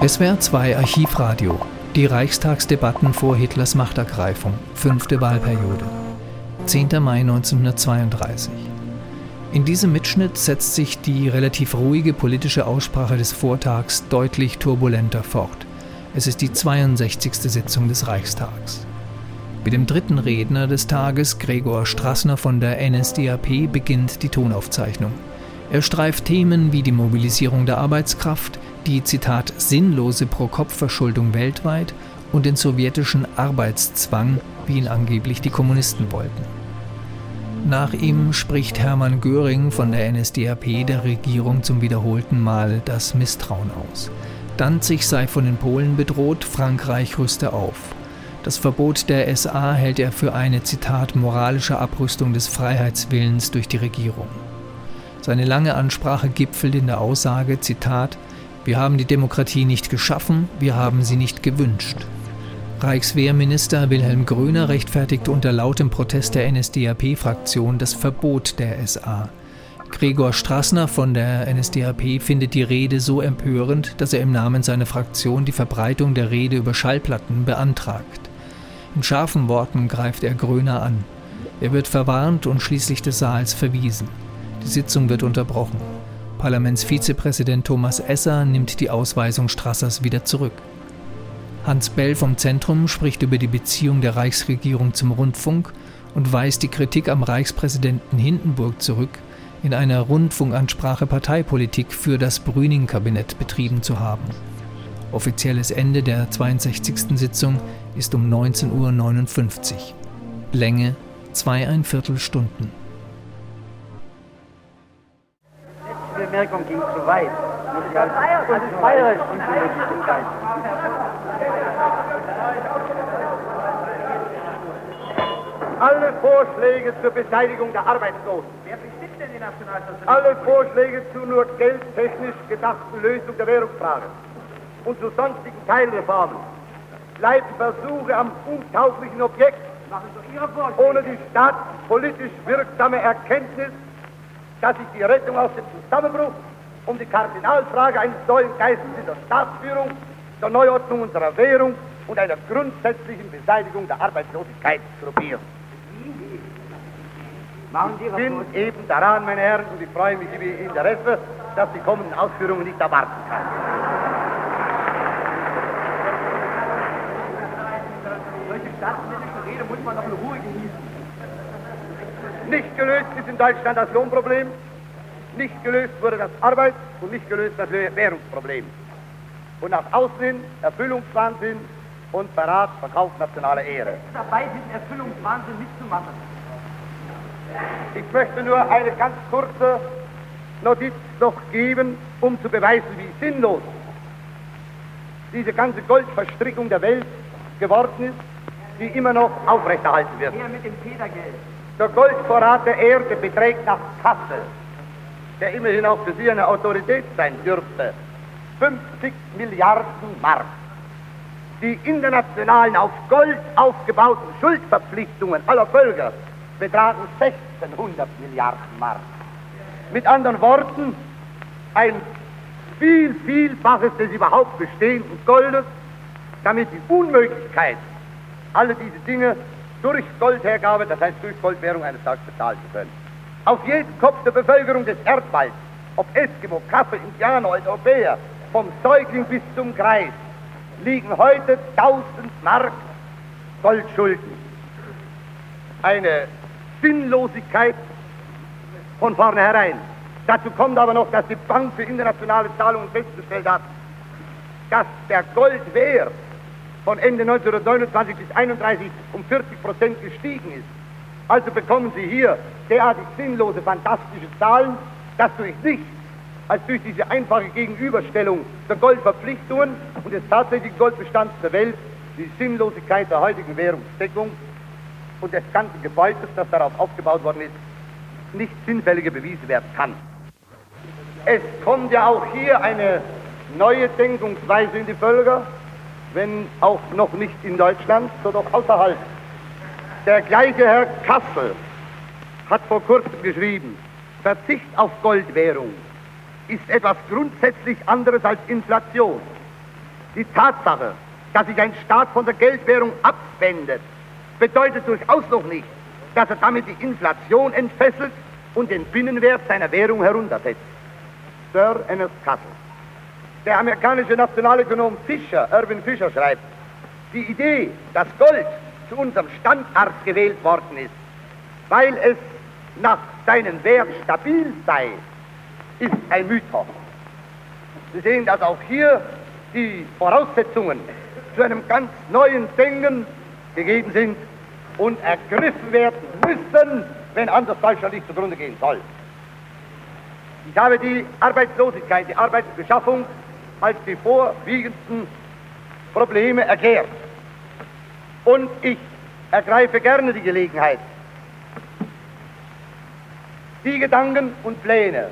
SWR 2 Archivradio. Die Reichstagsdebatten vor Hitlers Machtergreifung. Fünfte Wahlperiode. 10. Mai 1932. In diesem Mitschnitt setzt sich die relativ ruhige politische Aussprache des Vortags deutlich turbulenter fort. Es ist die 62. Sitzung des Reichstags. Mit dem dritten Redner des Tages, Gregor Strassner von der NSDAP, beginnt die Tonaufzeichnung. Er streift Themen wie die Mobilisierung der Arbeitskraft, die Zitat sinnlose Pro-Kopf-Verschuldung weltweit und den sowjetischen Arbeitszwang, wie ihn angeblich die Kommunisten wollten. Nach ihm spricht Hermann Göring von der NSDAP der Regierung zum wiederholten Mal das Misstrauen aus. Danzig sei von den Polen bedroht, Frankreich rüste auf. Das Verbot der SA hält er für eine, Zitat, moralische Abrüstung des Freiheitswillens durch die Regierung. Seine lange Ansprache gipfelt in der Aussage, Zitat, wir haben die Demokratie nicht geschaffen, wir haben sie nicht gewünscht. Reichswehrminister Wilhelm Gröner rechtfertigte unter lautem Protest der NSDAP-Fraktion das Verbot der SA. Gregor Strassner von der NSDAP findet die Rede so empörend, dass er im Namen seiner Fraktion die Verbreitung der Rede über Schallplatten beantragt. In scharfen Worten greift er Gröner an. Er wird verwarnt und schließlich des Saals verwiesen. Die Sitzung wird unterbrochen. Parlamentsvizepräsident Thomas Esser nimmt die Ausweisung Strassers wieder zurück. Hans Bell vom Zentrum spricht über die Beziehung der Reichsregierung zum Rundfunk und weist die Kritik am Reichspräsidenten Hindenburg zurück, in einer Rundfunkansprache Parteipolitik für das Brüning-Kabinett betrieben zu haben. Offizielles Ende der 62. Sitzung ist um 19.59 Uhr. Länge zweieinviertel Viertelstunden. Bemerkung ging zu weit. Muss ich als, als Feierlich Alle Vorschläge zur Beseitigung der Arbeitslosen. Wer bestimmt denn die Nationalsozialisten? Alle Vorschläge zur nur geldtechnisch gedachten Lösung der Währungsfrage und zu sonstigen Teilreformen bleiben Versuche am untauglichen Objekt ohne die staatspolitisch wirksame Erkenntnis dass sich die Rettung aus dem Zusammenbruch um die Kardinalfrage eines neuen Geistes in der Staatsführung, der Neuordnung unserer Währung und einer grundsätzlichen Beseitigung der Arbeitslosigkeit probiert. Ich bin eben daran, meine Herren, und ich freue mich über Ihr Interesse, dass die kommenden Ausführungen nicht erwarten kann. Solche staatsmännische Rede muss man doch in Ruhe. Nicht gelöst ist in Deutschland das Lohnproblem, nicht gelöst wurde das Arbeits- und nicht gelöst das Währungsproblem. Und nach außen hin Erfüllungswahnsinn und Verrat, Verkauf nationaler Ehre. Dabei diesen Erfüllungswahnsinn mitzumachen. Ich möchte nur eine ganz kurze Notiz noch geben, um zu beweisen, wie sinnlos diese ganze Goldverstrickung der Welt geworden ist, die immer noch aufrechterhalten wird. Her mit dem Federgeld. Der Goldvorrat der Erde beträgt nach Kassel, der immerhin auch für Sie eine Autorität sein dürfte, 50 Milliarden Mark. Die internationalen auf Gold aufgebauten Schuldverpflichtungen aller Völker betragen 1600 Milliarden Mark. Mit anderen Worten, ein viel, vielfaches des überhaupt bestehenden Goldes, damit die Unmöglichkeit, alle diese Dinge durch Goldhergabe, das heißt durch Goldwährung eines Tages bezahlen zu können. Auf jeden Kopf der Bevölkerung des Erdballs, ob Eskimo, Kaffee, Indianer, Europäer, vom Säugling bis zum Kreis, liegen heute 1000 Mark Goldschulden. Eine Sinnlosigkeit von vornherein. Dazu kommt aber noch, dass die Bank für internationale Zahlungen festgestellt hat, dass der Goldwert von Ende 1929 bis 1931 um 40 Prozent gestiegen ist. Also bekommen Sie hier derartig sinnlose, fantastische Zahlen, dass durch nichts als durch diese einfache Gegenüberstellung der Goldverpflichtungen und des tatsächlichen Goldbestands der Welt die Sinnlosigkeit der heutigen Währungsdeckung und des ganzen Gebäudes, das darauf aufgebaut worden ist, nicht sinnfälliger bewiesen werden kann. Es kommt ja auch hier eine neue Denkungsweise in die Völker, wenn auch noch nicht in Deutschland, so doch außerhalb. Der gleiche Herr Kassel hat vor kurzem geschrieben, Verzicht auf Goldwährung ist etwas grundsätzlich anderes als Inflation. Die Tatsache, dass sich ein Staat von der Geldwährung abwendet, bedeutet durchaus noch nicht, dass er damit die Inflation entfesselt und den Binnenwert seiner Währung heruntersetzt. Sir Ernest Cassel. Der amerikanische Nationalökonom Fischer, Irvin Fischer, schreibt, die Idee, dass Gold zu unserem Standard gewählt worden ist, weil es nach seinem Wert stabil sei, ist ein Mythos. Sie sehen, dass auch hier die Voraussetzungen zu einem ganz neuen Denken gegeben sind und ergriffen werden müssen, wenn anders Deutschland nicht zugrunde gehen soll. Ich habe die Arbeitslosigkeit, die Arbeitsbeschaffung als die vorwiegendsten Probleme erklärt. Und ich ergreife gerne die Gelegenheit, die Gedanken und Pläne,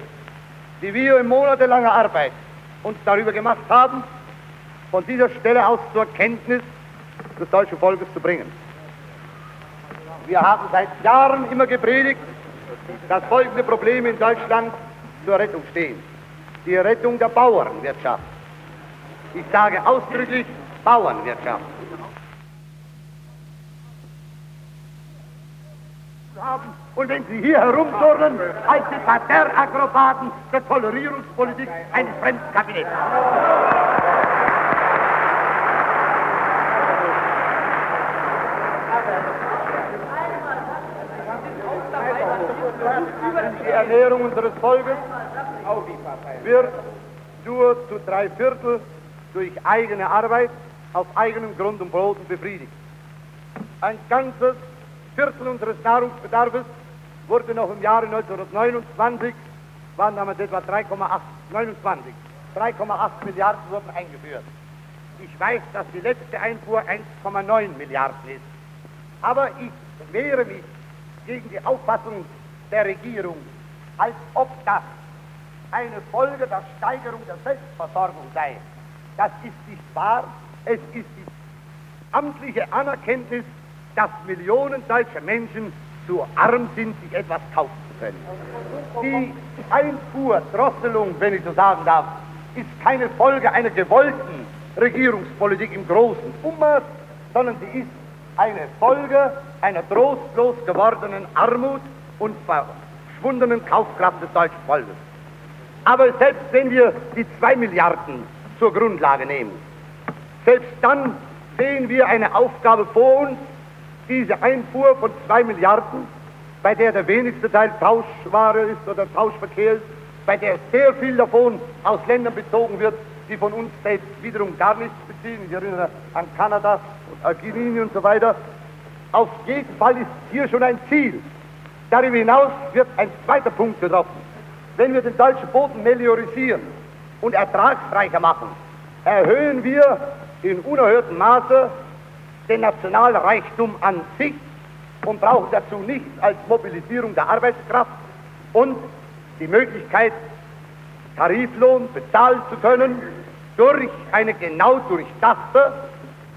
die wir in monatelanger Arbeit uns darüber gemacht haben, von dieser Stelle aus zur Kenntnis des deutschen Volkes zu bringen. Wir haben seit Jahren immer gepredigt, dass folgende Probleme in Deutschland zur Rettung stehen. Die Rettung der Bauernwirtschaft. Ich sage ausdrücklich Bauernwirtschaft. Und wenn Sie hier herumturnen, als die Parterre-Akrobaten der Tolerierungspolitik eines fremden Kabinetts. Die Ernährung unseres Volkes wird nur zu drei Viertel durch eigene Arbeit auf eigenem Grund und Boden befriedigt. Ein ganzes Viertel unseres Nahrungsbedarfs wurde noch im Jahre 1929, waren damals etwa 3,8, 29, 3,8 Milliarden wurden eingeführt. Ich weiß, dass die letzte Einfuhr 1,9 Milliarden ist. Aber ich wehre mich gegen die Auffassung der Regierung, als ob das eine Folge der Steigerung der Selbstversorgung sei. Das ist nicht wahr. Es ist die amtliche Anerkenntnis, dass Millionen deutscher Menschen zu arm sind, sich etwas kaufen zu können. Die Einfuhrdrosselung, wenn ich so sagen darf, ist keine Folge einer gewollten Regierungspolitik im großen Ummaß, sondern sie ist eine Folge einer trostlos gewordenen Armut und verschwundenen Kaufkraft des deutschen Volkes. Aber selbst wenn wir die zwei Milliarden zur Grundlage nehmen, selbst dann sehen wir eine Aufgabe vor uns, diese Einfuhr von zwei Milliarden, bei der der wenigste Teil Tauschware ist oder Tauschverkehr ist, bei der sehr viel davon aus Ländern bezogen wird, die von uns selbst wiederum gar nichts beziehen. Ich erinnere an Kanada, Argentinien und so weiter. Auf jeden Fall ist hier schon ein Ziel. Darüber hinaus wird ein zweiter Punkt getroffen. Wenn wir den deutschen Boden meliorisieren und ertragsreicher machen, erhöhen wir in unerhörtem Maße den Nationalreichtum an sich und brauchen dazu nichts als Mobilisierung der Arbeitskraft und die Möglichkeit, Tariflohn bezahlen zu können durch eine genau durchdachte,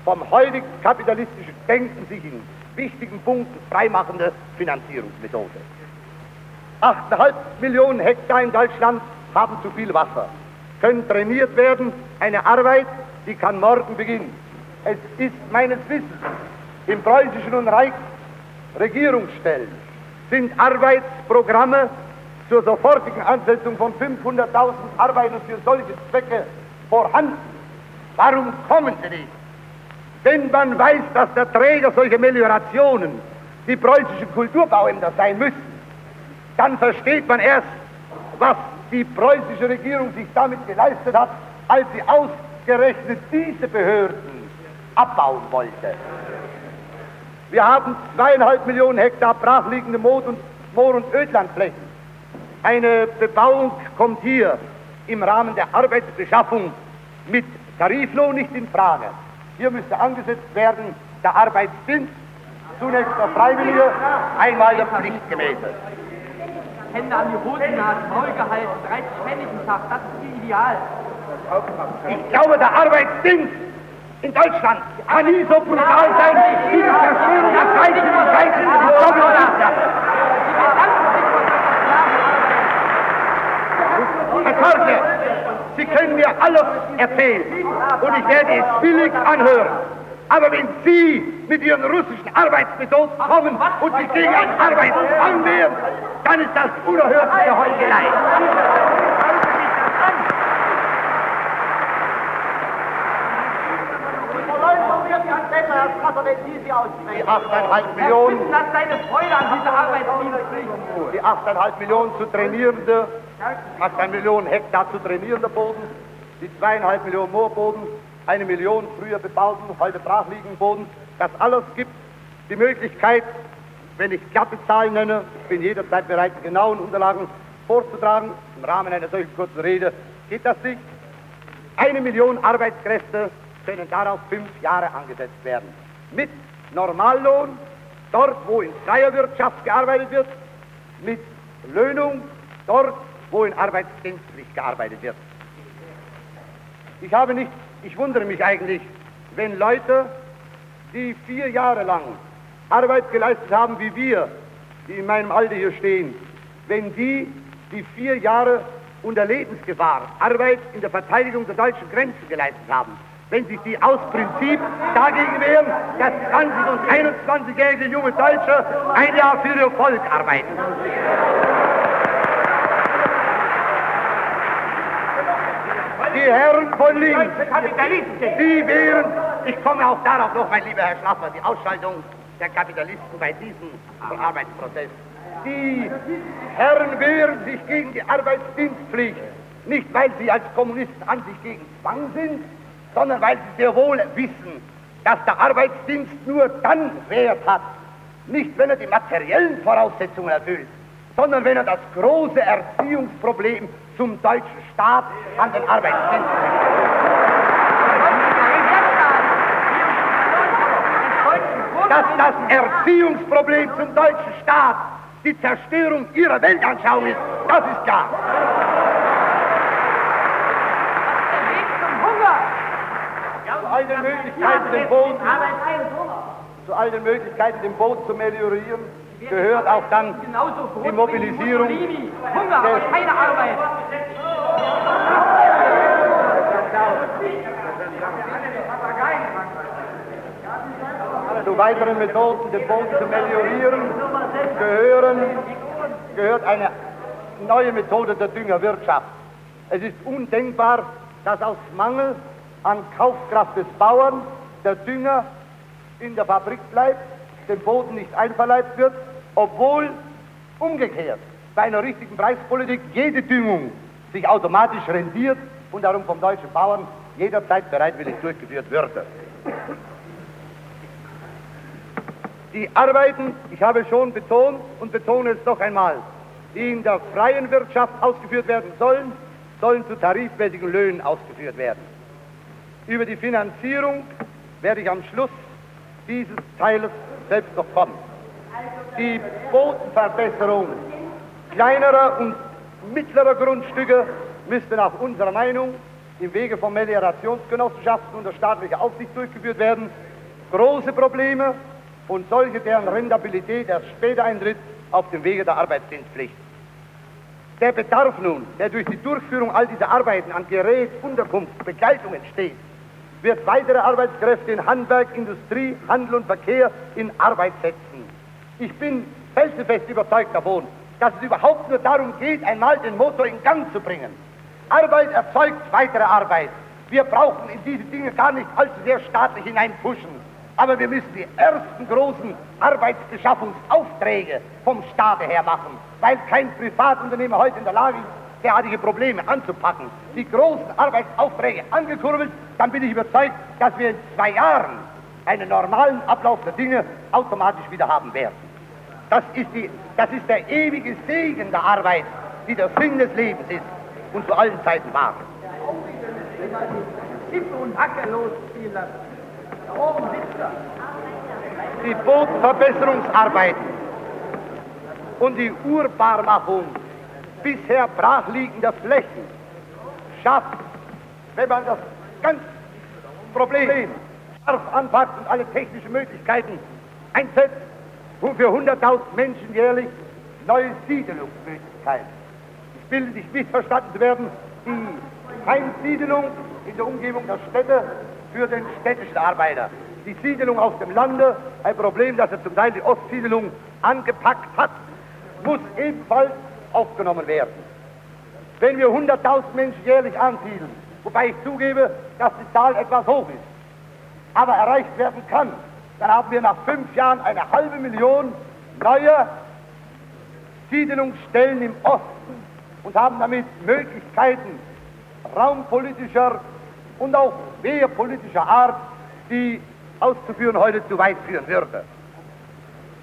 vom heutigen kapitalistischen Denken sich in wichtigen Punkten freimachende Finanzierungsmethode. 8,5 Millionen Hektar in Deutschland haben zu viel Wasser, können trainiert werden, eine Arbeit, die kann morgen beginnen. Es ist meines Wissens im preußischen und Reichsregierungsstellen sind Arbeitsprogramme zur sofortigen Ansetzung von 500.000 Arbeitern für solche Zwecke vorhanden. Warum kommen sie nicht? Wenn man weiß, dass der Träger solcher Meliorationen die preußischen Kulturbauämter sein müssen, dann versteht man erst, was die preußische Regierung sich damit geleistet hat, als sie ausgerechnet diese Behörden abbauen wollte. Wir haben zweieinhalb Millionen Hektar brachliegende Moor- und, Moor und Ödlandflächen. Eine Bebauung kommt hier im Rahmen der Arbeitsbeschaffung mit Tariflohn nicht in Frage. Hier müsste angesetzt werden der Arbeitsdienst, zunächst der Freiwillige, einmal der Pflichtgemäße. Hände an die Hosen nach, Maul gehalten, 30 Pfennig im Tag, das ist die Ideal. Ich glaube, der Arbeitsdienst in Deutschland kann nie so brutal sein wie die Zerstörung der Freizügigkeit und Doppelwirtschaft. Herr Korte, Sie können mir alles erzählen und ich werde es billig anhören. Aber wenn Sie mit Ihren russischen Arbeitsmethoden kommen und sich gegen einen Arbeitszwang wehren, dann ist das Heuchelei. Die 8,5 Millionen. Die 8,5 Millionen zu trainierende, 8,5 Millionen Hektar zu trainierender Boden, die 2,5 Millionen Moorboden, eine Million früher bebauten, heute brachliegenden Boden. Das alles gibt die Möglichkeit, wenn ich glatte Zahlen nenne, bin jederzeit bereit, die genauen Unterlagen vorzutragen. Im Rahmen einer solchen kurzen Rede geht das nicht. Eine Million Arbeitskräfte können darauf fünf Jahre angesetzt werden. Mit Normallohn, dort wo in freier Wirtschaft gearbeitet wird, mit Löhnung, dort wo in Arbeitsdienstpflicht gearbeitet wird. Ich habe nicht, ich wundere mich eigentlich, wenn Leute, die vier Jahre lang Arbeit geleistet haben wie wir, die in meinem Alter hier stehen, wenn die die vier Jahre unter Lebensgefahr Arbeit in der Verteidigung der deutschen Grenzen geleistet haben, wenn sich die aus Prinzip dagegen wehren, dass 20- und 21-jährige junge Deutsche ein Jahr für ihr Volk arbeiten. Die Herren von links, die wehren, ich komme auch darauf noch, mein lieber Herr Schlaffer, die Ausschaltung der Kapitalisten bei diesem Arbeitsprozess. Die Herren wehren sich gegen die Arbeitsdienstpflicht, nicht weil sie als Kommunisten an sich gegen Zwang sind, sondern weil sie sehr wohl wissen, dass der Arbeitsdienst nur dann Wert hat, nicht wenn er die materiellen Voraussetzungen erfüllt, sondern wenn er das große Erziehungsproblem zum deutschen Staat an den Arbeitsdienst dass das Erziehungsproblem zum deutschen Staat die Zerstörung ihrer Weltanschauung ist, das ist klar. Zu all den Möglichkeiten, den Boden, zu all den Möglichkeiten, den Boden zu meliorieren, gehört auch dann die Mobilisierung Hunger, keine Arbeit. zu weiteren Methoden, den Boden zu meliorieren, gehören, gehört eine neue Methode der Düngerwirtschaft. Es ist undenkbar, dass aus Mangel an Kaufkraft des Bauern der Dünger in der Fabrik bleibt, dem Boden nicht einverleibt wird, obwohl umgekehrt bei einer richtigen Preispolitik jede Düngung sich automatisch rendiert und darum vom deutschen Bauern jederzeit bereitwillig durchgeführt würde. Die Arbeiten, ich habe schon betont und betone es noch einmal, die in der freien Wirtschaft ausgeführt werden sollen, sollen zu tarifmäßigen Löhnen ausgeführt werden. Über die Finanzierung werde ich am Schluss dieses Teiles selbst noch kommen. Die Bodenverbesserung kleinerer und mittlerer Grundstücke müsste nach unserer Meinung im Wege von Meliorationsgenossenschaften unter staatlicher Aufsicht durchgeführt werden. Große Probleme und solche, deren Rentabilität erst später eintritt, auf dem Wege der Arbeitsdienstpflicht. Der Bedarf nun, der durch die Durchführung all dieser Arbeiten an Gerät, Unterkunft, Begleitung entsteht, wird weitere Arbeitskräfte in Handwerk, Industrie, Handel und Verkehr in Arbeit setzen. Ich bin felsenfest überzeugt davon, dass es überhaupt nur darum geht, einmal den Motor in Gang zu bringen. Arbeit erzeugt weitere Arbeit. Wir brauchen in diese Dinge gar nicht allzu sehr staatlich hineinpushen. Aber wir müssen die ersten großen Arbeitsbeschaffungsaufträge vom Staate her machen, weil kein Privatunternehmer heute in der Lage ist, derartige Probleme anzupacken. Die großen Arbeitsaufträge angekurbelt, dann bin ich überzeugt, dass wir in zwei Jahren einen normalen Ablauf der Dinge automatisch wieder haben werden. Das ist, die, das ist der ewige Segen der Arbeit, die der Sinn des Lebens ist und zu allen Zeiten war. Die Bodenverbesserungsarbeiten und die Urbarmachung bisher brachliegender Flächen schafft, wenn man das ganz Problem scharf anpackt und alle technischen Möglichkeiten einsetzt, und für 100.000 Menschen jährlich neue Siedelungsmöglichkeiten. Ich will nicht missverstanden werden, die Einsiedelung in der Umgebung der Städte für den städtischen Arbeiter. Die Siedelung auf dem Lande, ein Problem, das er zum Teil die Ostsiedelung angepackt hat, muss ebenfalls aufgenommen werden. Wenn wir 100.000 Menschen jährlich ansiedeln, wobei ich zugebe, dass die Zahl etwas hoch ist, aber erreicht werden kann, dann haben wir nach fünf Jahren eine halbe Million neue Siedelungsstellen im Osten und haben damit Möglichkeiten raumpolitischer und auch wehrpolitischer Art, die auszuführen heute zu weit führen würde.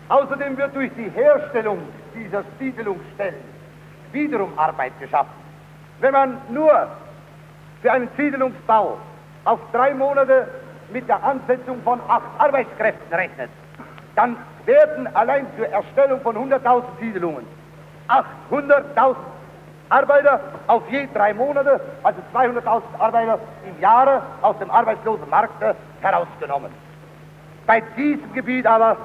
Außerdem wird durch die Herstellung dieser Siedelungsstellen wiederum Arbeit geschaffen. Wenn man nur für einen Siedelungsbau auf drei Monate mit der Ansetzung von acht Arbeitskräften rechnet, dann werden allein zur Erstellung von 100.000 Siedelungen 800.000 Arbeiter auf je drei Monate, also 200.000 Arbeiter im Jahre aus dem Arbeitslosenmarkt herausgenommen. Bei diesem Gebiet aber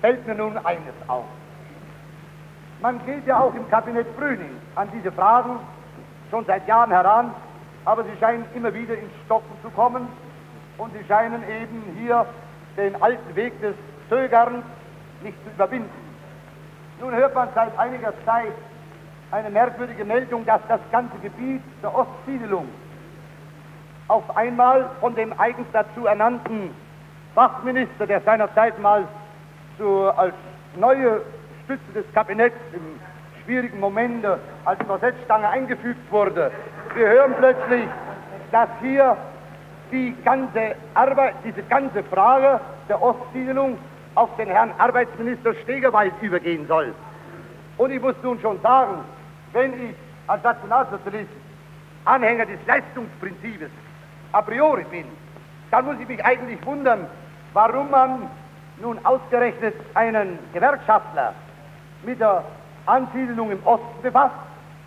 fällt mir nun eines auf. Man geht ja auch im Kabinett Brüning an diese Fragen schon seit Jahren heran, aber sie scheinen immer wieder ins Stocken zu kommen und sie scheinen eben hier den alten Weg des Zögerns nicht zu überwinden. Nun hört man seit einiger Zeit eine merkwürdige Meldung, dass das ganze Gebiet der Ostsiedelung auf einmal von dem eigens dazu ernannten Fachminister, der seinerzeit mal zu, als neue Stütze des Kabinetts im schwierigen Momente als Korsettstange eingefügt wurde. Wir hören plötzlich, dass hier die ganze Arbeit, diese ganze Frage der Ostsiedelung auf den Herrn Arbeitsminister Stegerwald übergehen soll. Und ich muss nun schon sagen, wenn ich als Nationalsozialist Anhänger des Leistungsprinzips a priori bin, dann muss ich mich eigentlich wundern, warum man nun ausgerechnet einen Gewerkschaftler mit der Ansiedelung im Osten befasst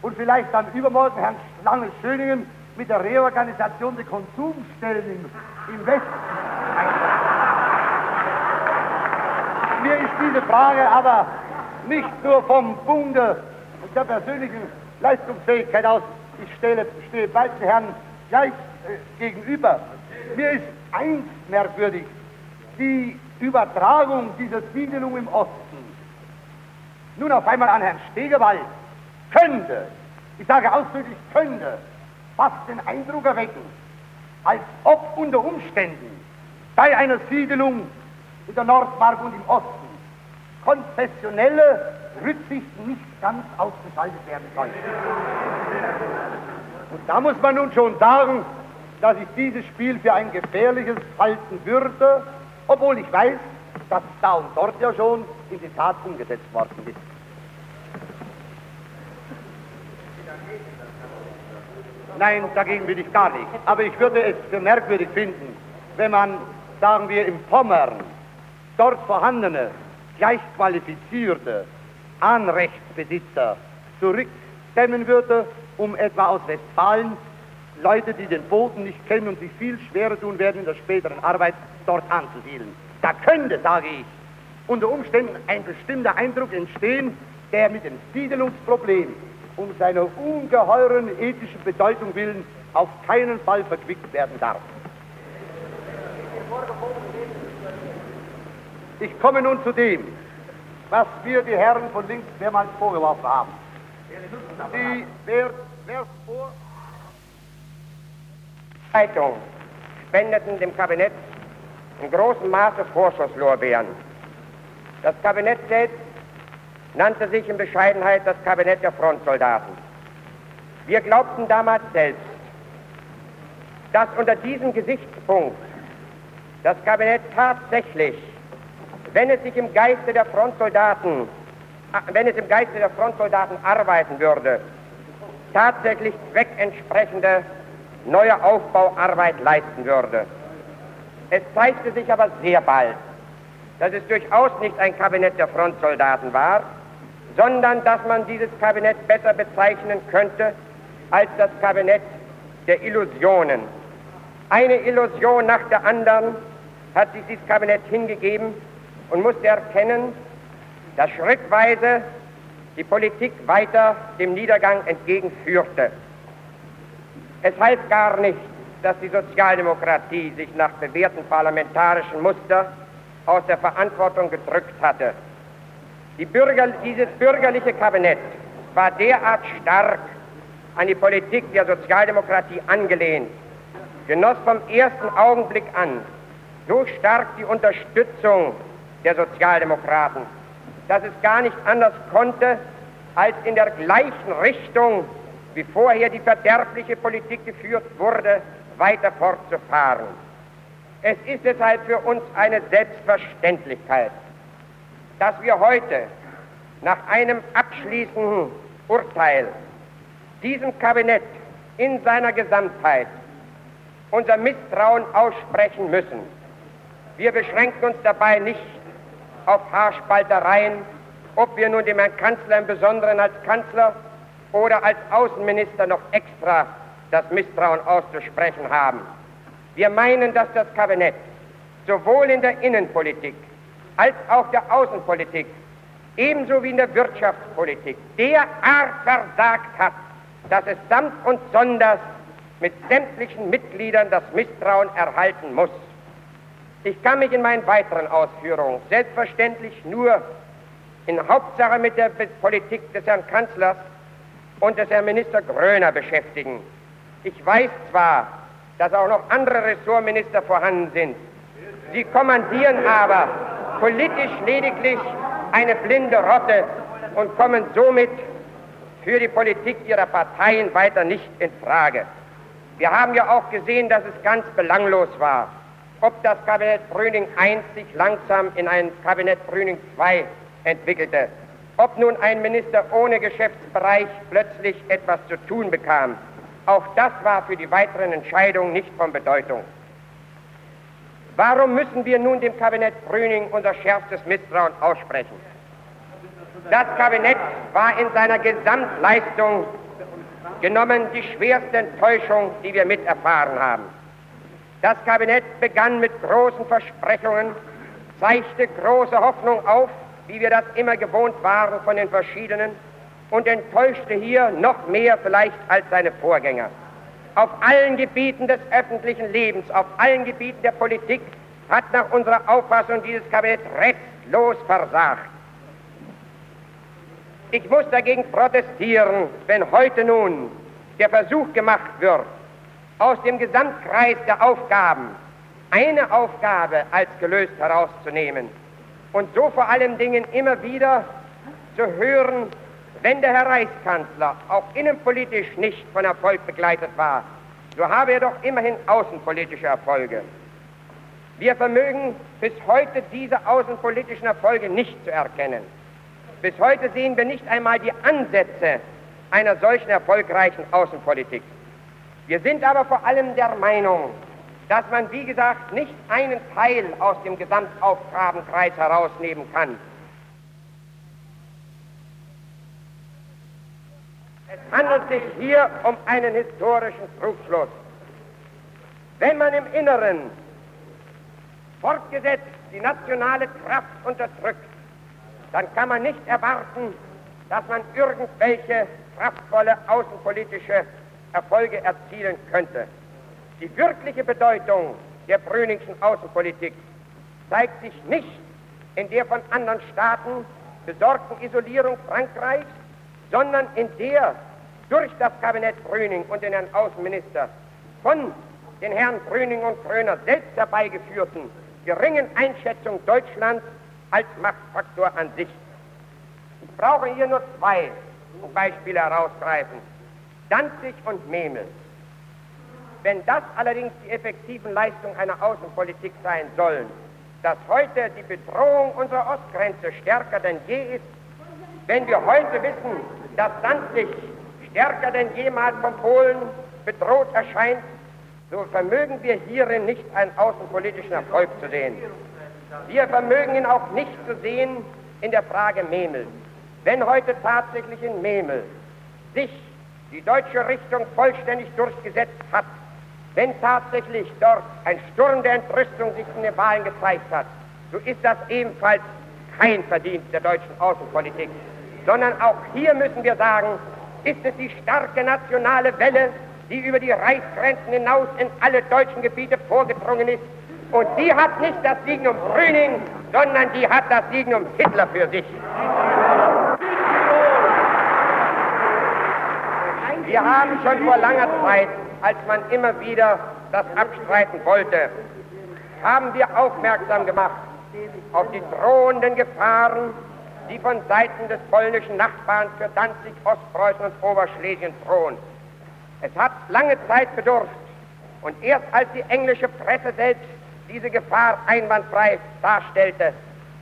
und vielleicht dann übermorgen Herrn Schlange Schöningen mit der Reorganisation der Konsumstellen im, im Westen. Mir ist diese Frage aber nicht nur vom Bunde der persönlichen Leistungsfähigkeit aus, ich stelle, stehe beiden Herren gleich äh, gegenüber. Mir ist eins merkwürdig, die Übertragung dieser Siedelung im Osten nun auf einmal an Herrn Stegewald könnte, ich sage ausdrücklich könnte, fast den Eindruck erwecken, als ob unter Umständen bei einer Siedelung in der Nordmark und im Osten konfessionelle Rücksichten nicht ganz ausgeschaltet werden sollten. Und da muss man nun schon sagen, dass ich dieses Spiel für ein gefährliches halten würde, obwohl ich weiß, dass es da und dort ja schon in die Tat umgesetzt worden ist. Nein, dagegen bin ich gar nicht. Aber ich würde es für merkwürdig finden, wenn man, sagen wir, im Pommern dort vorhandene, gleichqualifizierte Anrechtsbesitzer zurückstemmen würde, um etwa aus Westfalen Leute, die den Boden nicht kennen und sich viel schwerer tun werden in der späteren Arbeit, dort anzusiedeln. Da könnte, sage ich, unter Umständen ein bestimmter Eindruck entstehen, der mit dem Siedelungsproblem um seiner ungeheuren ethischen Bedeutung willen auf keinen Fall verquickt werden darf. Ich komme nun zu dem, was wir die Herren von links mehrmals vorgeworfen haben. Die, wer, wer vor Zeitung spendeten dem Kabinett in großem Maße Vorschusslorbeeren. Das Kabinett selbst nannte sich in Bescheidenheit das Kabinett der Frontsoldaten. Wir glaubten damals selbst, dass unter diesem Gesichtspunkt das Kabinett tatsächlich, wenn es sich im Geiste der Frontsoldaten, wenn es im Geiste der Frontsoldaten arbeiten würde, tatsächlich zweckentsprechende neue Aufbauarbeit leisten würde. Es zeigte sich aber sehr bald, dass es durchaus nicht ein Kabinett der Frontsoldaten war, sondern dass man dieses Kabinett besser bezeichnen könnte als das Kabinett der Illusionen. Eine Illusion nach der anderen hat sich dieses Kabinett hingegeben und musste erkennen, dass schrittweise die Politik weiter dem Niedergang entgegenführte. Es half gar nicht, dass die Sozialdemokratie sich nach bewährten parlamentarischen Muster aus der Verantwortung gedrückt hatte. Die Bürger, dieses bürgerliche Kabinett war derart stark an die Politik der Sozialdemokratie angelehnt, genoss vom ersten Augenblick an so stark die Unterstützung der Sozialdemokraten, dass es gar nicht anders konnte, als in der gleichen Richtung, wie vorher die verderbliche Politik geführt wurde, weiter fortzufahren. Es ist deshalb für uns eine Selbstverständlichkeit, dass wir heute nach einem abschließenden Urteil diesem Kabinett in seiner Gesamtheit unser Misstrauen aussprechen müssen. Wir beschränken uns dabei nicht auf Haarspaltereien, ob wir nun dem Herrn Kanzler im Besonderen als Kanzler oder als Außenminister noch extra das Misstrauen auszusprechen haben. Wir meinen, dass das Kabinett sowohl in der Innenpolitik als auch der Außenpolitik ebenso wie in der Wirtschaftspolitik derart versagt hat, dass es samt und sonders mit sämtlichen Mitgliedern das Misstrauen erhalten muss. Ich kann mich in meinen weiteren Ausführungen selbstverständlich nur in Hauptsache mit der Politik des Herrn Kanzlers und des Herrn Minister Gröner beschäftigen. Ich weiß zwar, dass auch noch andere Ressortminister vorhanden sind. Sie kommandieren aber politisch lediglich eine blinde Rotte und kommen somit für die Politik ihrer Parteien weiter nicht in Frage. Wir haben ja auch gesehen, dass es ganz belanglos war, ob das Kabinett Brüning I sich langsam in ein Kabinett Brüning II entwickelte, ob nun ein Minister ohne Geschäftsbereich plötzlich etwas zu tun bekam. Auch das war für die weiteren Entscheidungen nicht von Bedeutung. Warum müssen wir nun dem Kabinett Brüning unser schärfstes Misstrauen aussprechen? Das Kabinett war in seiner Gesamtleistung genommen die schwerste Enttäuschung, die wir miterfahren haben. Das Kabinett begann mit großen Versprechungen, zeigte große Hoffnung auf, wie wir das immer gewohnt waren von den verschiedenen, und enttäuschte hier noch mehr vielleicht als seine Vorgänger. Auf allen Gebieten des öffentlichen Lebens, auf allen Gebieten der Politik hat nach unserer Auffassung dieses Kabinett restlos versagt. Ich muss dagegen protestieren, wenn heute nun der Versuch gemacht wird, aus dem Gesamtkreis der Aufgaben eine Aufgabe als gelöst herauszunehmen und so vor allen Dingen immer wieder zu hören, wenn der Herr Reichskanzler auch innenpolitisch nicht von Erfolg begleitet war, so habe er doch immerhin außenpolitische Erfolge. Wir vermögen bis heute diese außenpolitischen Erfolge nicht zu erkennen. Bis heute sehen wir nicht einmal die Ansätze einer solchen erfolgreichen Außenpolitik. Wir sind aber vor allem der Meinung, dass man, wie gesagt, nicht einen Teil aus dem Gesamtaufgabenkreis herausnehmen kann. Es handelt sich hier um einen historischen Trugschluss. Wenn man im Inneren fortgesetzt die nationale Kraft unterdrückt, dann kann man nicht erwarten, dass man irgendwelche kraftvolle außenpolitische Erfolge erzielen könnte. Die wirkliche Bedeutung der Brüningschen Außenpolitik zeigt sich nicht in der von anderen Staaten besorgten Isolierung Frankreichs, sondern in der durch das Kabinett Brüning und den Herrn Außenminister von den Herren Brüning und Kröner selbst herbeigeführten geringen Einschätzung Deutschlands als Machtfaktor an sich. Ich brauche hier nur zwei Beispiele herausgreifen. Danzig und Memel. Wenn das allerdings die effektiven Leistungen einer Außenpolitik sein sollen, dass heute die Bedrohung unserer Ostgrenze stärker denn je ist, wenn wir heute wissen, dass Danzig stärker denn jemals von Polen bedroht erscheint, so vermögen wir hierin nicht einen außenpolitischen Erfolg zu sehen. Wir vermögen ihn auch nicht zu sehen in der Frage Memel. Wenn heute tatsächlich in Memel sich die deutsche Richtung vollständig durchgesetzt hat, wenn tatsächlich dort ein Sturm der Entrüstung sich in den Wahlen gezeigt hat, so ist das ebenfalls kein Verdienst der deutschen Außenpolitik, sondern auch hier müssen wir sagen, ist es die starke nationale Welle, die über die Reichsgrenzen hinaus in alle deutschen Gebiete vorgedrungen ist. Und die hat nicht das Signum Brüning, sondern die hat das Signum Hitler für sich. Wir haben schon vor langer Zeit, als man immer wieder das abstreiten wollte, haben wir aufmerksam gemacht auf die drohenden Gefahren, die von Seiten des polnischen Nachbarn für Danzig, Ostpreußen und Oberschlesien drohen. Es hat lange Zeit bedurft und erst als die englische Presse selbst diese Gefahr einwandfrei darstellte,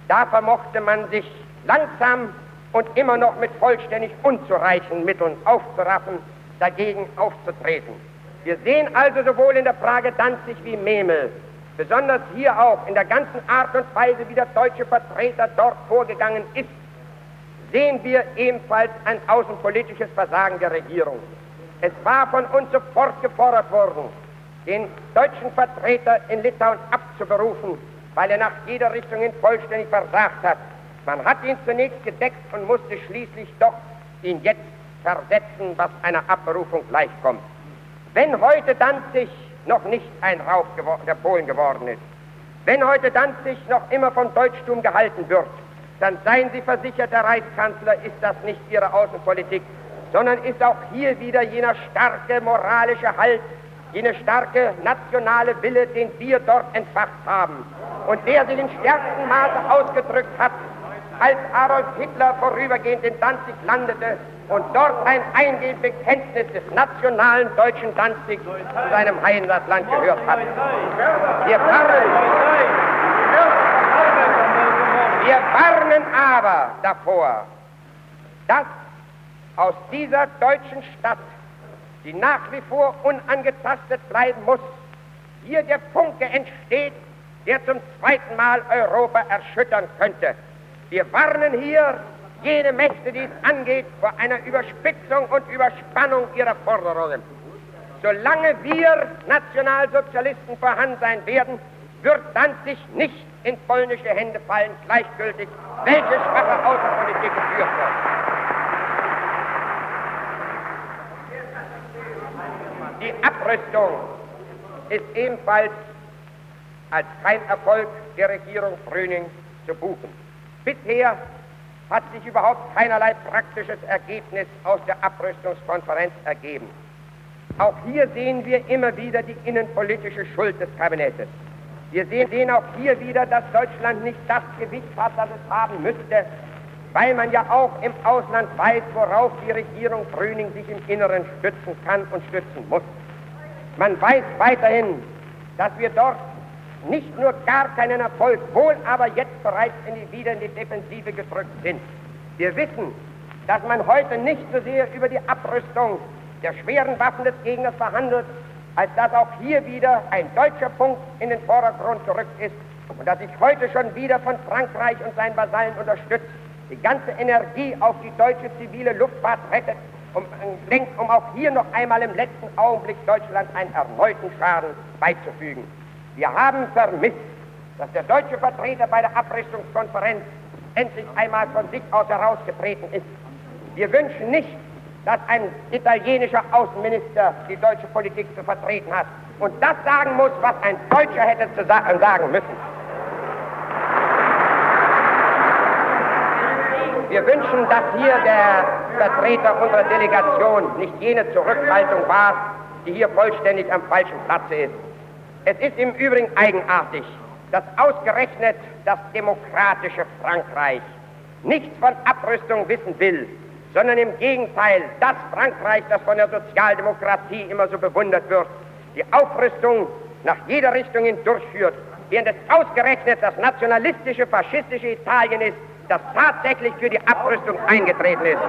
da vermochte man sich langsam und immer noch mit vollständig unzureichenden Mitteln aufzuraffen, dagegen aufzutreten. Wir sehen also sowohl in der Frage Danzig wie Memel, besonders hier auch in der ganzen Art und Weise, wie der deutsche Vertreter dort vorgegangen ist, sehen wir ebenfalls ein außenpolitisches Versagen der Regierung. Es war von uns sofort gefordert worden, den deutschen Vertreter in Litauen abzuberufen, weil er nach jeder Richtung hin vollständig versagt hat. Man hat ihn zunächst gedeckt und musste schließlich doch ihn jetzt versetzen, was einer Abberufung gleichkommt. Wenn heute Danzig noch nicht ein Raub der Polen geworden ist, wenn heute Danzig noch immer vom Deutschtum gehalten wird, dann seien Sie versichert, Herr Reichskanzler, ist das nicht Ihre Außenpolitik, sondern ist auch hier wieder jener starke moralische Halt, jene starke nationale Wille, den wir dort entfacht haben und der sich in stärkstem Maße ausgedrückt hat, als Adolf Hitler vorübergehend in Danzig landete und dort ein eingehendes Bekenntnis des nationalen deutschen Danzig zu seinem Heimatland gehört hat. Wir warnen, wir warnen aber davor, dass aus dieser deutschen Stadt, die nach wie vor unangetastet bleiben muss, hier der Funke entsteht, der zum zweiten Mal Europa erschüttern könnte. Wir warnen hier jede Mächte, die es angeht, vor einer Überspitzung und Überspannung ihrer Forderungen. Solange wir Nationalsozialisten vorhanden sein werden, wird Danzig nicht in polnische Hände fallen, gleichgültig, welche schwache Außenpolitik geführt wird. Die Abrüstung ist ebenfalls als kein Erfolg der Regierung Brüning zu buchen. Bisher hat sich überhaupt keinerlei praktisches Ergebnis aus der Abrüstungskonferenz ergeben. Auch hier sehen wir immer wieder die innenpolitische Schuld des Kabinettes. Wir sehen auch hier wieder, dass Deutschland nicht das Gewicht hat, das es haben müsste, weil man ja auch im Ausland weiß, worauf die Regierung Grüning sich im Inneren stützen kann und stützen muss. Man weiß weiterhin, dass wir dort nicht nur gar keinen Erfolg, wohl aber jetzt bereits in die, wieder in die Defensive gedrückt sind. Wir wissen, dass man heute nicht so sehr über die Abrüstung der schweren Waffen des Gegners verhandelt, als dass auch hier wieder ein deutscher Punkt in den Vordergrund gerückt ist und dass sich heute schon wieder von Frankreich und seinen Vasallen unterstützt, die ganze Energie auf die deutsche zivile Luftfahrt rettet, um, denkt, um auch hier noch einmal im letzten Augenblick Deutschland einen erneuten Schaden beizufügen. Wir haben vermisst, dass der deutsche Vertreter bei der Abrüstungskonferenz endlich einmal von sich aus herausgetreten ist. Wir wünschen nicht, dass ein italienischer Außenminister die deutsche Politik zu vertreten hat und das sagen muss, was ein Deutscher hätte zu sagen müssen. Wir wünschen, dass hier der Vertreter unserer Delegation nicht jene Zurückhaltung war, die hier vollständig am falschen Platze ist. Es ist im Übrigen eigenartig, dass ausgerechnet das demokratische Frankreich nichts von Abrüstung wissen will, sondern im Gegenteil das Frankreich, das von der Sozialdemokratie immer so bewundert wird, die Aufrüstung nach jeder Richtung hin durchführt, während es ausgerechnet das nationalistische, faschistische Italien ist, das tatsächlich für die Abrüstung eingetreten ist.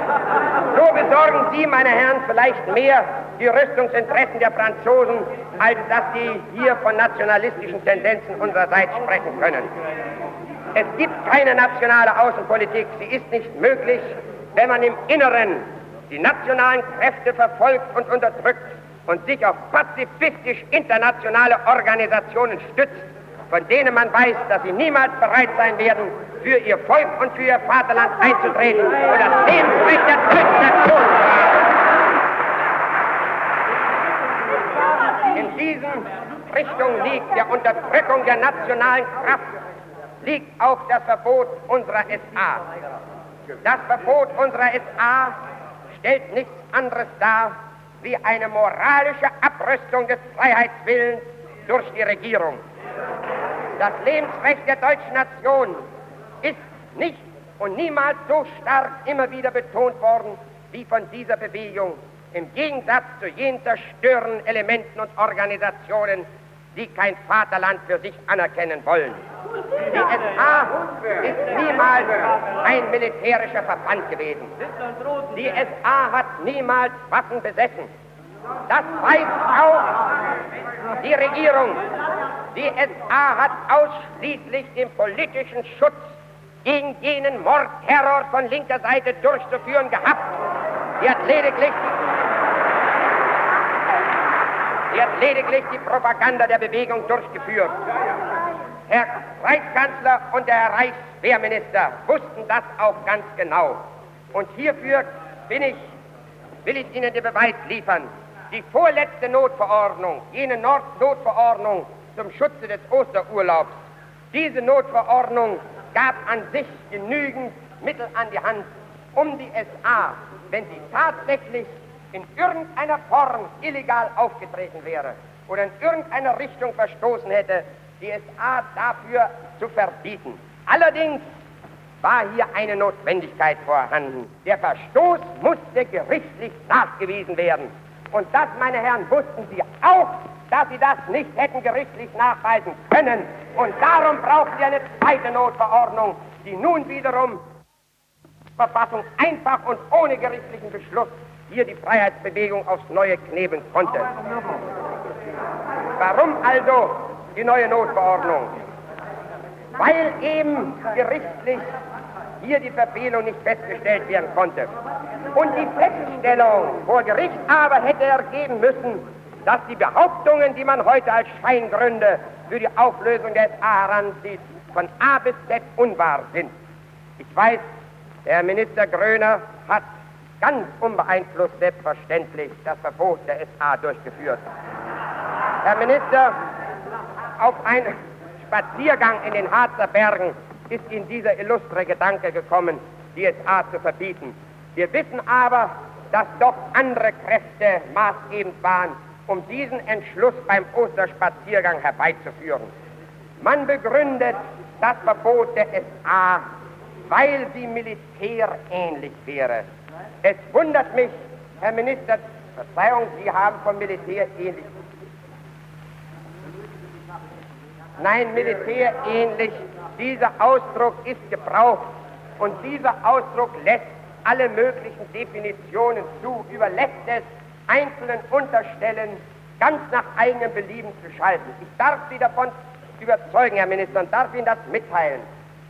So besorgen Sie, meine Herren, vielleicht mehr die Rüstungsinteressen der Franzosen, als dass Sie hier von nationalistischen Tendenzen unsererseits sprechen können. Es gibt keine nationale Außenpolitik. Sie ist nicht möglich, wenn man im Inneren die nationalen Kräfte verfolgt und unterdrückt und sich auf pazifistisch internationale Organisationen stützt, von denen man weiß, dass sie niemals bereit sein werden, für ihr Volk und für ihr Vaterland einzutreten und das Lebensrecht der Nation haben. diesen Richtung liegt, der Unterdrückung der nationalen Kraft, liegt auch das Verbot unserer SA. Das Verbot unserer SA stellt nichts anderes dar wie eine moralische Abrüstung des Freiheitswillens durch die Regierung. Das Lebensrecht der deutschen Nation ist nicht und niemals so stark immer wieder betont worden wie von dieser Bewegung, im Gegensatz zu jenen zerstörenden Elementen und Organisationen, die kein Vaterland für sich anerkennen wollen. Die SA ist niemals ein militärischer Verband gewesen. Die SA hat niemals Waffen besessen. Das weiß auch die Regierung. Die SA hat ausschließlich den politischen Schutz gegen jenen Mordterror von linker Seite durchzuführen gehabt. Sie hat lediglich Sie hat lediglich die Propaganda der Bewegung durchgeführt. Herr Reichskanzler und der Herr Reichswehrminister wussten das auch ganz genau. Und hierfür bin ich, will ich Ihnen den Beweis liefern. Die vorletzte Notverordnung, jene Notverordnung zum Schutze des Osterurlaubs, diese Notverordnung gab an sich genügend Mittel an die Hand, um die SA, wenn sie tatsächlich in irgendeiner Form illegal aufgetreten wäre oder in irgendeiner Richtung verstoßen hätte, die SA dafür zu verbieten. Allerdings war hier eine Notwendigkeit vorhanden. Der Verstoß musste gerichtlich nachgewiesen werden. Und das, meine Herren, wussten Sie auch, dass Sie das nicht hätten gerichtlich nachweisen können. Und darum brauchen Sie eine zweite Notverordnung, die nun wiederum Verfassung einfach und ohne gerichtlichen Beschluss hier die Freiheitsbewegung aufs Neue knebeln konnte. Warum also die neue Notverordnung? Weil eben gerichtlich hier die Verfehlung nicht festgestellt werden konnte. Und die Feststellung vor Gericht aber hätte ergeben müssen, dass die Behauptungen, die man heute als Scheingründe für die Auflösung der SA heranzieht, von A bis Z unwahr sind. Ich weiß, der Minister Gröner hat ganz unbeeinflusst selbstverständlich das Verbot der SA durchgeführt. Herr Minister, auf einen Spaziergang in den Harzer Bergen ist Ihnen dieser illustre Gedanke gekommen, die SA zu verbieten. Wir wissen aber, dass doch andere Kräfte maßgebend waren, um diesen Entschluss beim Osterspaziergang herbeizuführen. Man begründet das Verbot der SA, weil sie militärähnlich wäre. Es wundert mich, Herr Minister, Verzeihung, Sie haben von Militär ähnlich. Nein, Militär ähnlich. Dieser Ausdruck ist gebraucht und dieser Ausdruck lässt alle möglichen Definitionen zu, überlässt es einzelnen Unterstellen ganz nach eigenem Belieben zu schalten. Ich darf Sie davon überzeugen, Herr Minister, und darf Ihnen das mitteilen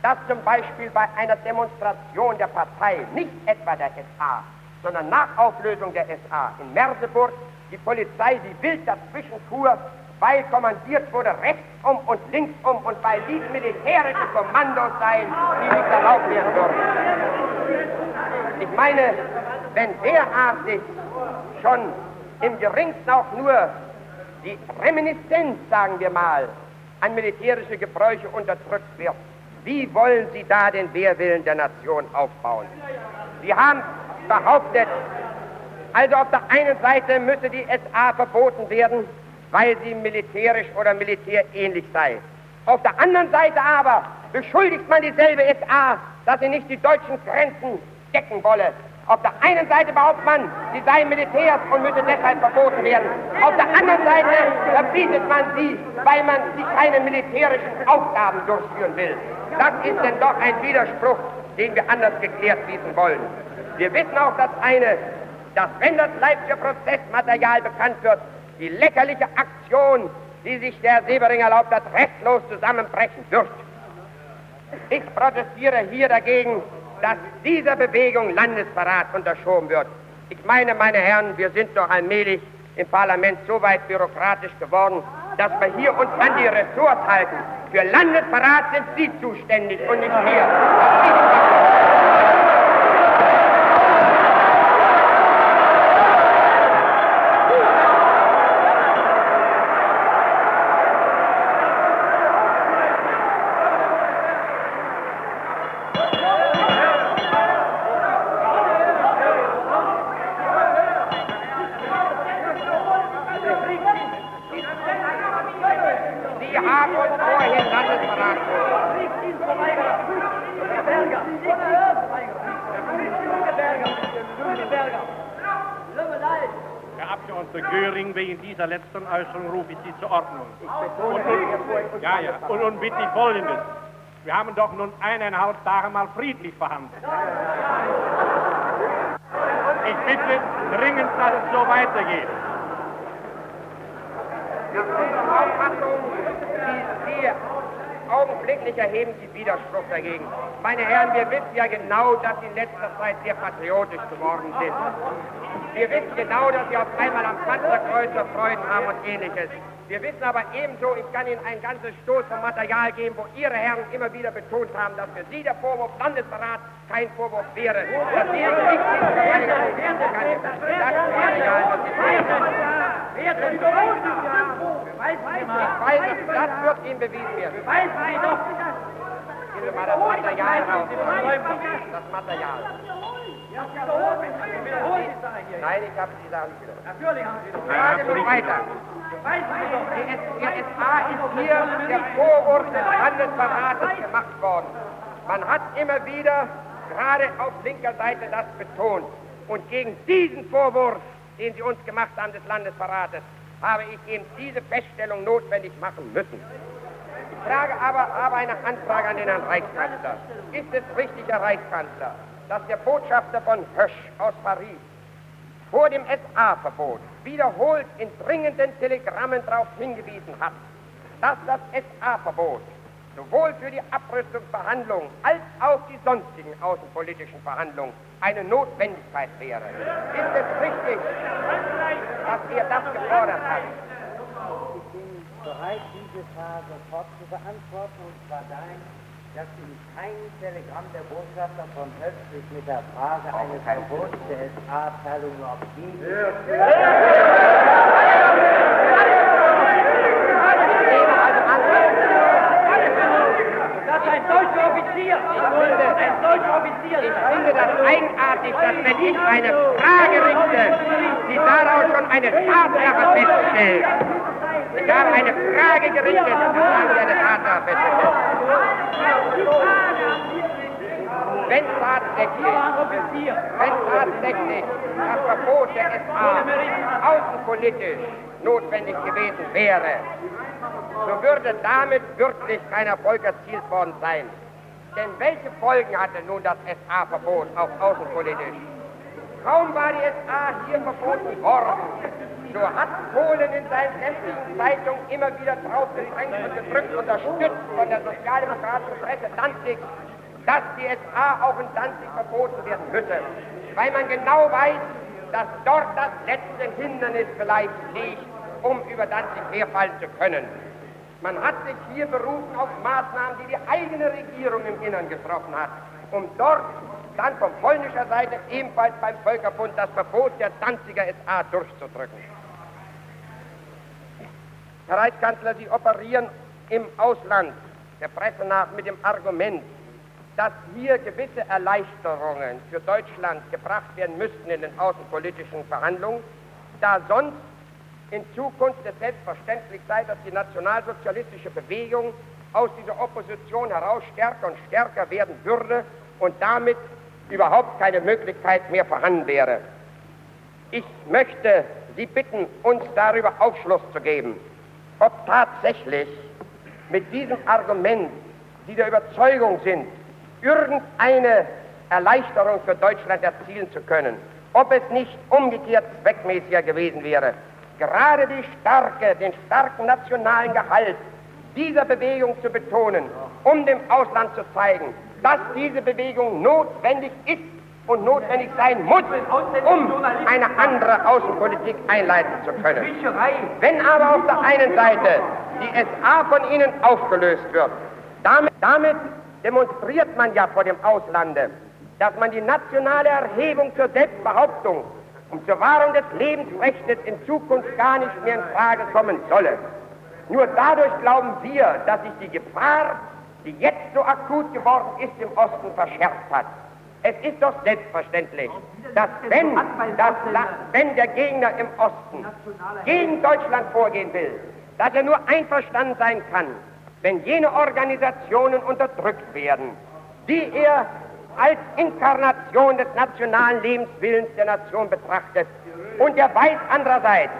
dass zum Beispiel bei einer Demonstration der Partei, nicht etwa der SA, sondern nach Auflösung der SA in Merseburg, die Polizei, die wild dazwischen fuhr, weil kommandiert wurde rechts um und links um und weil dies militärische Kommandos seien, die nicht erlaubt werden dürfen. Ich meine, wenn derartig schon im geringsten auch nur die Reminiszenz, sagen wir mal, an militärische Gebräuche unterdrückt wird, wie wollen Sie da den Wehrwillen der Nation aufbauen? Sie haben behauptet, also auf der einen Seite müsse die SA verboten werden, weil sie militärisch oder militärähnlich sei. Auf der anderen Seite aber beschuldigt man dieselbe SA, dass sie nicht die deutschen Grenzen decken wolle. Auf der einen Seite behauptet man, sie sei Militärs und müsse deshalb verboten werden. Auf der anderen Seite verbietet man sie, weil man sie keine militärischen Aufgaben durchführen will. Das ist denn doch ein Widerspruch, den wir anders geklärt wissen wollen. Wir wissen auch das eine, dass wenn das Leipziger Prozessmaterial bekannt wird, die lächerliche Aktion, die sich der Sebering erlaubt hat, restlos zusammenbrechen wird. Ich protestiere hier dagegen, dass dieser Bewegung Landesverrat unterschoben wird. Ich meine, meine Herren, wir sind doch allmählich im Parlament so weit bürokratisch geworden, dass wir hier uns an die Ressorts halten. Für Landesverrat sind Sie zuständig und nicht wir. Ordnung. Und, ja, ja. Und nun bitte ich Folgendes. Wir haben doch nun eineinhalb Tage mal friedlich verhandelt. Ich bitte dringend, dass es so weitergeht. Auffassung, die, die augenblicklich erheben Sie Widerspruch dagegen. Meine Herren, wir wissen ja genau, dass Sie in letzter Zeit sehr patriotisch geworden sind. Wir wissen genau, dass Sie auf einmal am Panzerkreuz Freuden haben und ähnliches. Wir wissen aber ebenso, ich kann Ihnen ein ganzes Stoß von Material geben, wo Ihre Herren immer wieder betont haben, dass für Sie der Vorwurf Landesverrat kein Vorwurf wäre. Dass Sie nicht. Das Material, was Sie weiß, das wird Ihnen bewiesen werden. Beweisen Sie doch! Gehen Sie mal das Material raus. Das Material. Nein, ich habe die Sachen wieder. Natürlich haben Sie doch. Frage nun weiter. Die SA ist hier der Vorwurf des Landesverrates gemacht worden. Man hat immer wieder, gerade auf linker Seite, das betont. Und gegen diesen Vorwurf, den Sie uns gemacht haben, des Landesverrates, habe ich eben diese Feststellung notwendig machen müssen. Ich frage aber, aber eine Anfrage an den Herrn Reichskanzler. Ist es richtig, Herr Reichskanzler, dass der Botschafter von Hösch aus Paris vor dem SA-Verbot wiederholt in dringenden Telegrammen darauf hingewiesen hat, dass das SA-Verbot sowohl für die Abrüstungsverhandlungen als auch die sonstigen außenpolitischen Verhandlungen eine Notwendigkeit wäre. Ist es richtig, dass er das gefordert hat? Ich bin bereit, diese Frage sofort zu beantworten, und zwar dahin, dass in keinem Telegramm der Botschafter von Höchst sich mit der Frage eines Verbots der SA-Abteilung ein deutscher Offizier! Ein deutscher Offizier! Ich finde das eigenartig, dass wenn ich eine Frage richte, Sie daraus schon eine Tatsache feststellen. Ich habe eine Frage gerichtet, Sie eine Tatsache. Wenn tatsächlich, wenn tatsächlich das Verbot der SA außenpolitisch notwendig gewesen wäre, so würde damit wirklich kein Erfolg erzielt worden sein. Denn welche Folgen hatte nun das SA-Verbot auch außenpolitisch? Kaum war die SA hier verboten worden, so hat Polen in seinen sämtlichen Zeitungen immer wieder drauf gedrängt und gedrückt, unterstützt von der sozialdemokratischen Presse Danzig, dass die SA auch in Danzig verboten werden müsse, weil man genau weiß, dass dort das letzte Hindernis vielleicht liegt, um über Danzig herfallen zu können. Man hat sich hier berufen auf Maßnahmen, die die eigene Regierung im Innern getroffen hat, um dort dann von polnischer Seite ebenfalls beim Völkerbund das Verbot der Danziger SA durchzudrücken. Herr Reichskanzler, Sie operieren im Ausland der Presse nach mit dem Argument, dass hier gewisse Erleichterungen für Deutschland gebracht werden müssten in den außenpolitischen Verhandlungen, da sonst in Zukunft es selbstverständlich sei, dass die nationalsozialistische Bewegung aus dieser Opposition heraus stärker und stärker werden würde und damit überhaupt keine Möglichkeit mehr vorhanden wäre. Ich möchte Sie bitten, uns darüber Aufschluss zu geben, ob tatsächlich mit diesem Argument, die der Überzeugung sind, irgendeine Erleichterung für Deutschland erzielen zu können, ob es nicht umgekehrt zweckmäßiger gewesen wäre, gerade die starke, den starken nationalen Gehalt dieser Bewegung zu betonen, um dem Ausland zu zeigen, dass diese Bewegung notwendig ist und notwendig sein muss, um eine andere Außenpolitik einleiten zu können. Wenn aber auf der einen Seite die SA von Ihnen aufgelöst wird, damit, damit demonstriert man ja vor dem Auslande, dass man die nationale Erhebung zur Selbstbehauptung und zur Wahrung des Lebensrechts in Zukunft gar nicht mehr in Frage kommen solle. Nur dadurch glauben wir, dass sich die Gefahr, die jetzt so akut geworden ist, im Osten verschärft hat. Es ist doch selbstverständlich, dass wenn, dass, wenn der Gegner im Osten gegen Deutschland vorgehen will, dass er nur einverstanden sein kann, wenn jene Organisationen unterdrückt werden, die er als Inkarnation des nationalen Lebenswillens der Nation betrachtet. Und er weiß andererseits,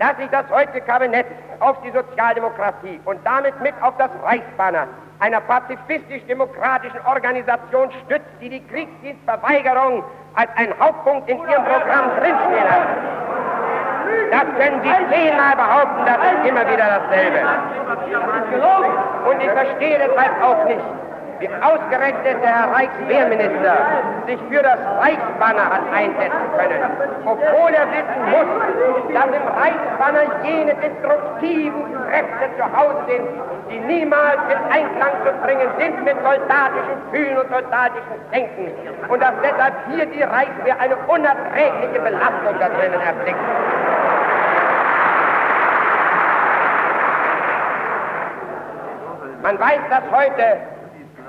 dass sich das heutige Kabinett auf die Sozialdemokratie und damit mit auf das Reichsbanner einer pazifistisch-demokratischen Organisation stützt, die die Kriegsdienstverweigerung als einen Hauptpunkt in ihrem Programm drinstehen hat. Das können Sie zehnmal behaupten, das ist immer wieder dasselbe. Und ich verstehe deshalb auch nicht, wie ausgerechnet der Herr Reichswehrminister sich für das Reichsbanner hat einsetzen können, obwohl er wissen muss, dass im Reichsbanner jene destruktiven Kräfte zu Hause sind, die niemals in Einklang zu bringen sind mit soldatischem Fühlen und soldatischem Denken. Und dass deshalb hier die Reichswehr eine unerträgliche Belastung da drinnen erblickt. Man weiß, dass heute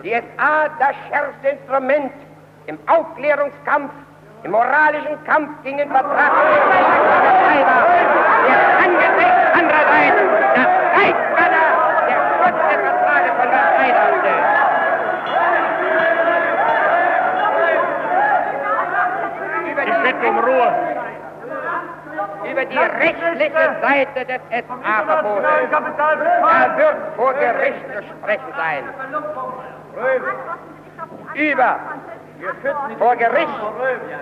die SA das schärfste Instrument im Aufklärungskampf, im moralischen Kampf gegen den Vertrag war, der angesichts andererseits das Reichsbanner der Schutz der Verträge von darstellt. Ich bitte um Ruhe. Über die rechtliche Seite des SA-Verbotes. Da wird vor Gericht zu sprechen sein. Über vor Gericht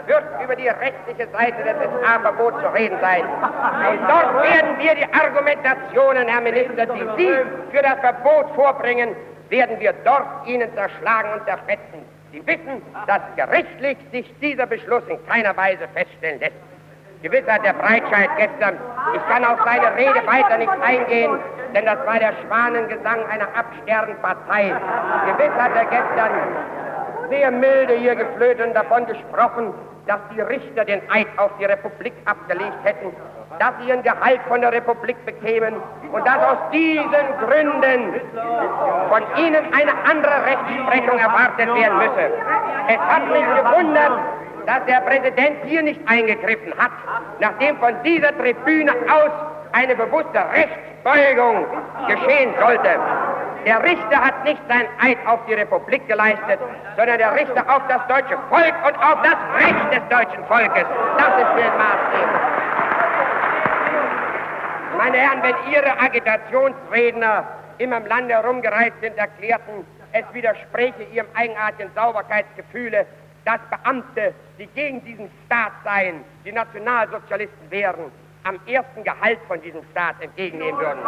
wird über die rechtliche Seite des SA-Verbots zu reden sein. Und dort werden wir die Argumentationen, Herr Minister, die Sie für das Verbot vorbringen, werden wir dort Ihnen zerschlagen und zerfetzen. Sie wissen, dass gerichtlich sich dieser Beschluss in keiner Weise feststellen lässt. Gewiss hat der Breitscheid gestern, ich kann auf seine Rede weiter nicht eingehen, denn das war der Schwanengesang einer absterbenden Partei. Gewiss hat er gestern sehr milde hier geflötet und davon gesprochen, dass die Richter den Eid auf die Republik abgelegt hätten, dass sie ihren Gehalt von der Republik bekämen und dass aus diesen Gründen von ihnen eine andere Rechtsprechung erwartet werden müsse. Es hat mich gewundert, dass der Präsident hier nicht eingegriffen hat, nachdem von dieser Tribüne aus eine bewusste Rechtsbeugung geschehen sollte. Der Richter hat nicht sein Eid auf die Republik geleistet, sondern der Richter auf das deutsche Volk und auf das Recht des deutschen Volkes. Das ist den Maßstab. Meine Herren, wenn Ihre Agitationsredner immer im Lande herumgereist sind, erklärten, es widerspräche ihrem eigenartigen Sauberkeitsgefühle, dass Beamte, die gegen diesen Staat seien, die Nationalsozialisten wären, am ersten Gehalt von diesem Staat entgegennehmen würden.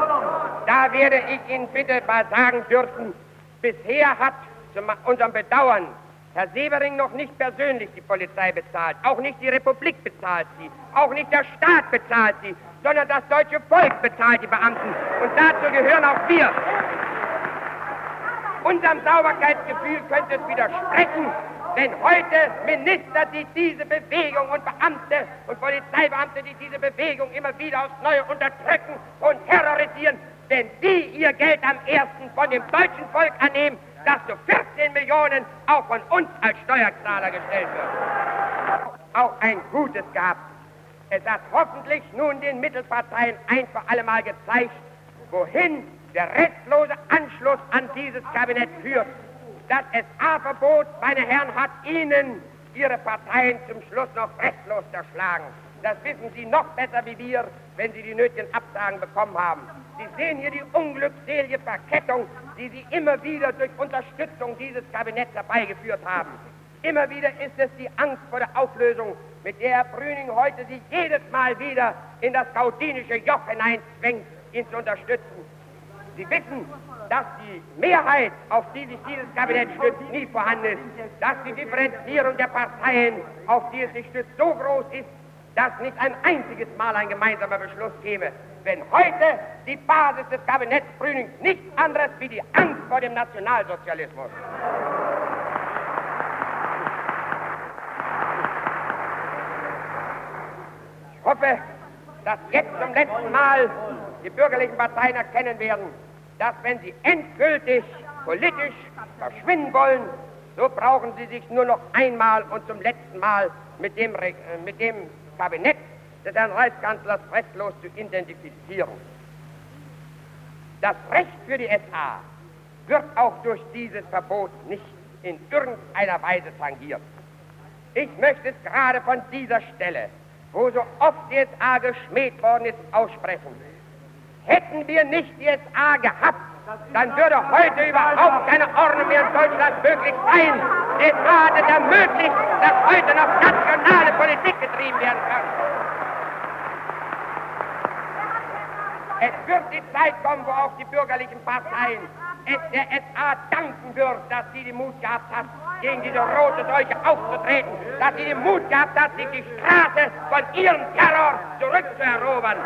Da werde ich Ihnen bitte mal sagen dürfen, bisher hat zu unserem Bedauern Herr Severing noch nicht persönlich die Polizei bezahlt, auch nicht die Republik bezahlt sie, auch nicht der Staat bezahlt sie, sondern das deutsche Volk bezahlt die Beamten. Und dazu gehören auch wir. Unserem Sauberkeitsgefühl könnte es widersprechen, wenn heute Minister, die diese Bewegung und Beamte und Polizeibeamte, die diese Bewegung immer wieder aufs Neue unterdrücken und terrorisieren, wenn die ihr Geld am ersten von dem deutschen Volk annehmen, das zu 14 Millionen auch von uns als Steuerzahler gestellt wird. Auch ein Gutes gehabt. Es hat hoffentlich nun den Mittelparteien ein für allemal gezeigt, wohin der restlose Anschluss an dieses Kabinett führt. Das SA-Verbot, meine Herren, hat Ihnen Ihre Parteien zum Schluss noch restlos zerschlagen. Das wissen Sie noch besser wie wir, wenn Sie die nötigen Absagen bekommen haben. Sie sehen hier die unglückselige Verkettung, die Sie immer wieder durch Unterstützung dieses Kabinetts herbeigeführt haben. Immer wieder ist es die Angst vor der Auflösung, mit der Herr Brüning heute sich jedes Mal wieder in das gaudinische Joch hineinzwängt, ihn zu unterstützen. Sie wissen, dass die Mehrheit, auf die sich dieses Kabinett stützt, nie vorhanden ist, dass die Differenzierung der Parteien, auf die es sich stützt, so groß ist, dass nicht ein einziges Mal ein gemeinsamer Beschluss käme. Wenn heute die Basis des Kabinetts Brünings nichts anderes wie die Angst vor dem Nationalsozialismus. Hoffe, dass jetzt zum letzten Mal die bürgerlichen Parteien erkennen werden, dass wenn sie endgültig politisch verschwinden wollen, so brauchen sie sich nur noch einmal und zum letzten Mal mit dem, äh, mit dem Kabinett des Herrn Reichskanzlers fresslos zu identifizieren. Das Recht für die SA wird auch durch dieses Verbot nicht in irgendeiner Weise tangiert. Ich möchte es gerade von dieser Stelle, wo so oft die SA geschmäht worden ist, aussprechen. Hätten wir nicht die SA gehabt, dann würde heute überhaupt keine Ordnung mehr in Deutschland möglich sein. Es hat es ermöglicht, dass heute noch nationale Politik getrieben werden kann. Es wird die Zeit kommen, wo auch die bürgerlichen Parteien es der SA danken wird, dass sie den Mut gehabt hat, gegen diese rote Seuche aufzutreten, dass sie den Mut gehabt hat, sich die Straße von ihrem Terror zurückzuerobern.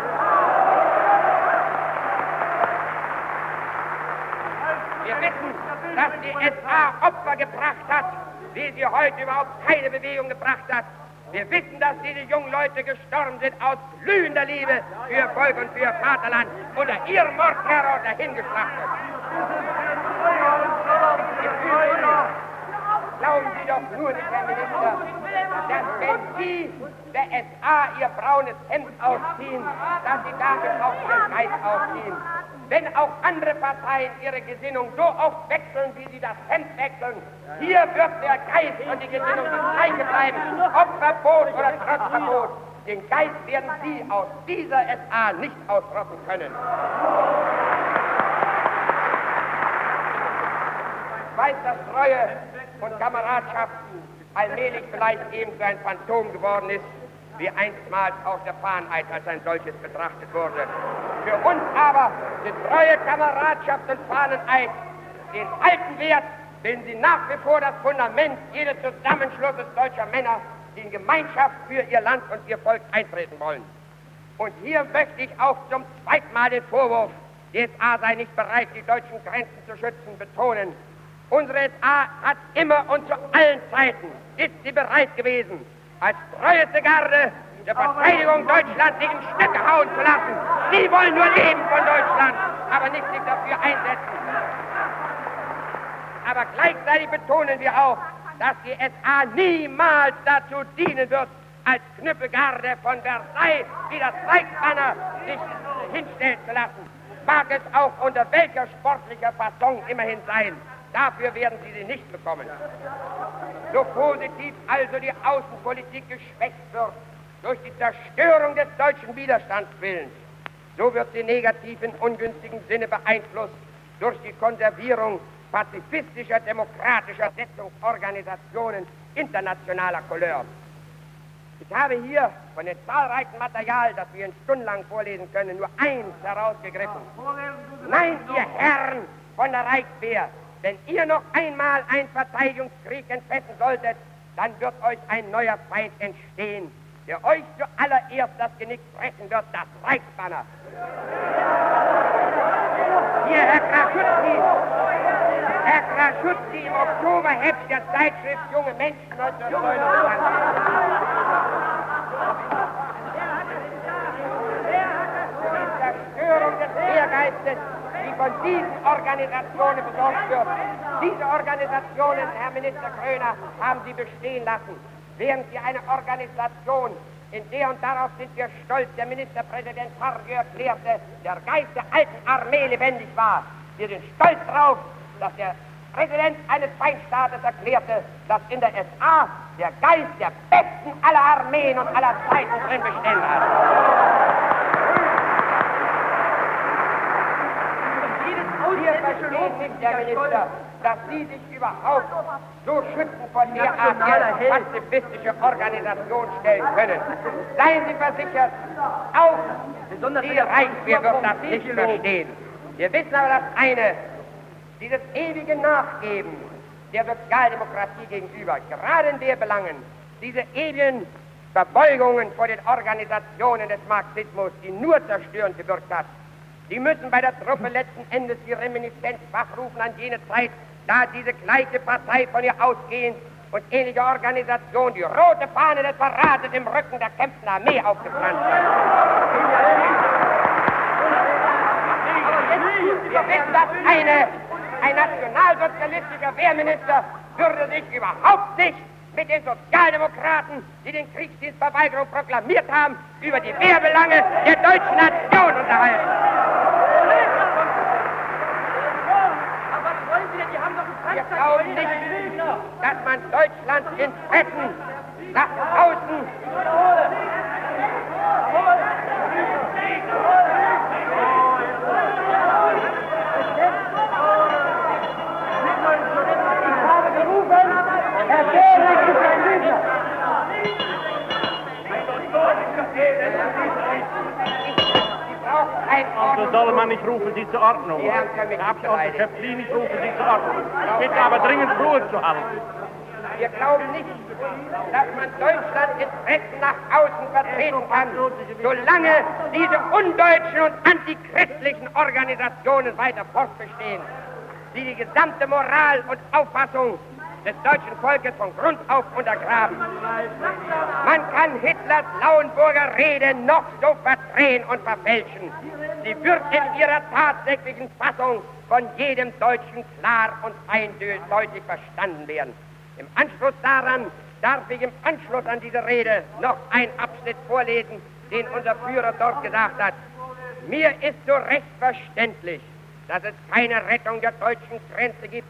Wir wissen, dass die SA Opfer gebracht hat, wie sie heute überhaupt keine Bewegung gebracht hat. Wir wissen, dass diese jungen Leute gestorben sind aus glühender Liebe für Volk und für Vaterland unter ihrem Mordterror dahingeschlachtet. Glauben Sie doch nur nicht, Herr Minister, dass wenn Sie der SA ihr braunes Hemd ausziehen, dass Sie damit auch Ihren Geist ausziehen. Wenn auch andere Parteien ihre Gesinnung so oft wechseln, wie sie das Hemd wechseln, hier wird der Geist und die Gesinnung die gleiche bleiben, ob Verbot oder trotz Verbot. Den Geist werden Sie aus dieser SA nicht ausrotten können. Weiß, dass Treue und Kameradschaft allmählich vielleicht ebenso ein Phantom geworden ist, wie einstmals auch der Fahneneid als ein solches betrachtet wurde. Für uns aber sind treue Kameradschaft und Fahneneid den alten Wert, bilden sie nach wie vor das Fundament jedes Zusammenschlusses deutscher Männer, die in Gemeinschaft für ihr Land und ihr Volk eintreten wollen. Und hier möchte ich auch zum zweiten Mal den Vorwurf, die SA sei nicht bereit, die deutschen Grenzen zu schützen, betonen. Unsere SA hat immer und zu allen Zeiten ist sie bereit gewesen, als treueste Garde der Verteidigung Deutschlands sich in Stücke hauen zu lassen. Sie wollen nur leben von Deutschland, aber nicht sich dafür einsetzen. Aber gleichzeitig betonen wir auch, dass die SA niemals dazu dienen wird, als Knüppelgarde von Versailles wie das Reichsbanner sich hinstellen zu lassen. Mag es auch unter welcher sportlicher Fasson immerhin sein. Dafür werden sie sie nicht bekommen. So positiv also die Außenpolitik geschwächt wird durch die Zerstörung des deutschen Widerstandswillens, so wird sie negativ in ungünstigen Sinne beeinflusst durch die Konservierung pazifistischer, demokratischer Setzungsorganisationen internationaler Couleur. Ich habe hier von dem zahlreichen Material, das wir in stundenlang vorlesen können, nur eins herausgegriffen. Nein, ihr Herren von der Reichswehr, wenn ihr noch einmal einen Verteidigungskrieg entfetten solltet, dann wird euch ein neuer Feind entstehen, der euch zuallererst das Genick brechen wird, das Reichsbanner. Hier, Herr Kraschutzi, Herr Kraschutzi im Oktoberheft der Zeitschrift Junge Menschen 1929. Die Zerstörung des Ehrgeizes, die von diesen Organisationen besorgt wird. Diese Organisationen, Herr Minister Kröner, haben Sie bestehen lassen während Sie eine Organisation, in der und darauf sind wir stolz, der Ministerpräsident Farge erklärte, der Geist der alten Armee lebendig war. Wir sind stolz darauf, dass der Präsident eines Feindstaates erklärte, dass in der SA der Geist der besten aller Armeen und aller Zeiten drin bestehen hat. Wir verstehen nicht, Herr Minister, dass Sie sich überhaupt so schützen von derart pazifistische Organisation stellen können. Seien Sie versichert, auch die Reichswehr wird das nicht verstehen. Wir wissen aber das eine, dieses ewige Nachgeben der Sozialdemokratie gegenüber, gerade in der Belangen, diese ewigen Verbeugungen vor den Organisationen des Marxismus, die nur zerstörend gewirkt hat, die müssen bei der Truppe letzten Endes die Reminiszenz wachrufen an jene Zeit, da diese gleiche Partei von ihr ausgehend und ähnliche Organisation die rote Fahne des Verrates im Rücken der kämpfenden Armee aufgepflanzt hat. Wir wissen, dass eine, ein nationalsozialistischer Wehrminister würde sich überhaupt nicht mit den Sozialdemokraten, die den Kriegsdienstverweigerung proklamiert haben, über die Wehrbelange der deutschen Nation unterhalten. Wir glauben nicht, dass man Deutschland in Fetten nach außen So soll man nicht rufen, Sie zur Ordnung. Der Abgeordnete Schöpflin, ich rufe Sie zur Ordnung. Bitte aber dringend Ruhe zu halten. Wir glauben nicht, dass man Deutschlands Interessen nach außen vertreten kann, solange diese undeutschen und antichristlichen Organisationen weiter fortbestehen, die die gesamte Moral und Auffassung des deutschen Volkes von Grund auf untergraben. Man kann Hitlers Lauenburger Rede noch so verdrehen und verfälschen. Sie wird in ihrer tatsächlichen Fassung von jedem Deutschen klar und eindeutig verstanden werden. Im Anschluss daran darf ich im Anschluss an diese Rede noch einen Abschnitt vorlesen, den unser Führer dort gesagt hat. Mir ist so recht verständlich, dass es keine Rettung der deutschen Grenze gibt,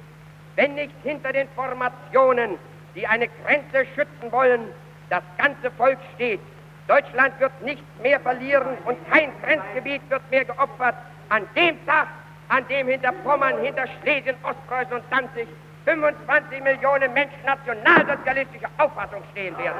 wenn nicht hinter den Formationen, die eine Grenze schützen wollen, das ganze Volk steht. Deutschland wird nichts mehr verlieren und kein Grenzgebiet wird mehr geopfert. An dem Tag, an dem hinter Pommern, hinter Schlesien, Ostpreußen und Danzig 25 Millionen Menschen nationalsozialistischer Auffassung stehen werden.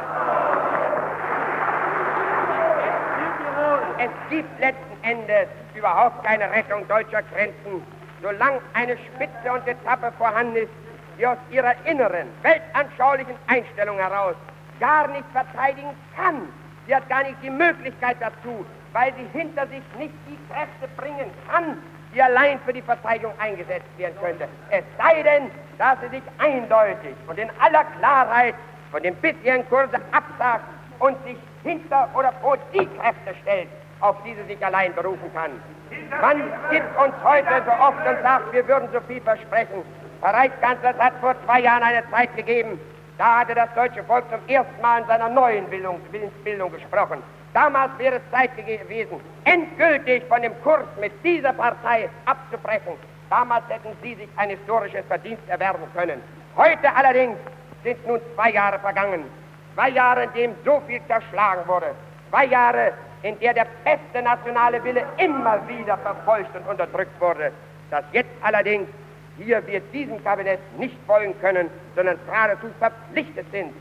Es gibt letzten Endes überhaupt keine Rettung deutscher Grenzen, solange eine Spitze und Etappe vorhanden ist, die aus ihrer inneren, weltanschaulichen Einstellung heraus gar nicht verteidigen kann. Sie hat gar nicht die Möglichkeit dazu, weil sie hinter sich nicht die Kräfte bringen kann, die allein für die Verteidigung eingesetzt werden könnte. Es sei denn, dass sie sich eindeutig und in aller Klarheit von dem bisherigen Kurse absagt und sich hinter oder vor die Kräfte stellt, auf die sie sich allein berufen kann. Man gibt uns heute so oft und sagt, wir würden so viel versprechen. Herr Reichskanzler, hat vor zwei Jahren eine Zeit gegeben, da hatte das deutsche Volk zum ersten Mal in seiner neuen Bildung, Willensbildung gesprochen. Damals wäre es Zeit gewesen, endgültig von dem Kurs mit dieser Partei abzubrechen. Damals hätten Sie sich ein historisches Verdienst erwerben können. Heute allerdings sind nun zwei Jahre vergangen. Zwei Jahre, in denen so viel zerschlagen wurde. Zwei Jahre, in der der beste nationale Wille immer wieder verfolgt und unterdrückt wurde. Dass jetzt allerdings hier wir diesem Kabinett nicht folgen können, sondern geradezu verpflichtet sind,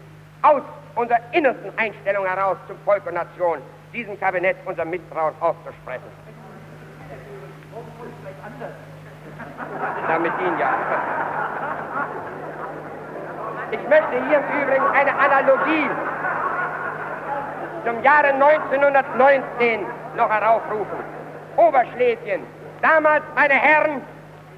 aus unserer innersten Einstellung heraus zum Volk und Nation diesem Kabinett unser Misstrauen auszusprechen. Damit Ihnen ja. Ich möchte hier übrigens eine Analogie zum Jahre 1919 noch heraufrufen. Oberschlesien. Damals, meine Herren,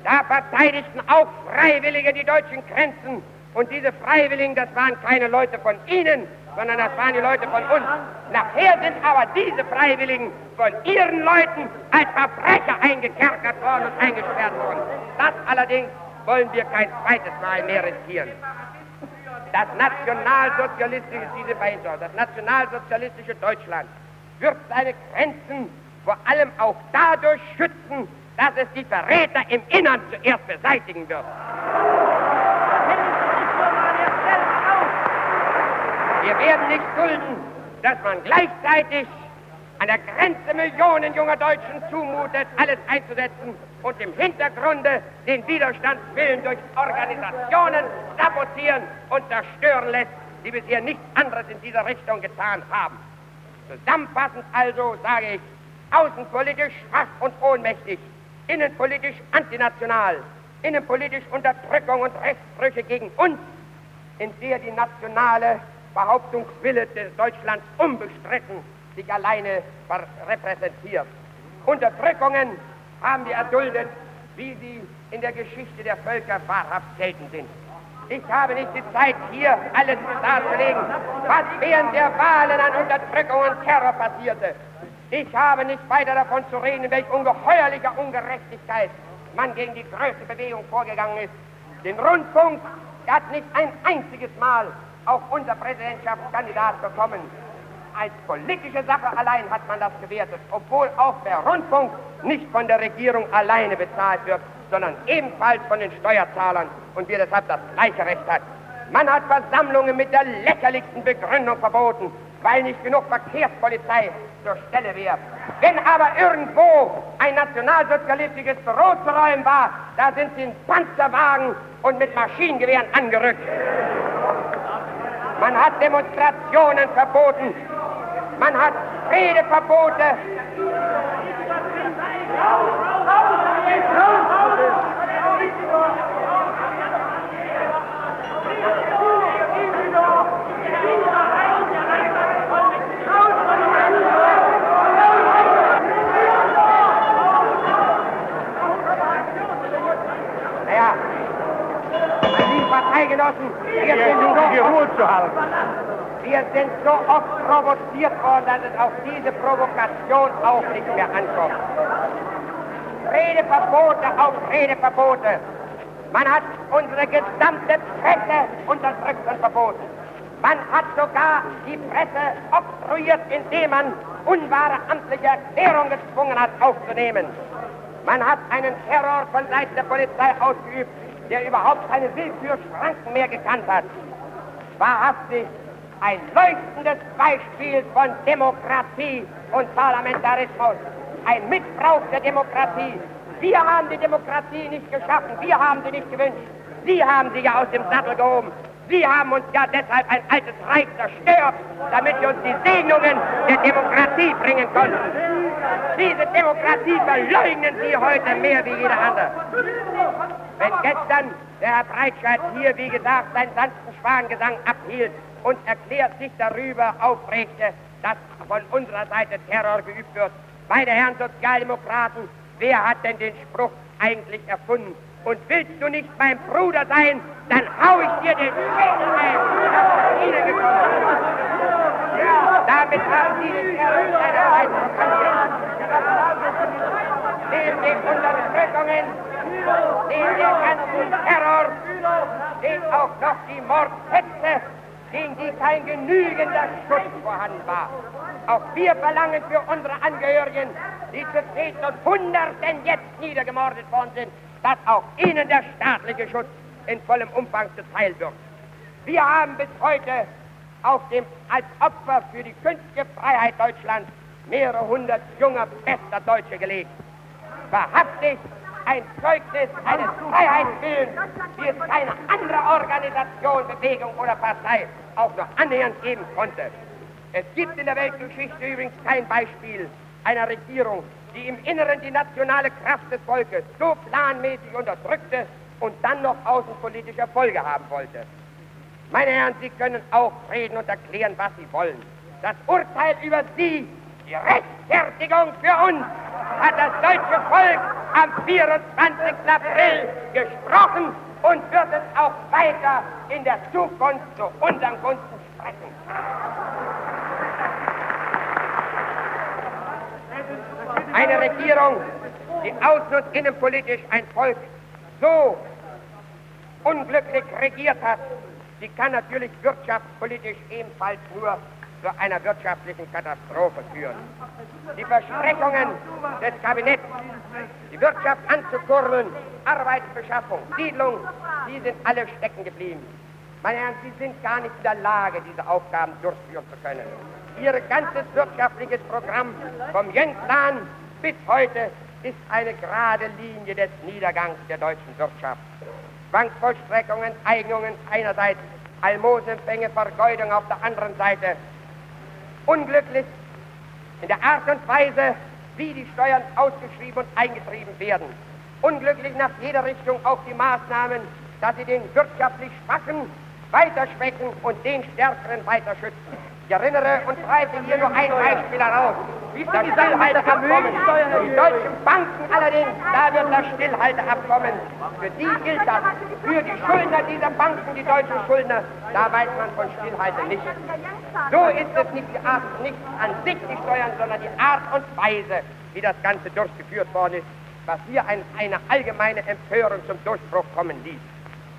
da verteidigten auch Freiwillige die deutschen Grenzen. Und diese Freiwilligen, das waren keine Leute von Ihnen, sondern das waren die Leute von uns. Nachher sind aber diese Freiwilligen von ihren Leuten als Verbrecher eingekerkert worden und eingesperrt worden. Das allerdings wollen wir kein zweites Mal mehr riskieren. Das nationalsozialistische, diese Verhinderung, das nationalsozialistische Deutschland wird seine Grenzen vor allem auch dadurch schützen, dass es die Verräter im Innern zuerst beseitigen wird. Wir werden nicht dulden, dass man gleichzeitig an der Grenze Millionen junger Deutschen zumutet, alles einzusetzen und im Hintergrunde den Widerstandswillen durch Organisationen sabotieren und zerstören lässt, die bisher nichts anderes in dieser Richtung getan haben. Zusammenfassend also sage ich, außenpolitisch schwach und ohnmächtig innenpolitisch antinational, innenpolitisch Unterdrückung und Rechtsbrüche gegen uns, in der die nationale Behauptungswille des Deutschlands unbestritten sich alleine repräsentiert. Unterdrückungen haben wir erduldet, wie sie in der Geschichte der Völker wahrhaft selten sind. Ich habe nicht die Zeit, hier alles darzulegen, was während der Wahlen an Unterdrückung und Terror passierte. Ich habe nicht weiter davon zu reden, welch ungeheuerlicher Ungerechtigkeit man gegen die größte Bewegung vorgegangen ist. Den Rundfunk hat nicht ein einziges Mal auch unser Präsidentschaftskandidat bekommen. Als politische Sache allein hat man das gewertet, obwohl auch der Rundfunk nicht von der Regierung alleine bezahlt wird, sondern ebenfalls von den Steuerzahlern und wir deshalb das gleiche Recht hat. Man hat Versammlungen mit der lächerlichsten Begründung verboten, weil nicht genug Verkehrspolizei zur Stelle wäre. Wenn aber irgendwo ein nationalsozialistisches Büro zu räumen war, da sind sie in Panzerwagen und mit Maschinengewehren angerückt. Man hat Demonstrationen verboten. Man hat Redeverbote. Naja, meine lieben Parteigenossen, wir sind, oft, wir sind so oft provoziert worden, dass es auf diese Provokation auch nicht mehr ankommt. Redeverbote auf Redeverbote. Man hat unsere gesamte Presse unterdrückt und verboten. Man hat sogar die Presse obstruiert, indem man unwahre amtliche Erklärungen gezwungen hat aufzunehmen. Man hat einen Terror von Seiten der Polizei ausgeübt, der überhaupt keine Willkürschranken mehr gekannt hat. Wahrhaftig ein leuchtendes Beispiel von Demokratie und Parlamentarismus. Ein Missbrauch der Demokratie. Wir haben die Demokratie nicht geschaffen, wir haben sie nicht gewünscht. Sie haben sie ja aus dem Sattel gehoben. Sie haben uns ja deshalb ein altes Reich zerstört, damit wir uns die Segnungen der Demokratie bringen konnten. Diese Demokratie verleugnen Sie heute mehr wie jeder andere. Wenn gestern der Herr Breitscheid hier, wie gesagt, seinen sanften Schwangesang abhielt und erklärt sich darüber aufregte, dass von unserer Seite Terror geübt wird, meine Herren Sozialdemokraten, wer hat denn den Spruch eigentlich erfunden? Und willst du nicht mein Bruder sein, dann hau ich dir den Schädel ein. Damit haben den Terror Seite proklamiert. Neben den Unterdrückungen, neben dem ganzen Terror, steht auch noch die Mordhetze, gegen die kein genügender Schutz vorhanden war. Auch wir verlangen für unsere Angehörigen, die zu Zehnten und Hunderten jetzt niedergemordet worden sind, dass auch ihnen der staatliche Schutz in vollem Umfang zuteil wird. Wir haben bis heute dem, als Opfer für die künftige Freiheit Deutschlands mehrere hundert junger, bester Deutsche gelegt. Wahrhaftig ein Zeugnis eines Freiheitswillens, wie es keine andere Organisation, Bewegung oder Partei auch nur annähernd geben konnte. Es gibt in der Weltgeschichte übrigens kein Beispiel einer Regierung, die im Inneren die nationale Kraft des Volkes so planmäßig unterdrückte und dann noch außenpolitische Erfolge haben wollte. Meine Herren, Sie können auch reden und erklären, was Sie wollen. Das Urteil über Sie, die Rechtfertigung für uns, hat das deutsche Volk am 24. April gesprochen und wird es auch weiter in der Zukunft zu unseren Gunsten sprechen. Eine Regierung, die außen- und innenpolitisch ein Volk so unglücklich regiert hat, die kann natürlich wirtschaftspolitisch ebenfalls nur zu einer wirtschaftlichen Katastrophe führen. Die Versprechungen des Kabinetts, die Wirtschaft anzukurbeln, Arbeitsbeschaffung, Siedlung, die sind alle stecken geblieben. Meine Herren, Sie sind gar nicht in der Lage, diese Aufgaben durchführen zu können. Ihr ganzes wirtschaftliches Programm vom Jüngsten bis heute ist eine gerade Linie des Niedergangs der deutschen Wirtschaft. Zwangsvollstreckungen, Eignungen einerseits, Almosenempfänge, Vergeudung auf der anderen Seite. Unglücklich in der Art und Weise, wie die Steuern ausgeschrieben und eingetrieben werden. Unglücklich nach jeder Richtung auch die Maßnahmen, dass sie den wirtschaftlich Schwachen weiter schwächen und den Stärkeren weiter schützen. Ich erinnere und greife hier nur ein Beispiel heraus. Das Stillhalteabkommen. Die deutschen Banken allerdings, da wird das Stillhalteabkommen. Für die gilt das. Für die Schuldner dieser Banken, die deutschen Schuldner, da weiß man von Stillhalte nichts. So ist es nicht die Art, nicht an sich die Steuern, sondern die Art und Weise, wie das Ganze durchgeführt worden ist, was hier ein, eine allgemeine Empörung zum Durchbruch kommen ließ.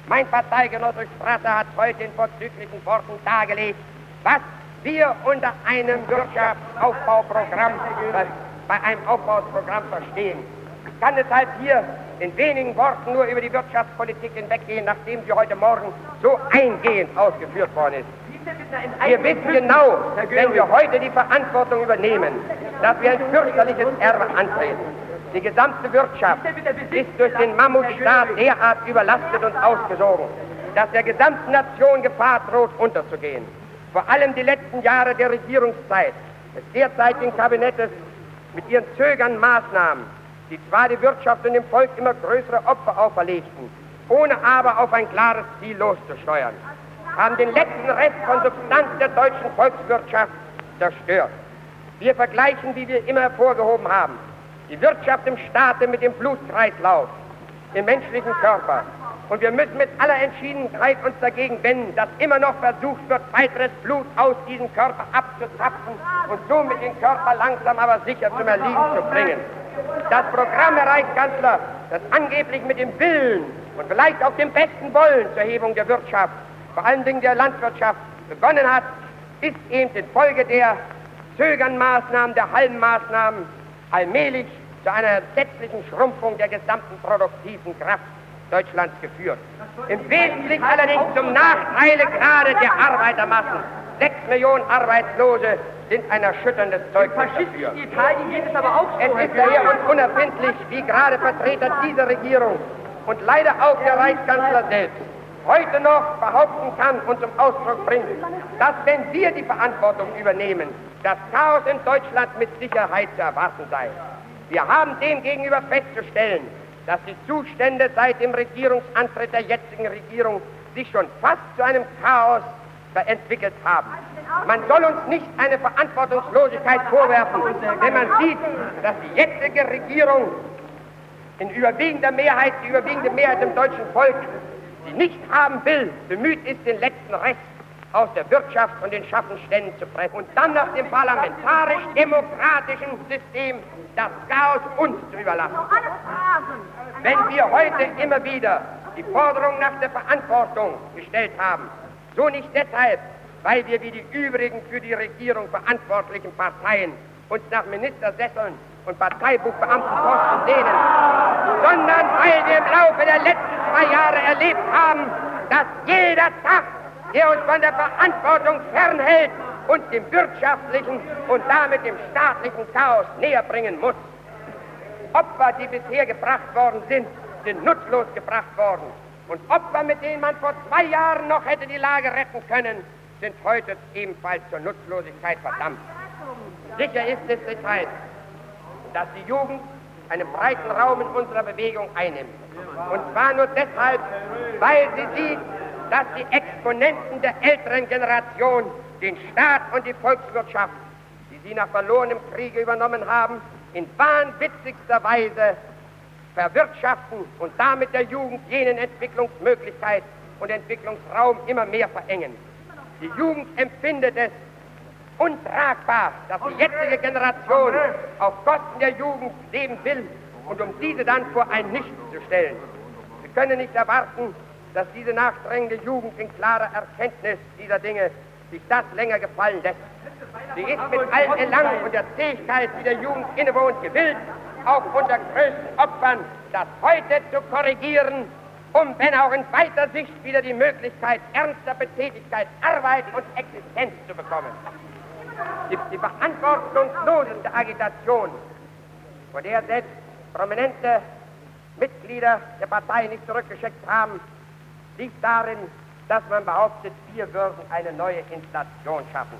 Mein Parteigenosse Strasser hat heute in vorzüglichen Worten dargelegt, was wir unter einem Wirtschaftsaufbauprogramm, bei einem Aufbauprogramm verstehen. Ich kann deshalb hier in wenigen Worten nur über die Wirtschaftspolitik hinweggehen, nachdem sie heute Morgen so eingehend ausgeführt worden ist. Wir wissen genau, wenn wir heute die Verantwortung übernehmen, dass wir ein fürchterliches Erbe antreten. Die gesamte Wirtschaft ist durch den Mammutstaat derart überlastet und ausgesogen, dass der gesamten Nation Gefahr droht, unterzugehen. Vor allem die letzten Jahre der Regierungszeit des derzeitigen Kabinettes mit ihren zögernden Maßnahmen, die zwar die Wirtschaft und dem Volk immer größere Opfer auferlegten, ohne aber auf ein klares Ziel loszusteuern haben den letzten Rest von Substanz der deutschen Volkswirtschaft zerstört. Wir vergleichen, wie wir immer hervorgehoben haben, die Wirtschaft im Staate mit dem Blutkreislauf im menschlichen Körper. Und wir müssen mit aller Entschiedenheit uns dagegen wenden, dass immer noch versucht wird, weiteres Blut aus diesem Körper abzuzapfen und somit den Körper langsam aber sicher zum Erliegen zu bringen. Das Programm, Herr Reichskanzler, das angeblich mit dem Willen und vielleicht auch dem besten Wollen zur Hebung der Wirtschaft vor allen Dingen der Landwirtschaft begonnen hat, ist eben infolge der zögernden Maßnahmen, der halben Maßnahmen allmählich zu einer letztlichen Schrumpfung der gesamten produktiven Kraft Deutschlands geführt. Im Wesentlichen allerdings zum Nachteile gerade der Arbeitermassen. Sechs Millionen Arbeitslose sind ein erschütterndes Zeugnis dafür. Italien geht es aber auch so. Es ist sehr und unerfindlich, wie gerade Vertreter dieser Regierung und leider auch der Reichskanzler selbst heute noch behaupten kann und zum Ausdruck bringt, dass wenn wir die Verantwortung übernehmen, das Chaos in Deutschland mit Sicherheit zu erwarten sei. Wir haben demgegenüber festzustellen, dass die Zustände seit dem Regierungsantritt der jetzigen Regierung sich schon fast zu einem Chaos entwickelt haben. Man soll uns nicht eine Verantwortungslosigkeit vorwerfen, wenn man sieht, dass die jetzige Regierung in überwiegender Mehrheit, die überwiegende Mehrheit im deutschen Volk die nicht haben will, bemüht ist, den letzten Rest aus der Wirtschaft und den Schaffenständen zu pressen und dann nach dem parlamentarisch-demokratischen System das Chaos uns zu überlassen. Wenn wir heute immer wieder die Forderung nach der Verantwortung gestellt haben, so nicht deshalb, weil wir wie die übrigen für die Regierung verantwortlichen Parteien uns nach Ministersesseln und Parteibuchbeamtenposten sehnen, sondern weil wir im Laufe der letzten zwei Jahre erlebt haben, dass jeder Tag, der uns von der Verantwortung fernhält, uns dem wirtschaftlichen und damit dem staatlichen Chaos näher bringen muss. Opfer, die bisher gebracht worden sind, sind nutzlos gebracht worden. Und Opfer, mit denen man vor zwei Jahren noch hätte die Lage retten können, sind heute ebenfalls zur Nutzlosigkeit verdammt. Sicher ist es deshalb, dass die Jugend einen breiten Raum in unserer Bewegung einnimmt. Und zwar nur deshalb, weil sie sieht, dass die Exponenten der älteren Generation den Staat und die Volkswirtschaft, die sie nach verlorenem Kriege übernommen haben, in wahnwitzigster Weise verwirtschaften und damit der Jugend jenen Entwicklungsmöglichkeit und Entwicklungsraum immer mehr verengen. Die Jugend empfindet es untragbar, dass die jetzige Generation auf Kosten der Jugend leben will und um diese dann vor ein Nichts zu stellen. Sie können nicht erwarten, dass diese nachdrängende Jugend in klarer Erkenntnis dieser Dinge sich das länger gefallen lässt. Sie ist mit allen Elan und der Zähigkeit, die der Jugend innewohnt, gewillt, auch unter größten Opfern das heute zu korrigieren, um, wenn auch in weiter Sicht, wieder die Möglichkeit ernster Betätigkeit, Arbeit und Existenz zu bekommen die verantwortungsloseste Agitation, vor der selbst prominente Mitglieder der Partei nicht zurückgeschickt haben, liegt darin, dass man behauptet, wir würden eine neue Inflation schaffen.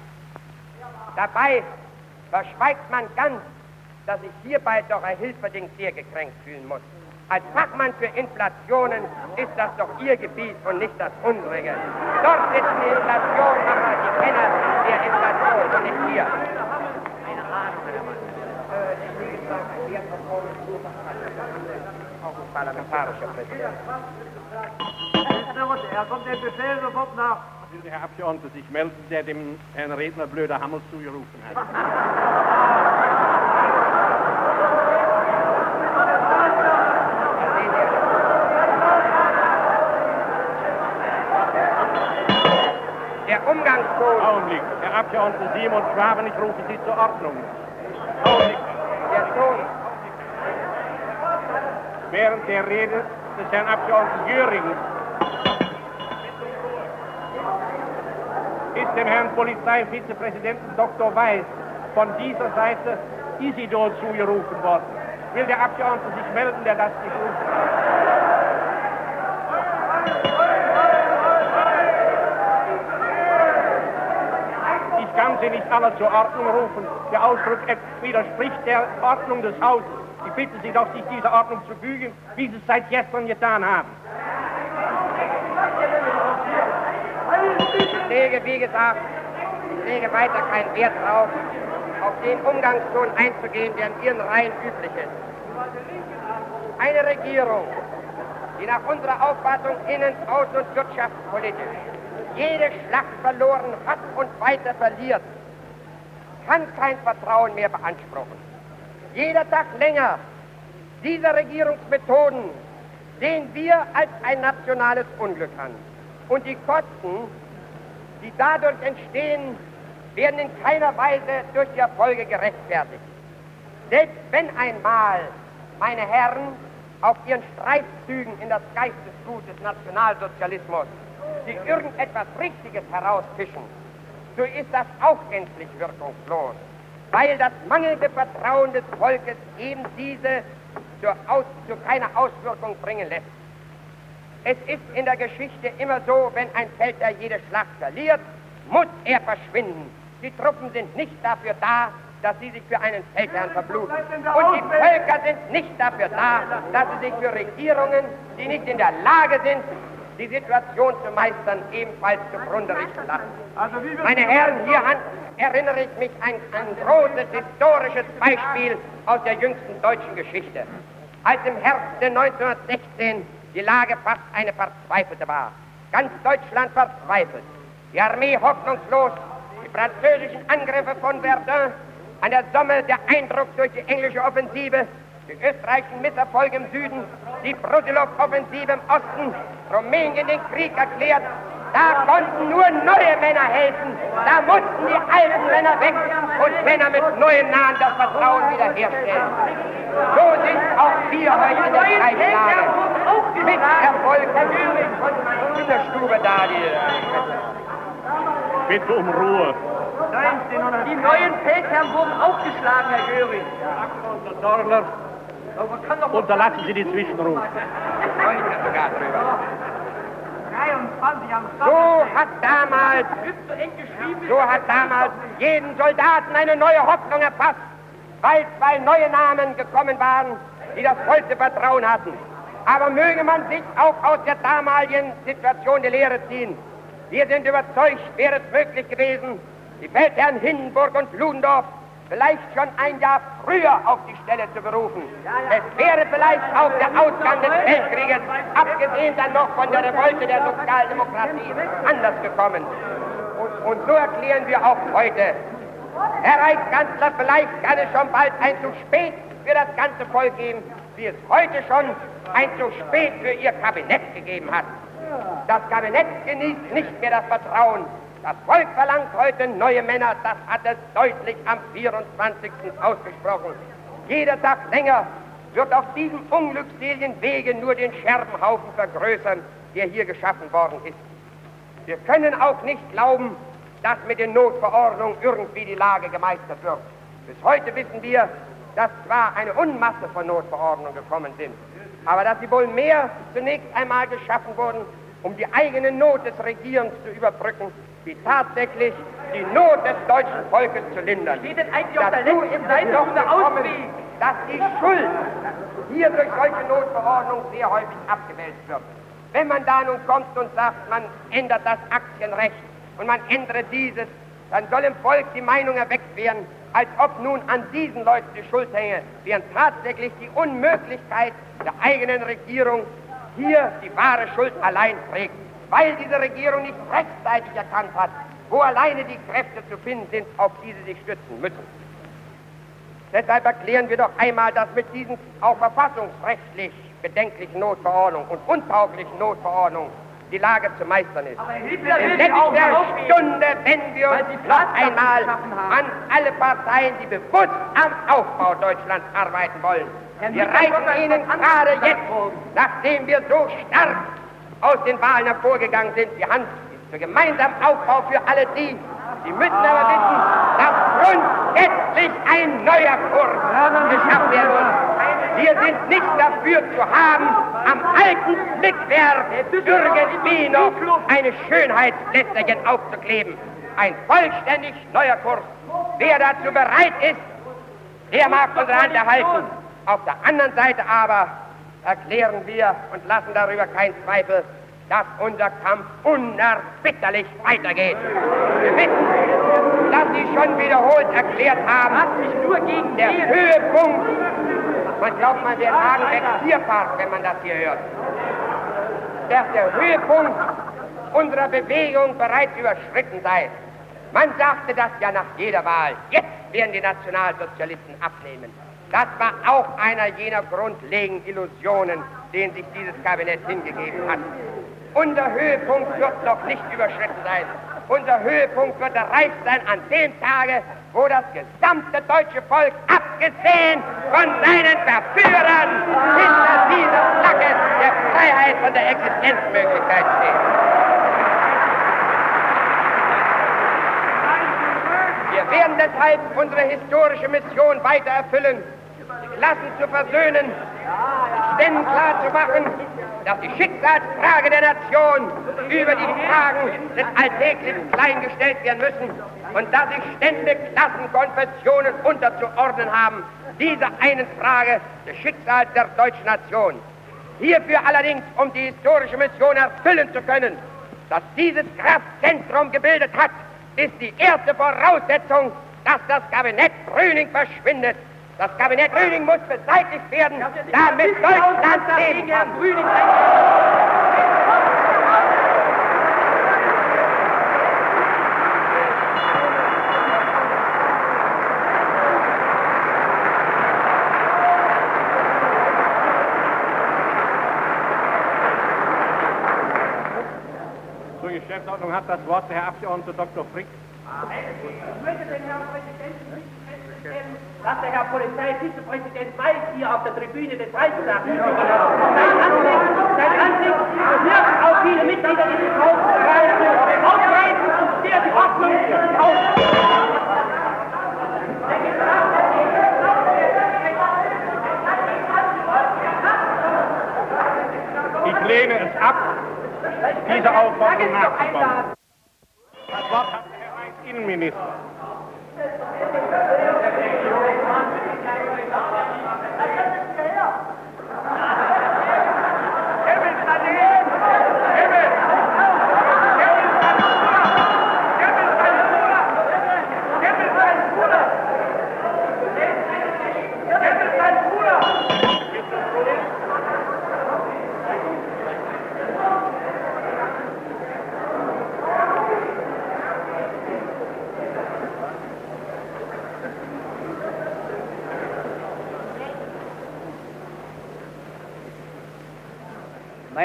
Dabei verschweigt man ganz, dass sich hierbei doch ein Hilferding sehr gekränkt fühlen muss. Als Fachmann für Inflationen ist das doch Ihr Gebiet und nicht das unsere. Dort sitzen die Inflationmacher, die Kenner der Inflation und nicht hier. Auch ein parlamentarischer Präsident. Er kommt der Befehl sofort nach. Herr Abgeordneter sich melden, der dem Herrn Redner blöder Hammers zugerufen hat. Der Umgangston, Augenblick. Herr Abgeordneter Simon Schwaben, ich rufe Sie zur Ordnung. Augenblick. der Ton, während der Rede des Herrn Abgeordneten Göring dem Herrn Polizeivizepräsidenten Dr. Weiß von dieser Seite Isidor zugerufen worden. Will der Abgeordnete sich melden, der das nicht ruft? Ich kann Sie nicht alle zur Ordnung rufen. Der Ausdruck widerspricht der Ordnung des Hauses. Ich bitte Sie doch, sich dieser Ordnung zu fügen, wie Sie es seit gestern getan haben. Lege, wie gesagt, ich lege weiter keinen Wert drauf, auf den Umgangston einzugehen, der in Ihren Reihen üblich ist. Eine Regierung, die nach unserer Auffassung innen-, außen- und wirtschaftspolitisch jede Schlacht verloren hat und weiter verliert, kann kein Vertrauen mehr beanspruchen. Jeder Tag länger dieser Regierungsmethoden sehen wir als ein nationales Unglück an. Und die Kosten, die dadurch entstehen, werden in keiner Weise durch die Erfolge gerechtfertigt. Selbst wenn einmal, meine Herren, auf ihren Streifzügen in das Geistesgut des Nationalsozialismus sie irgendetwas Richtiges herausfischen, so ist das auch gänzlich wirkungslos, weil das mangelnde Vertrauen des Volkes eben diese zu, aus, zu keiner Auswirkung bringen lässt. Es ist in der Geschichte immer so, wenn ein Feldherr jede Schlacht verliert, muss er verschwinden. Die Truppen sind nicht dafür da, dass sie sich für einen Feldherrn verbluten. Und die Völker sind nicht dafür da, dass sie sich für Regierungen, die nicht in der Lage sind, die Situation zu meistern, ebenfalls zugrunde richten lassen. Also Meine Herren, hier erinnere ich mich an ein großes historisches Beispiel aus der jüngsten deutschen Geschichte. Als im Herbst 1916 die Lage fast eine verzweifelte war. Ganz Deutschland verzweifelt. Die Armee hoffnungslos, die französischen Angriffe von Verdun, an der Somme der Eindruck durch die englische Offensive, die österreichischen Misserfolge im Süden, die Brusilov-Offensive im Osten, Rumänien den Krieg erklärt. Da konnten nur neue Männer helfen. Da mussten die alten Männer weg und Männer mit neuen Nahen das Vertrauen wiederherstellen. So sind auch wir heute in der gleichen Lage. Mit Erfolg in der Stube da, die Bitte um Ruhe. Die neuen Feldherren wurden aufgeschlagen, Herr Göring. Herr Dorner, unterlassen Sie die Zwischenrufe. So hat damals, so hat damals jeden Soldaten eine neue Hoffnung erfasst, weil zwei neue Namen gekommen waren, die das vollste Vertrauen hatten. Aber möge man sich auch aus der damaligen Situation die Lehre ziehen. Wir sind überzeugt, wäre es möglich gewesen, die Feldherren Hindenburg und Ludendorff vielleicht schon ein Jahr früher auf die Stelle zu berufen. Es wäre vielleicht auch der Ausgang des Weltkrieges, abgesehen dann noch von der Revolte der Sozialdemokratie, anders gekommen. Und, und so erklären wir auch heute, Herr Reichskanzler, vielleicht kann es schon bald ein zu spät für das ganze Volk geben, wie es heute schon ein zu spät für Ihr Kabinett gegeben hat. Das Kabinett genießt nicht mehr das Vertrauen das Volk verlangt heute neue Männer, das hat es deutlich am 24. ausgesprochen. Jeder Tag länger wird auf diesem unglückseligen Wege nur den Scherbenhaufen vergrößern, der hier geschaffen worden ist. Wir können auch nicht glauben, dass mit den Notverordnungen irgendwie die Lage gemeistert wird. Bis heute wissen wir, dass zwar eine Unmasse von Notverordnungen gekommen sind, aber dass sie wohl mehr zunächst einmal geschaffen wurden, um die eigene Not des Regierens zu überbrücken, wie tatsächlich die Not des deutschen Volkes zu lindern. Steht denn eigentlich auf der letzten Seite noch eine Ausweg? Dass die Schuld hier durch solche Notverordnungen sehr häufig abgewälzt wird. Wenn man da nun kommt und sagt, man ändert das Aktienrecht und man ändere dieses, dann soll im Volk die Meinung erweckt werden, als ob nun an diesen Leuten die Schuld hänge, während tatsächlich die Unmöglichkeit der eigenen Regierung hier die wahre Schuld allein trägt weil diese Regierung nicht rechtzeitig erkannt hat, wo alleine die Kräfte zu finden sind, auf die sie sich stützen müssen. Deshalb erklären wir doch einmal, dass mit diesen auch verfassungsrechtlich bedenklichen Notverordnungen und untauglichen Notverordnungen die Lage zu meistern ist. In letzter Stunde wenden wir uns noch einmal an alle Parteien, die bewusst am Aufbau Deutschlands arbeiten wollen. Wir reichen Ihnen gerade jetzt, nachdem wir so stark aus den Wahlen hervorgegangen sind, die Hand für gemeinsamen Aufbau für alle die. Sie müssen aber wissen, dass grundsätzlich ein neuer Kurs geschaffen werden muss. Wir sind nicht dafür zu haben, am alten Blickwerk irgendwie noch eine Schönheitsblätterchen aufzukleben. Ein vollständig neuer Kurs. Wer dazu bereit ist, der mag unsere Hand erhalten. Auf der anderen Seite aber erklären wir und lassen darüber keinen Zweifel, dass unser Kampf unerbitterlich weitergeht. Wir wissen, dass Sie schon wiederholt erklärt haben, nur gegen der Höhepunkt, man glaubt, man wäre Hagenbeck Tierpark, wenn man das hier hört, dass der Höhepunkt unserer Bewegung bereits überschritten sei. Man sagte das ja nach jeder Wahl. Jetzt werden die Nationalsozialisten abnehmen. Das war auch einer jener grundlegenden Illusionen, denen sich dieses Kabinett hingegeben hat. Unser Höhepunkt wird noch nicht überschritten sein. Unser Höhepunkt wird erreicht sein an dem Tage, wo das gesamte deutsche Volk, abgesehen von seinen Verführern, hinter dieser Flagge der Freiheit und der Existenzmöglichkeit steht. Wir werden deshalb unsere historische Mission weiter erfüllen, Klassen zu versöhnen, Ständen klar zu machen, dass die Schicksalsfrage der Nation über die Fragen des Alltäglichen kleingestellt werden müssen und dass sich Stände, Klassen, Konfessionen unterzuordnen haben, dieser einen Frage des Schicksals der deutschen Nation. Hierfür allerdings, um die historische Mission erfüllen zu können, dass dieses Kraftzentrum gebildet hat, ist die erste Voraussetzung, dass das Kabinett Brüning verschwindet. Das Kabinett Brüning muss beseitigt werden, damit Deutschland leben kann. Zur Geschäftsordnung hat das Wort der Herr Abgeordnete Dr. Frick. Ich möchte den Herrn Präsidenten nicht feststellen, dass der Herr Polizeivizepräsident Weiß hier auf der Tribüne des Reichstags Seine Ansicht, seine Ansicht wird auf viele Mitglieder dieses Hauses ausweisen und sehr die Ordnung auf. Ich lehne es ab, diese Aufforderung nachzukommen. Das Wort hat der Herr Reichsinnenminister.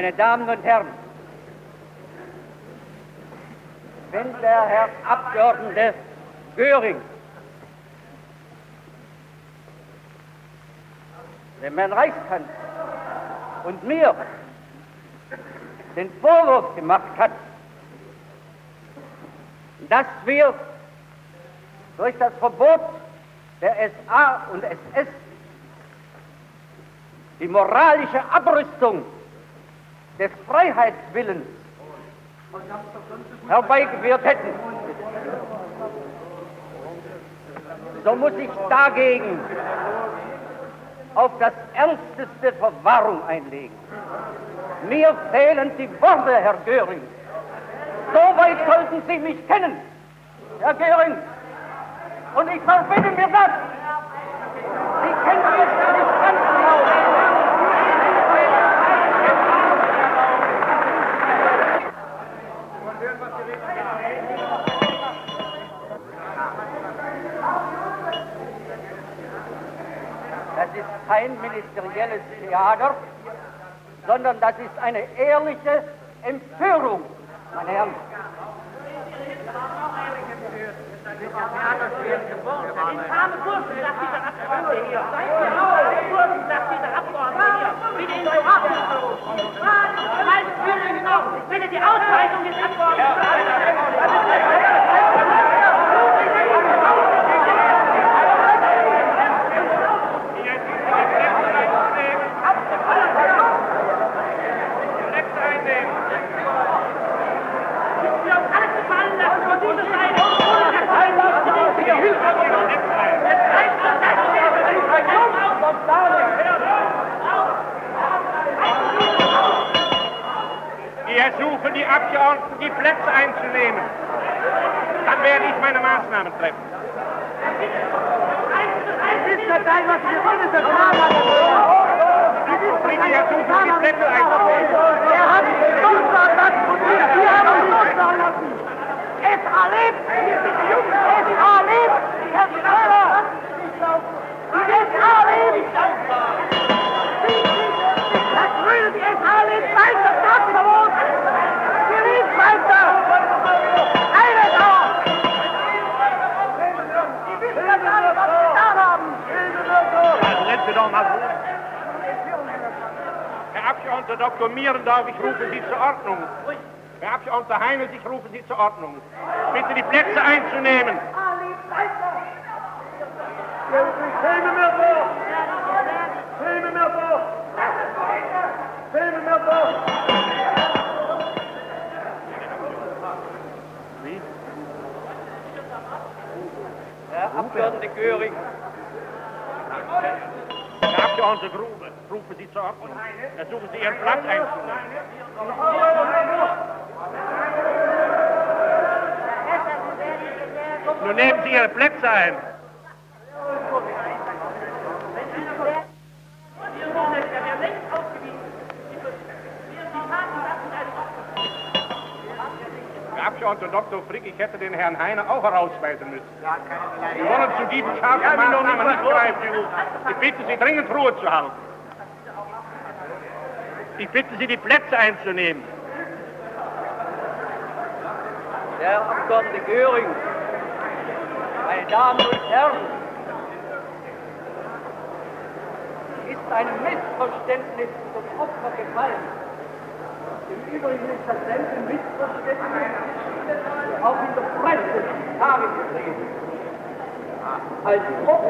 Meine Damen und Herren, wenn der Herr Abgeordnete Göring dem Herrn Reichskanzler und mir den Vorwurf gemacht hat, dass wir durch das Verbot der SA und SS die moralische Abrüstung des Freiheitswillens herbeigeführt hätten. So muss ich dagegen auf das Ernsteste Verwahrung einlegen. Mir fehlen die Worte, Herr Göring. Soweit sollten Sie mich kennen, Herr Göring. Und ich verbitte mir das. Sie kennen mich nicht ganz genau. Das ist kein ministerielles Theater, sondern das ist eine ehrliche Empörung, meine Herren. Infame Burschen, sagt dieser Abgeordnete hier. Auf, Burschen! sagt dieser Abgeordnete hier. Bitte in eure Ordnung zu rufen. Bitte die Ausweisung des Abgeordneten. Ersuchen die Abgeordneten, die Plätze einzunehmen. Dann werde ich meine Maßnahmen treffen. Bitte ersuchen, die Plätze einzunehmen. Er hat Durchfahrt lassen Sie haben ihn durchfahren lassen. Es erlebt! Es erlebt! Herr Schröder! Es erlebt! Herr Abgeordneter Dr. Mierendorf, ich rufe Sie zur Ordnung. Herr Abgeordneter Heinels, ich rufe Sie zur Ordnung. Bitte die Plätze einzunehmen. Herr Abgeordnete Göring, Herr Abgeordneter Grube, rufe Sie zur Ordnung. Ersuchen Sie Ihren Platz einzunehmen. Nun nehmen Sie Ihre Plätze ein. Herr Abgeordneter Dr. Frick, ich hätte den Herrn Heine auch herausweisen müssen. Sie wollen zu diesen scharfen Maßnahmen nicht greifen. Ich bitte Sie dringend Ruhe zu halten. Ich bitte Sie, die Plätze einzunehmen. Herr Abgeordnete Göring, meine Damen und Herren, ist ein Missverständnis zum Opfer gefallen. Im Übrigen ist dasselbe Missverständnis in der Presse Tage getreten. Als ob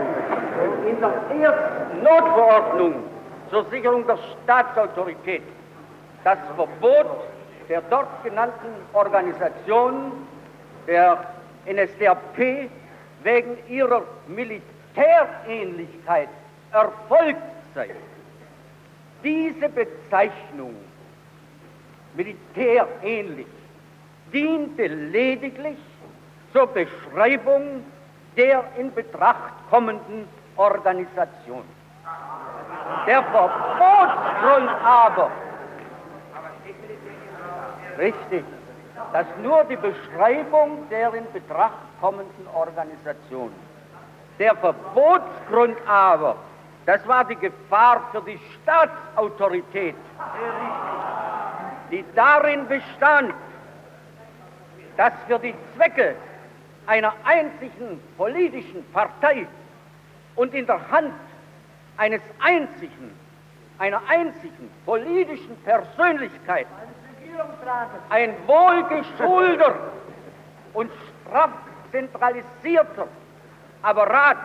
in der ersten Notverordnung zur Sicherung der Staatsautorität das Verbot der dort genannten Organisation, der NSDAP, wegen ihrer Militärähnlichkeit erfolgt sei. Diese Bezeichnung, militärähnlich, diente lediglich zur Beschreibung der in Betracht kommenden Organisation. Der Verbotsgrund aber Richtig. Das ist nur die Beschreibung der in Betracht kommenden Organisation. Der Verbotsgrund aber, das war die Gefahr für die Staatsautorität, die darin bestand, dass für die Zwecke einer einzigen politischen Partei und in der Hand eines einzigen, einer einzigen politischen Persönlichkeit ein wohlgeschulter und straff zentralisierter Apparat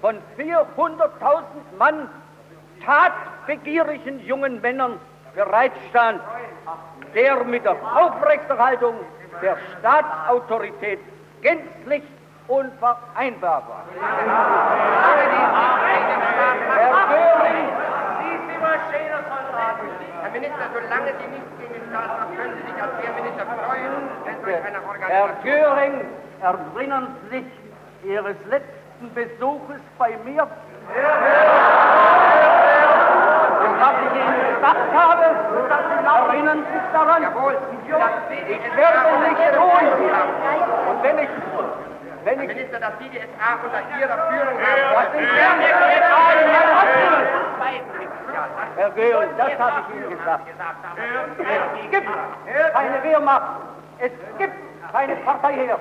von 400.000 Mann tatbegierigen jungen Männern bereitstand, der mit der Aufrechterhaltung der Staatsautorität gänzlich unvereinbar war. Herr Göring, Herr Minister, solange Sie nicht gegen den Staat haben, können Sie sich als Wehrminister freuen, wenn solch eine Herr Organisation... Göring, erinnern Sie sich Ihres letzten Besuches bei mir? Und was ich Ihnen gesagt habe, erinnern Sie sich daran? Jawohl, Ich werde nicht tun. Und wenn ich, wenn ich, Minister, dass Sie die SA unter Ihrer Führung haben, was ich gerne Herr Göring, das habe ich Ihnen gesagt. Es gibt keine Wehrmacht. Es gibt keine Partei hier.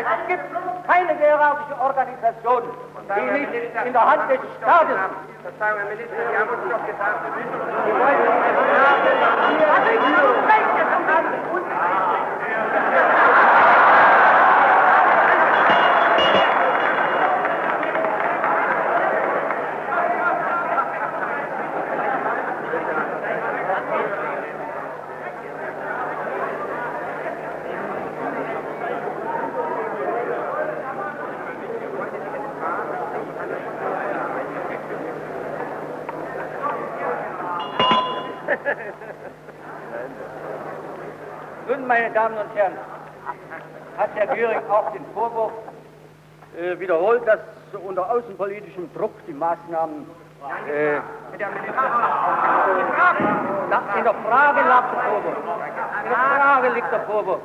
Es gibt keine derartige Organisation, die nicht in der Hand des Staates ist. Verzeihung, Herr Minister, meine Damen und Herren, hat Herr Göring auch den Vorwurf äh, wiederholt, dass unter außenpolitischem Druck die Maßnahmen äh, in der Frage lag der Vorwurf. In der Frage liegt der Vorwurf.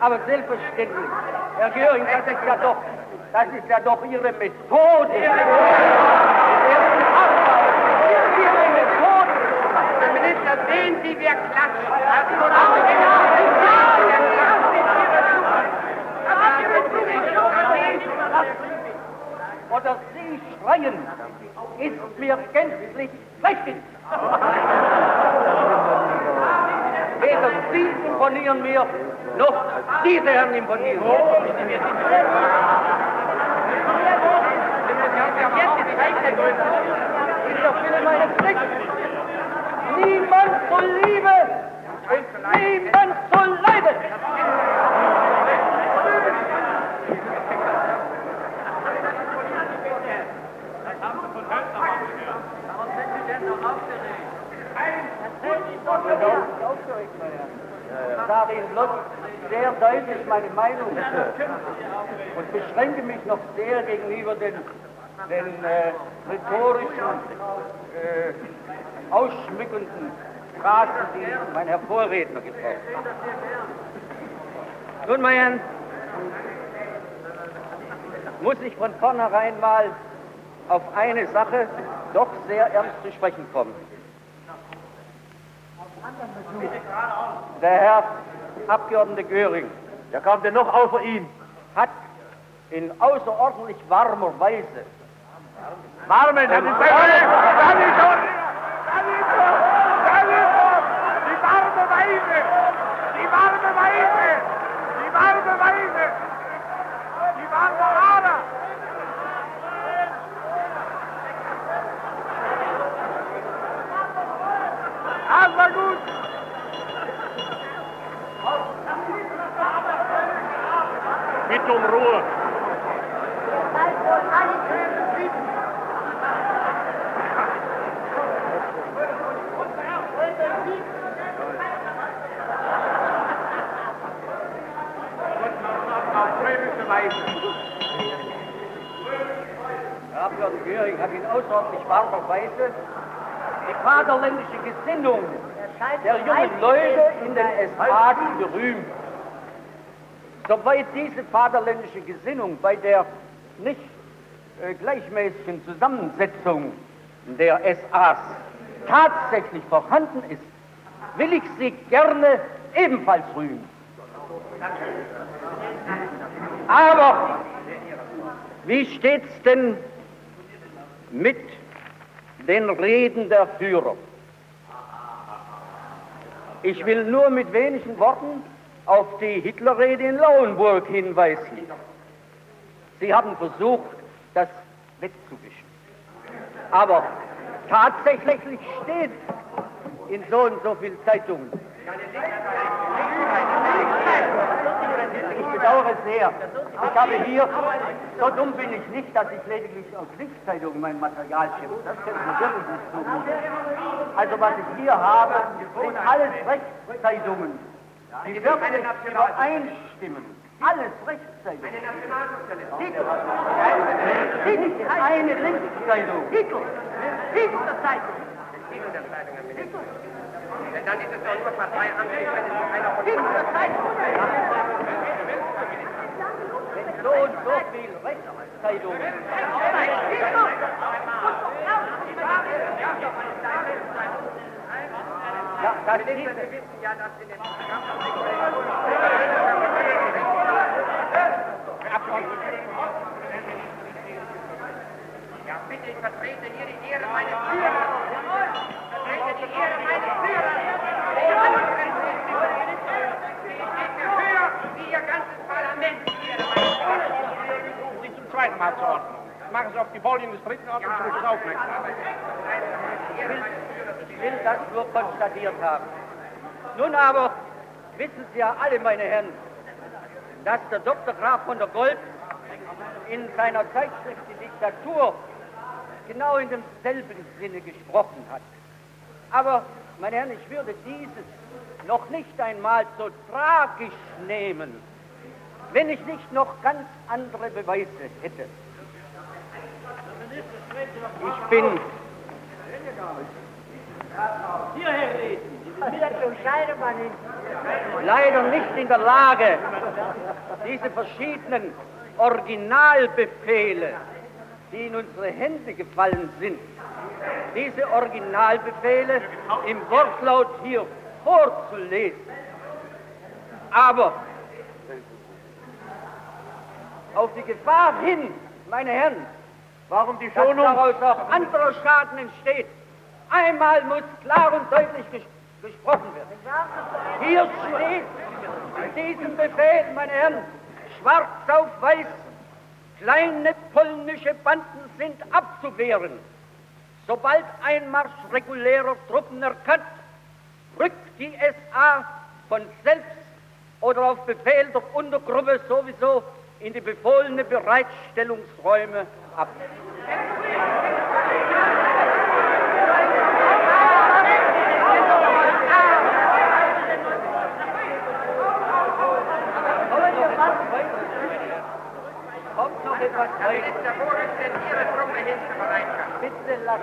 Aber selbstverständlich, Herr Göring, das ist ja doch, das ist ja doch Ihre Methode. Ihre Methode. Herr Minister, sehen Sie, wir klatschen. Oder Sie schreien, ist mir gänzlich lächerlich. Weder Sie imponieren mir, noch diese Herren imponieren. Ich. Niemand zur Liebe niemand zur Leide. Ich sage Ihnen bloß sehr deutlich meine Meinung und beschränke mich noch sehr gegenüber den, den äh, rhetorischen, äh, ausschmückenden Phrasen, die mein Herr Vorredner gebraucht hat. Nun, meine Herren, muss ich von vornherein mal auf eine Sache doch sehr ernst zu sprechen kommen. Der Herr Abgeordnete Göring. Wer kam denn noch außer ihn? Hat in außerordentlich warmer Weise Warmen, das ist der Das ist doch, das ist doch, das ist doch, die warme Weise, die warme Weise, die warme Weise, die warme Ader. Um Ruhe. Herr Abgeordneter Göring hat in außerordentlich warmer Weise die vaterländische Gesinnung der jungen Leute in den SA gerühmt. Soweit diese vaterländische Gesinnung bei der nicht äh, gleichmäßigen Zusammensetzung der SAs tatsächlich vorhanden ist, will ich sie gerne ebenfalls rühmen. Aber wie steht's denn mit den Reden der Führer? Ich will nur mit wenigen Worten auf die Hitlerrede in Lauenburg hinweisen. Sie haben versucht, das wegzuwischen. Aber tatsächlich steht in so und so vielen Zeitungen. Ich bedauere sehr. Ich habe hier, so dumm bin ich nicht, dass ich lediglich aus Linkszeitungen mein Material schimpfe. Das können Sie wirklich nicht tun. Also was ich hier habe, sind alles Rechtszeitungen. Die wirklich übereinstimmen. Alles Rechtszeitungen. Hitler. Hitler. Eine Linkszeitung. Hitler. Hitler-Zeitung. Titelzeitung, Herr Minister. Denn dann ist es doch nur es zu einer Hitler-Zeitung. So und so viel Rechtszeitungen. Ja, da steht, Sie wissen ja, dass in den Ja, bitte, ich vertrete hier die Ehre meines Führers. Ich vertrete die Ehre meines Führers. Wie Ihr ganzes Parlament. Sie zum zweiten Mal zur Ordnung. Machen Sie auf die Folien des dritten Ordnungsrufes aufmerksam. Will das nur konstatiert haben. Nun aber wissen Sie ja alle, meine Herren, dass der Dr. Graf von der Gold in seiner Zeitschrift Die Diktatur genau in demselben Sinne gesprochen hat. Aber, meine Herren, ich würde dieses noch nicht einmal so tragisch nehmen, wenn ich nicht noch ganz andere Beweise hätte. Ich bin. Leider nicht in der Lage, diese verschiedenen Originalbefehle, die in unsere Hände gefallen sind, diese Originalbefehle im Wortlaut hier vorzulesen. Aber auf die Gefahr hin, meine Herren, Warum die dass Schonung? daraus auch anderer Schaden entsteht, einmal muss klar und deutlich ges gesprochen werden. Hier steht in diesem Befehl, meine Herren, schwarz auf weiß, kleine polnische Banden sind abzuwehren. Sobald ein Marsch regulärer Truppen erkannt, rückt die SA von selbst oder auf Befehl der Untergruppe sowieso in die befohlene Bereitstellungsräume ab. Kommt noch etwas weiter. Ist der Vorsitzende Ihre Truppe Hilfsbereitschaft? Bitte lassen Sie mich aussprechen. Eine.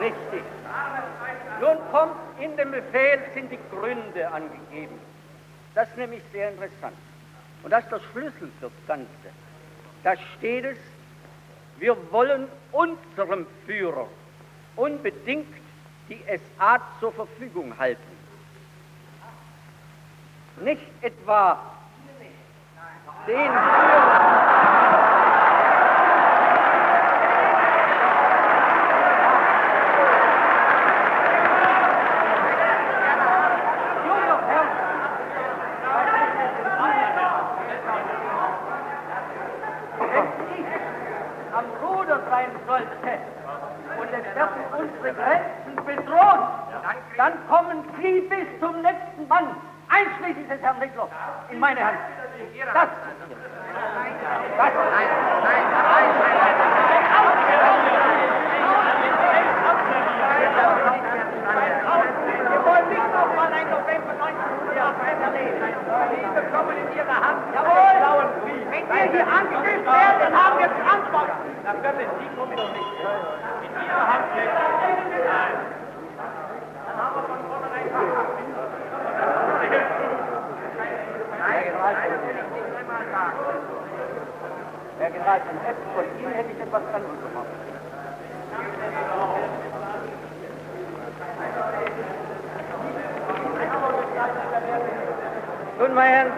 Richtig. Nun kommt in dem Befehl sind die Gründe angegeben. Das ist nämlich sehr interessant. Und das ist der Schlüssel fürs Ganze. Da steht es, wir wollen unserem Führer unbedingt die SA zur Verfügung halten. Nicht etwa den Führer. Junger Herr, wenn ich am Ruder sein sollte und es werden unsere Grenzen bedroht, dann kommen Sie bis zum letzten Mann, einschließlich des Herrn Hitler, in meine Hand. Das, Wir wollen nicht nochmal ein November 1904 erleben. Sie bekommen in Ihre Hand Jawohl. einen blauen Brief. Wenn wir hier angegriffen werden, dann haben wir Verantwortung. Na Göppel, Sie kommen doch nicht. In Ihrer Hand liegt. Nein. Dann haben wir von vornherein verhaftet. General von Ihnen hätte ich etwas anderes gemacht. Nun, meine Herren,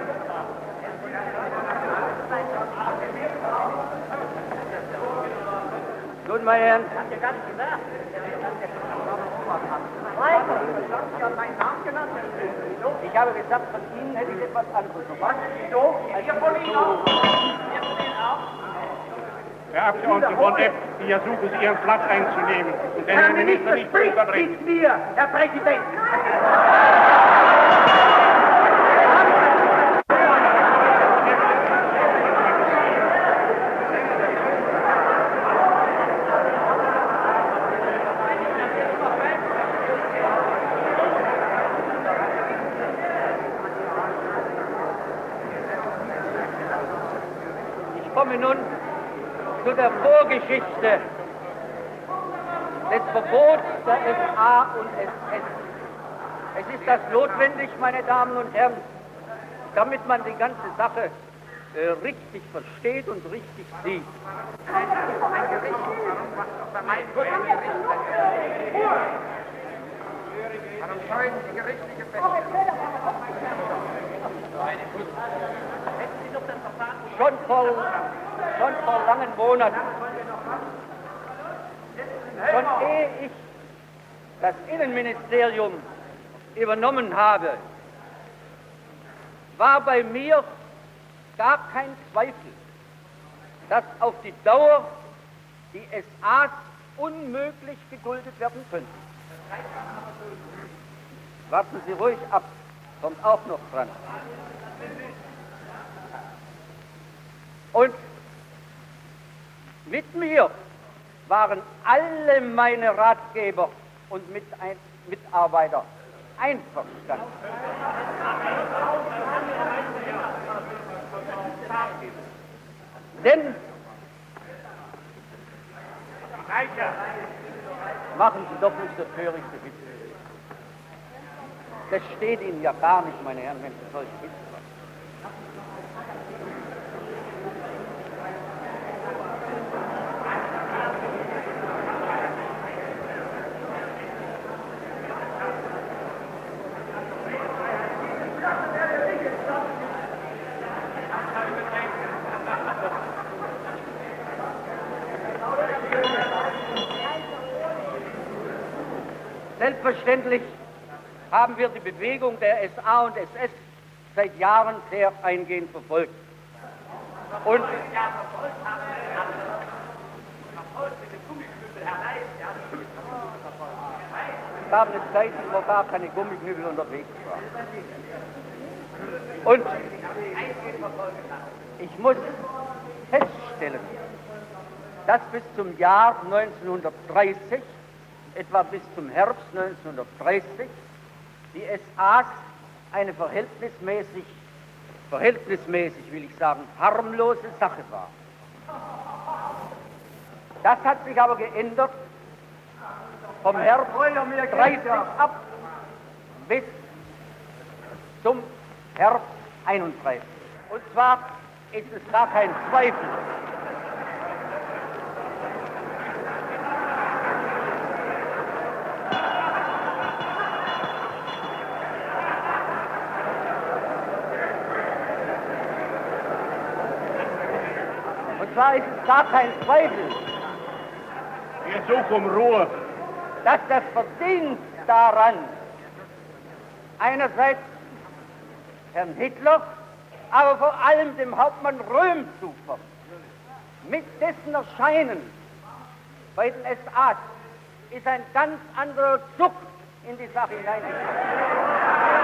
nun, meine Herren, ich habe gesagt, von Ihnen hätte ich etwas anderes gemacht. Wir von Ihnen auch. Wir von Ihnen auch. Herr Abgeordneter von F., ich ersuche Sie, Ihren Platz einzunehmen und den Herr Minister Minister nicht zu spricht nicht mir, Herr Präsident. Ich komme nun zu der Vorgeschichte des Verbots der SA und SS. Es ist das notwendig, meine Damen und Herren, damit man die ganze Sache äh, richtig versteht und richtig sieht. Schon vor, schon vor langen Monaten, schon ehe ich das Innenministerium übernommen habe, war bei mir gar kein Zweifel, dass auf die Dauer die SAs unmöglich geduldet werden könnten. Warten Sie ruhig ab, kommt auch noch dran. Und mit mir waren alle meine Ratgeber und Mitarbeiter einverstanden. Denn machen Sie doch nicht so törichte Witze. Das steht Ihnen ja gar nicht, meine Herren, wenn Sie solche Witze Selbstverständlich haben wir die Bewegung der SA und SS seit Jahren sehr eingehend verfolgt. Und es gab eine Zeit, wo gar keine Gummiknüppel unterwegs waren. Und ich muss feststellen, dass bis zum Jahr 1930 etwa bis zum Herbst 1930 die SAs eine verhältnismäßig, verhältnismäßig will ich sagen, harmlose Sache war. Das hat sich aber geändert vom Herbst 30 ab bis zum Herbst 31. Und zwar ist es gar kein Zweifel, zwar ist es gar kein Zweifel, Wir suchen Ruhe. dass das Verdienst daran einerseits Herrn Hitler, aber vor allem dem Hauptmann Röhm zukommt. Mit dessen Erscheinen bei den SAs ist ein ganz anderer Zug in die Sache hineingekommen.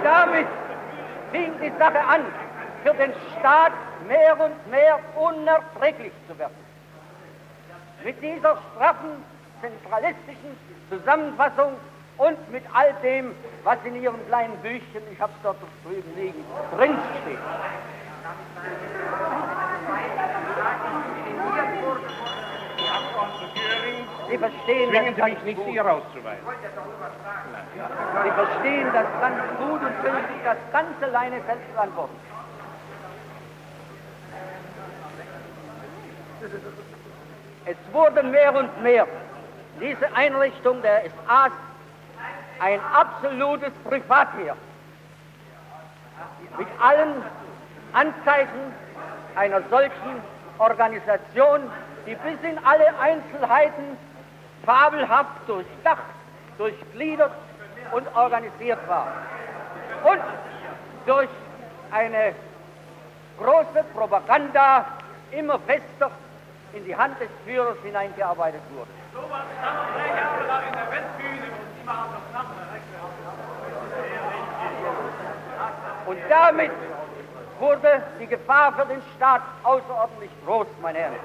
Und damit Sache an, für den Staat mehr und mehr unerträglich zu werden. Mit dieser straffen, zentralistischen Zusammenfassung und mit all dem, was in Ihrem kleinen Büchchen, ich habe es dort drüben liegen, drinsteht. Sie verstehen Zwingen das Sie ganz mich nicht, gut. Sie herauszuweisen. Sie verstehen das ganz gut und können sich das ganz alleine selbst beantworten. Es wurde mehr und mehr diese Einrichtung der SAs ein absolutes Privatheer. Mit allen Anzeichen einer solchen Organisation, die bis in alle Einzelheiten fabelhaft durchdacht, durchgliedert und organisiert war. Und durch eine große Propaganda immer fester in die Hand des Führers hineingearbeitet wurde. Und damit wurde die Gefahr für den Staat außerordentlich groß, meine Herren.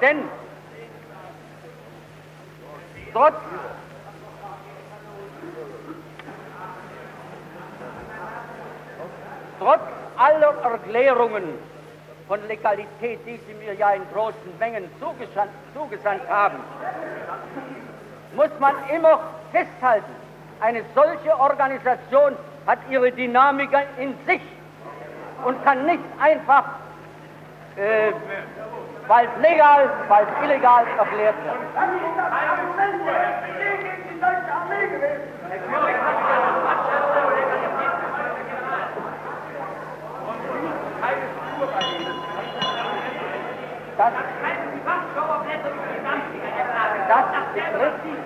Denn trotz trotz aller Erklärungen von Legalität, die Sie mir ja in großen Mengen zugesandt, zugesandt haben, muss man immer festhalten, eine solche Organisation hat ihre Dynamik in sich und kann nicht einfach äh, bald legal, bald illegal erklärt werden. Das, das betrifft die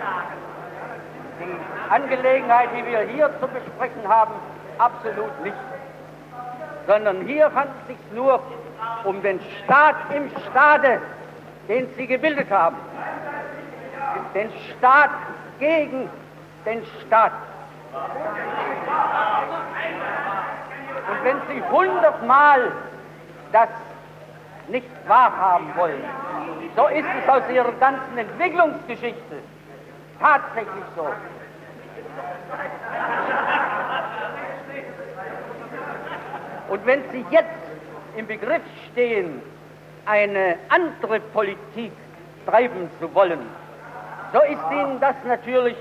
Angelegenheit, die wir hier zu besprechen haben, absolut nicht. Sondern hier handelt es sich nur um den Staat im Staate, den Sie gebildet haben. Den Staat gegen den Staat. Und wenn Sie hundertmal das nicht wahrhaben wollen, so ist es aus Ihrer ganzen Entwicklungsgeschichte tatsächlich so. Und wenn Sie jetzt im Begriff stehen, eine andere Politik treiben zu wollen, so ist Ihnen das natürlich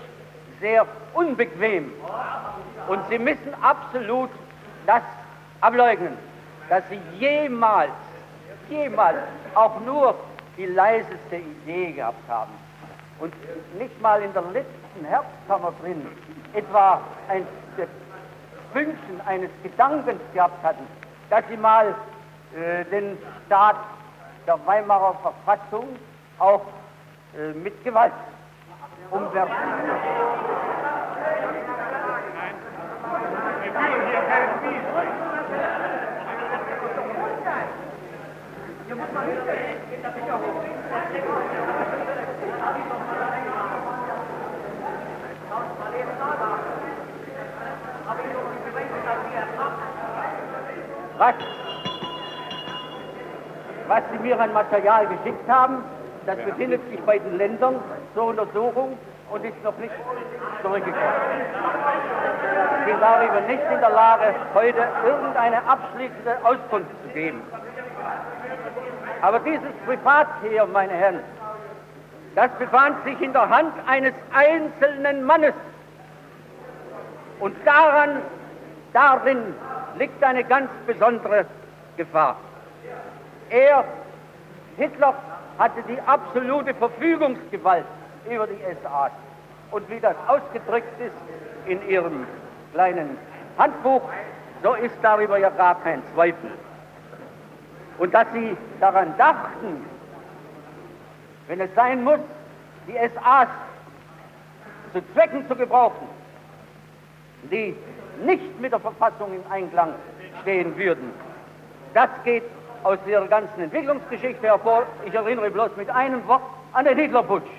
sehr unbequem. Und Sie müssen absolut das ableugnen, dass Sie jemals, jemals auch nur die leiseste Idee gehabt haben. Und nicht mal in der letzten Herbstkammer drin etwa ein Fünkchen eines Gedankens gehabt hatten, dass Sie mal den Staat der Weimarer Verfassung auch äh, mit Gewalt umwerfen. Was was Sie mir an Material geschickt haben, das befindet sich bei den Ländern zur Untersuchung und ist noch nicht zurückgekommen. Ich bin darüber nicht in der Lage, heute irgendeine abschließende Auskunft zu geben. Aber dieses Privat hier, meine Herren, das befand sich in der Hand eines einzelnen Mannes. Und daran, darin liegt eine ganz besondere Gefahr. Er, Hitler, hatte die absolute Verfügungsgewalt über die SA. Und wie das ausgedrückt ist in Ihrem kleinen Handbuch, so ist darüber ja gar kein Zweifel. Und dass Sie daran dachten, wenn es sein muss, die SAs zu Zwecken zu gebrauchen, die nicht mit der Verfassung in Einklang stehen würden, das geht aus ihrer ganzen Entwicklungsgeschichte hervor. Ich erinnere bloß mit einem Wort an den Hitlerputsch.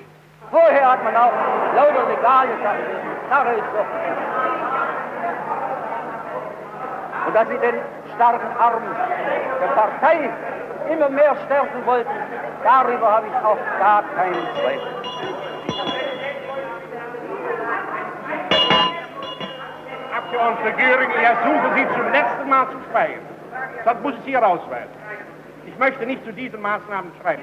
Vorher hat man auch lauter Legalien gesagt, Sache ist. Und dass sie den starken Arm der Partei immer mehr stärken wollten, darüber habe ich auch gar keinen Zweifel. Abgeordnete Göring, ich ersuche Sie zum letzten Mal zu schweigen. Das muss ich hier rausweisen. Ich möchte nicht zu diesen Maßnahmen schreiben.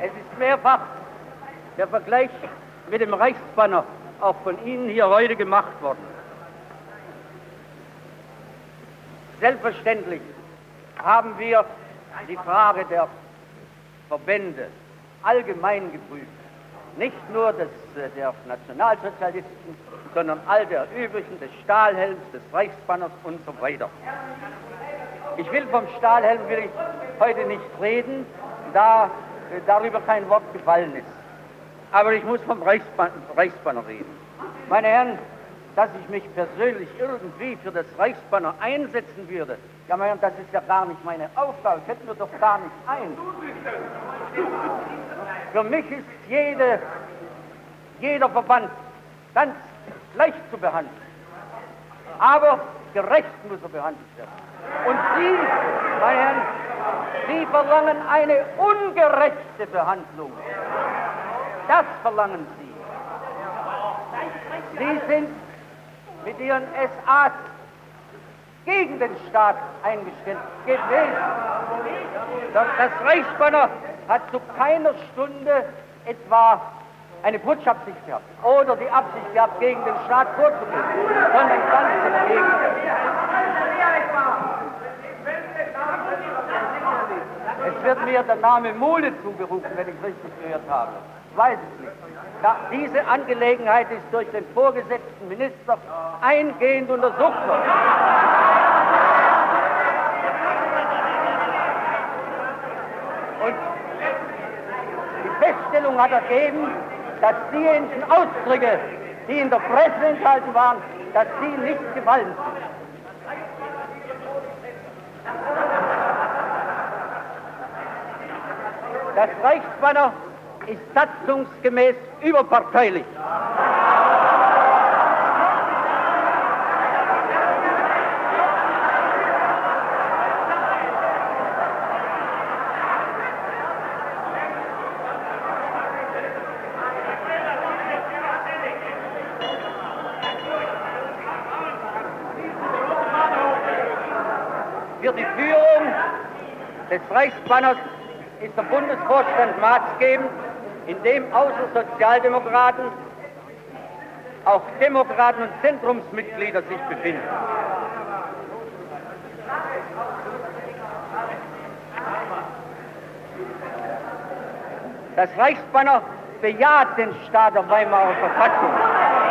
Es ist mehrfach der Vergleich mit dem Reichsbanner auch von Ihnen hier heute gemacht worden. Selbstverständlich haben wir die Frage der Verbände allgemein geprüft nicht nur des, äh, der Nationalsozialisten, sondern all der übrigen, des Stahlhelms, des Reichsbanners und so weiter. Ich will vom Stahlhelm will ich heute nicht reden, da äh, darüber kein Wort gefallen ist. Aber ich muss vom Reichsban Reichsbanner reden. Meine Herren, dass ich mich persönlich irgendwie für das Reichsbanner einsetzen würde, ja, Herren, das ist ja gar nicht meine Aufgabe, hätten wir doch gar nicht ein. Für mich ist jede, jeder Verband ganz leicht zu behandeln. Aber gerecht muss er behandelt werden. Und Sie, meine Herren, Sie verlangen eine ungerechte Behandlung. Das verlangen Sie. Sie sind mit Ihren SAs gegen den Staat eingestellt gewesen. Das Reichsbanner hat zu keiner Stunde etwa eine Putschabsicht gehabt oder die Absicht gehabt, gegen den Staat vorzugehen, sondern ganz im Gegenteil. Es wird mir der Name Mule zugerufen, wenn ich richtig gehört habe. Ich weiß es nicht. Ja, diese Angelegenheit ist durch den vorgesetzten Minister eingehend untersucht worden. Und die Feststellung hat ergeben, dass diejenigen Ausdrücke, die in der Presse enthalten waren, dass die nicht gefallen sind. Das Reichsbanner ist satzungsgemäß überparteilich. Für die Führung des Reichsbanners ist der Bundesvorstand maßgebend, in dem außer Sozialdemokraten auch Demokraten und Zentrumsmitglieder sich befinden. Das Reichsbanner bejaht den Staat der Weimarer Verfassung.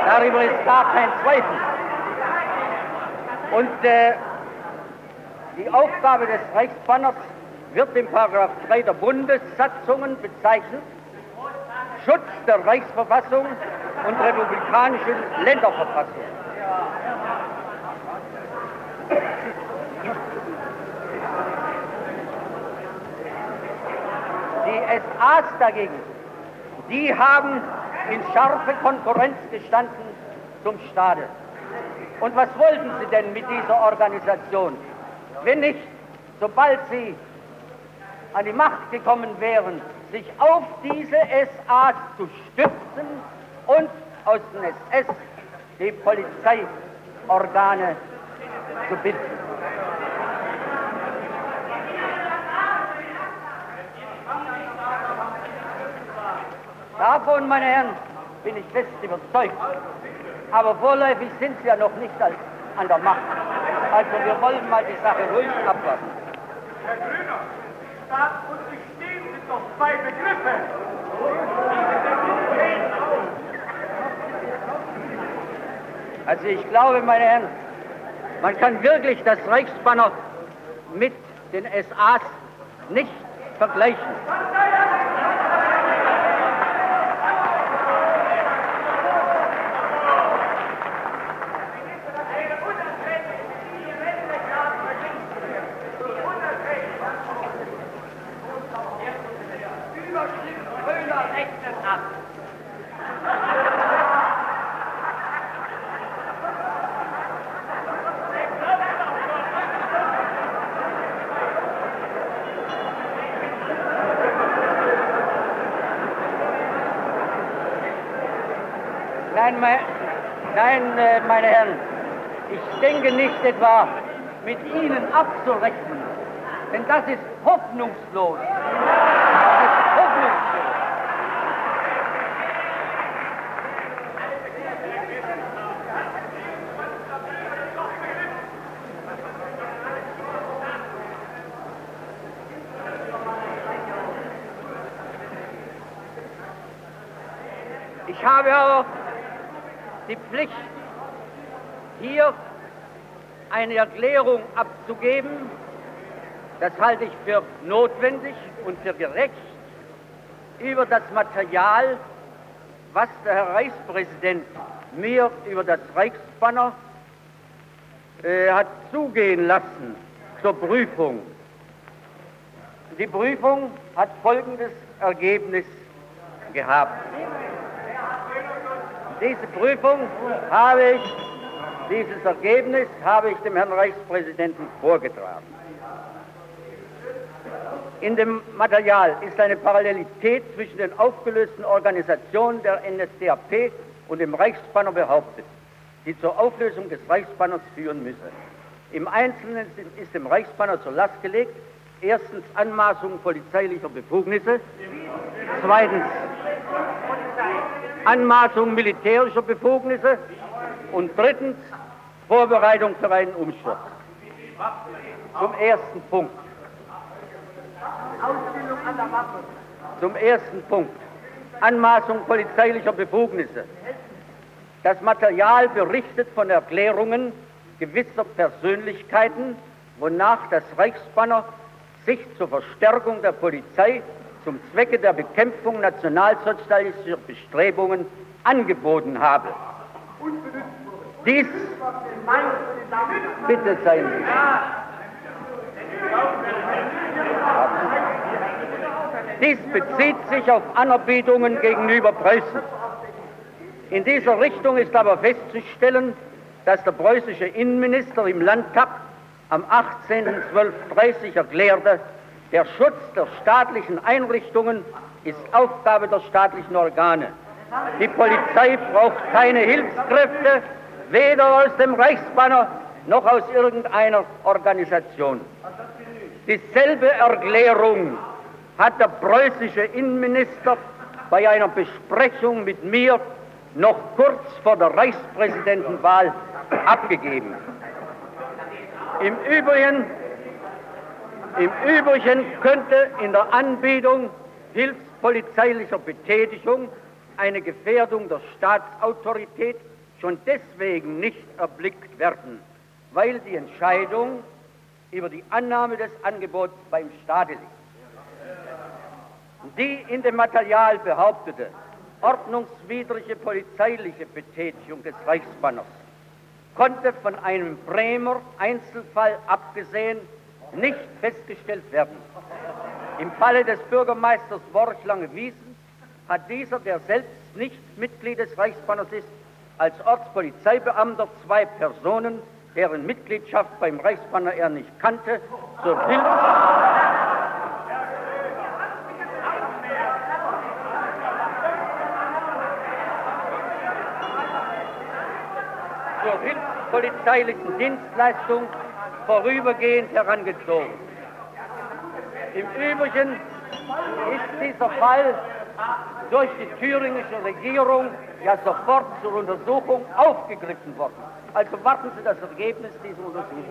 Darüber ist gar kein Zweifel. Und äh, die Aufgabe des Reichsbanners wird im Paragraph 3 der Bundessatzungen bezeichnet, Schutz der Reichsverfassung und republikanischen Länderverfassung. Die SAs dagegen, die haben in scharfe Konkurrenz gestanden zum Staate. Und was wollten sie denn mit dieser Organisation? Wenn nicht, sobald sie an die Macht gekommen wären, sich auf diese SAs zu stützen und aus den SS die Polizeiorgane zu bilden. Davon, meine Herren, bin ich fest überzeugt. Aber vorläufig sind sie ja noch nicht an der Macht. Also wir wollen mal die Sache ruhig abwarten. Herr Grüner, Staat und doch zwei Begriffe. Also ich glaube, meine Herren, man kann wirklich das Reichsbanner mit den SAs nicht vergleichen. Nein, mein, nein, äh, meine Herren, ich denke nicht etwa mit Ihnen abzurechnen, denn das ist hoffnungslos. Das ist hoffnungslos. Ich habe aber die Pflicht, hier eine Erklärung abzugeben. Das halte ich für notwendig und für gerecht über das Material, was der Herr Reichspräsident mir über das Reichsbanner äh, hat zugehen lassen zur Prüfung. Die Prüfung hat folgendes Ergebnis gehabt. Diese Prüfung habe ich, dieses Ergebnis habe ich dem Herrn Reichspräsidenten vorgetragen. In dem Material ist eine Parallelität zwischen den aufgelösten Organisationen der NSDAP und dem Reichsbanner behauptet, die zur Auflösung des Reichsbanners führen müsse. Im Einzelnen ist dem Reichsbanner zur Last gelegt, erstens Anmaßung polizeilicher Befugnisse, zweitens Anmaßung militärischer Befugnisse und drittens Vorbereitung für einen Umsturz. Zum ersten Punkt. Zum ersten Punkt. Anmaßung polizeilicher Befugnisse. Das Material berichtet von Erklärungen gewisser Persönlichkeiten, wonach das Reichsbanner sich zur Verstärkung der Polizei zum Zwecke der Bekämpfung nationalsozialistischer Bestrebungen angeboten habe. Dies, bitte seien Sie. Dies bezieht sich auf Anerbietungen gegenüber Preußen. In dieser Richtung ist aber festzustellen, dass der preußische Innenminister im Landtag am 18.12.30 erklärte, der Schutz der staatlichen Einrichtungen ist Aufgabe der staatlichen Organe. Die Polizei braucht keine Hilfskräfte, weder aus dem Reichsbanner noch aus irgendeiner Organisation. Dieselbe Erklärung hat der preußische Innenminister bei einer Besprechung mit mir noch kurz vor der Reichspräsidentenwahl abgegeben. Im Übrigen, Im Übrigen könnte in der Anbietung hilfspolizeilicher Betätigung eine Gefährdung der Staatsautorität schon deswegen nicht erblickt werden, weil die Entscheidung über die Annahme des Angebots beim Staate liegt. Die in dem Material behauptete ordnungswidrige polizeiliche Betätigung des Reichsbanners konnte von einem Bremer Einzelfall abgesehen nicht festgestellt werden. Im Falle des Bürgermeisters Worchlange-Wiesen hat dieser, der selbst nicht Mitglied des Reichsbanners ist, als Ortspolizeibeamter zwei Personen, deren Mitgliedschaft beim Reichsbanner er nicht kannte, zur Hilfe zur hilfspolizeilichen Dienstleistung vorübergehend herangezogen. Im Übrigen ist dieser Fall durch die thüringische Regierung ja sofort zur Untersuchung aufgegriffen worden. Also warten Sie das Ergebnis dieser Untersuchung.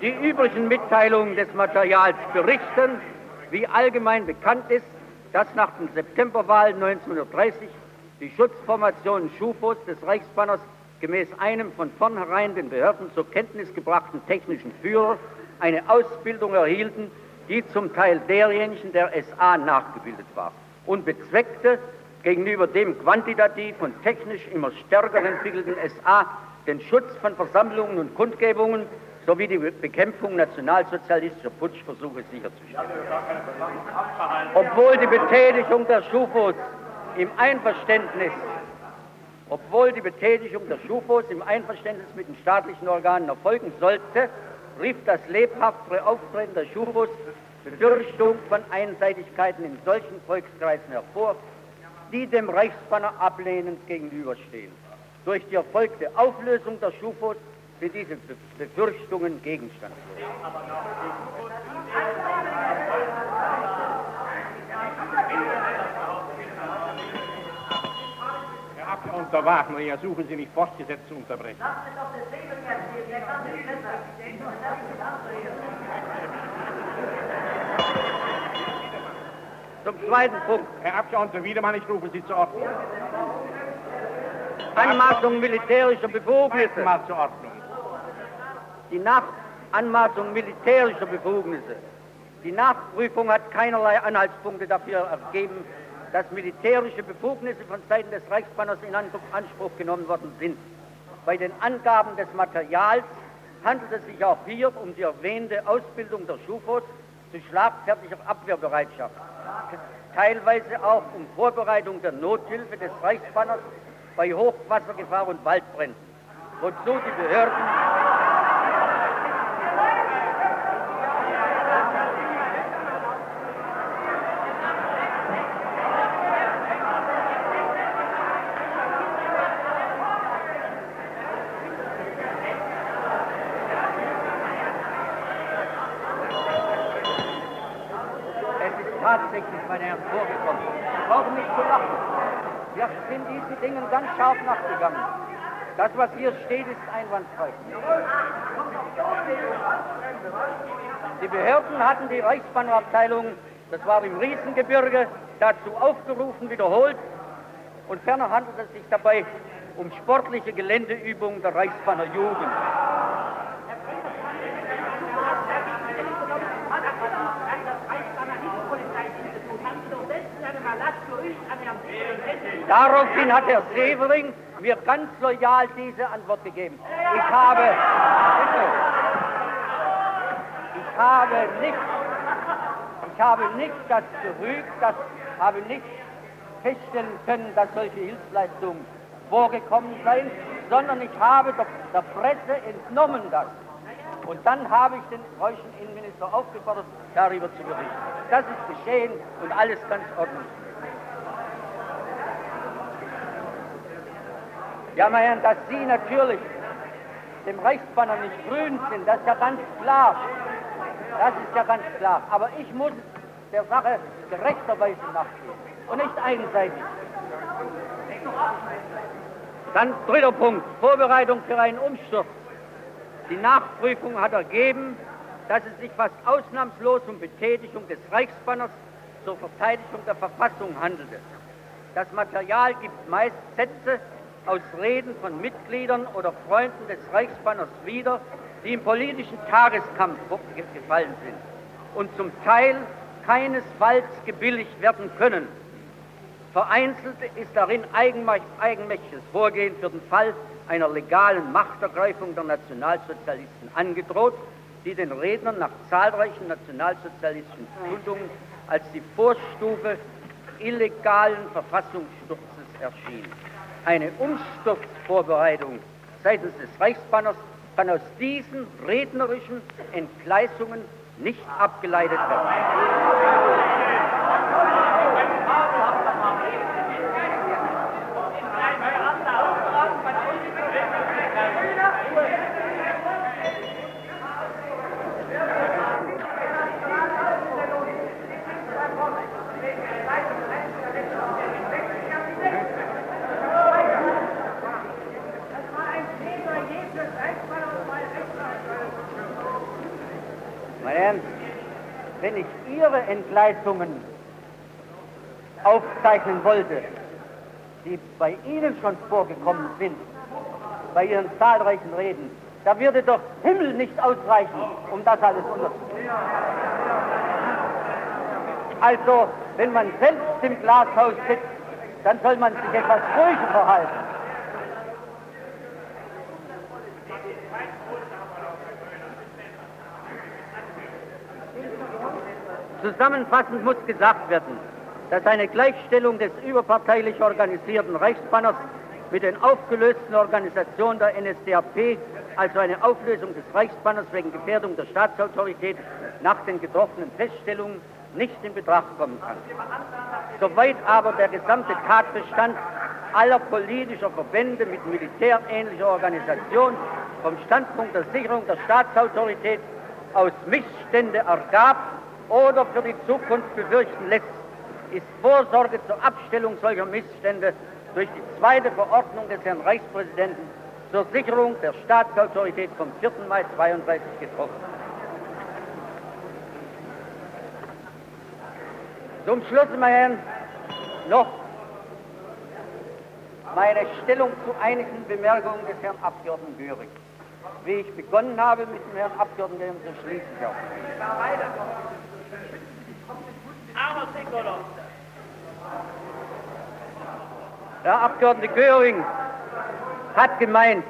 Die übrigen Mitteilungen des Materials berichten, wie allgemein bekannt ist, dass nach den Septemberwahlen 1930 die Schutzformationen Schufos des Reichsbanners gemäß einem von vornherein den Behörden zur Kenntnis gebrachten technischen Führer eine Ausbildung erhielten, die zum Teil derjenigen der SA nachgebildet war und bezweckte, gegenüber dem quantitativ und technisch immer stärker entwickelten SA den Schutz von Versammlungen und Kundgebungen sowie die Bekämpfung nationalsozialistischer Putschversuche sicherzustellen. Obwohl die Betätigung der Schufos im Einverständnis, obwohl die Betätigung der Schufos im Einverständnis mit den staatlichen Organen erfolgen sollte, rief das lebhaftere Auftreten der Schufos Befürchtung von Einseitigkeiten in solchen Volkskreisen hervor, die dem Reichsbanner ablehnend gegenüberstehen. Durch die erfolgte Auflösung der Schufos sind diese Befürchtungen gegenstandlos. Abgeordneter Wagner, ja, suchen Sie nicht fortgesetzt zu unterbrechen. Zum zweiten Punkt. Herr Abgeordneter Wiedemann, ich rufe Sie zur Ordnung. Anmaßung militärischer Befugnisse. Mal zur Ordnung. Die Nach Anmaßung militärischer Befugnisse. Die Nachprüfung hat keinerlei Anhaltspunkte dafür ergeben, dass militärische Befugnisse von Seiten des Reichsbanners in Anspruch genommen worden sind. Bei den Angaben des Materials handelt es sich auch hier um die erwähnte Ausbildung der Schufos zu schlagfertiger Abwehrbereitschaft, teilweise auch um Vorbereitung der Nothilfe des Reichsbanners bei Hochwassergefahr und Waldbränden, wozu die Behörden tatsächlich, meine Herren, vorgekommen. Sie brauchen nicht zu lachen. Wir sind diesen Dingen ganz scharf nachgegangen. Das, was hier steht, ist einwandfrei. Die Behörden hatten die Reichsbannerabteilung, das war im Riesengebirge, dazu aufgerufen, wiederholt. Und ferner handelt es sich dabei um sportliche Geländeübungen der Reichsbanner Jugend. Daraufhin hat Herr Severing mir ganz loyal diese Antwort gegeben. Ich habe, ich habe nicht, ich habe nicht das gerügt, das habe nicht feststellen können, dass solche Hilfsleistungen vorgekommen seien, sondern ich habe der, der Presse entnommen das. Und dann habe ich den deutschen Innenminister aufgefordert, darüber zu berichten. Das ist geschehen und alles ganz ordentlich. Ja, meine Herren, dass Sie natürlich dem Reichsbanner nicht grün sind, das ist ja ganz klar. Das ist ja ganz klar. Aber ich muss der Sache gerechterweise nachgehen und nicht einseitig. Dann dritter Punkt, Vorbereitung für einen Umsturz. Die Nachprüfung hat ergeben, dass es sich fast ausnahmslos um Betätigung des Reichsbanners zur Verteidigung der Verfassung handelte. Das Material gibt meist Sätze aus Reden von Mitgliedern oder Freunden des Reichsbanners wieder, die im politischen Tageskampf gefallen sind und zum Teil keinesfalls gebilligt werden können. Vereinzelt ist darin eigenmächtiges Vorgehen für den Fall einer legalen Machtergreifung der Nationalsozialisten angedroht, die den Rednern nach zahlreichen nationalsozialistischen Kundungen als die Vorstufe illegalen Verfassungssturzes erschien. Eine Umsturzvorbereitung seitens des Reichsbanners kann aus diesen rednerischen Entgleisungen nicht abgeleitet werden. Wenn ich Ihre Entgleisungen aufzeichnen wollte, die bei Ihnen schon vorgekommen sind, bei Ihren zahlreichen Reden, da würde doch Himmel nicht ausreichen, um das alles unterzubringen. Also, wenn man selbst im Glashaus sitzt, dann soll man sich etwas ruhiger verhalten. Zusammenfassend muss gesagt werden, dass eine Gleichstellung des überparteilich organisierten Reichsbanners mit den aufgelösten Organisationen der NSDAP, also eine Auflösung des Reichsbanners wegen Gefährdung der Staatsautorität, nach den getroffenen Feststellungen nicht in Betracht kommen kann. Soweit aber der gesamte Tatbestand aller politischer Verbände mit militärähnlicher Organisation vom Standpunkt der Sicherung der Staatsautorität aus Missstände ergab, oder für die Zukunft befürchten lässt, ist Vorsorge zur Abstellung solcher Missstände durch die zweite Verordnung des Herrn Reichspräsidenten zur Sicherung der Staatsautorität vom 4. Mai 32 getroffen. Zum Schluss, meine Herren, noch meine Stellung zu einigen Bemerkungen des Herrn Abgeordneten Göring. Wie ich begonnen habe mit dem Herrn Abgeordneten so schließe ich auch. Der Abgeordnete Göring hat gemeint,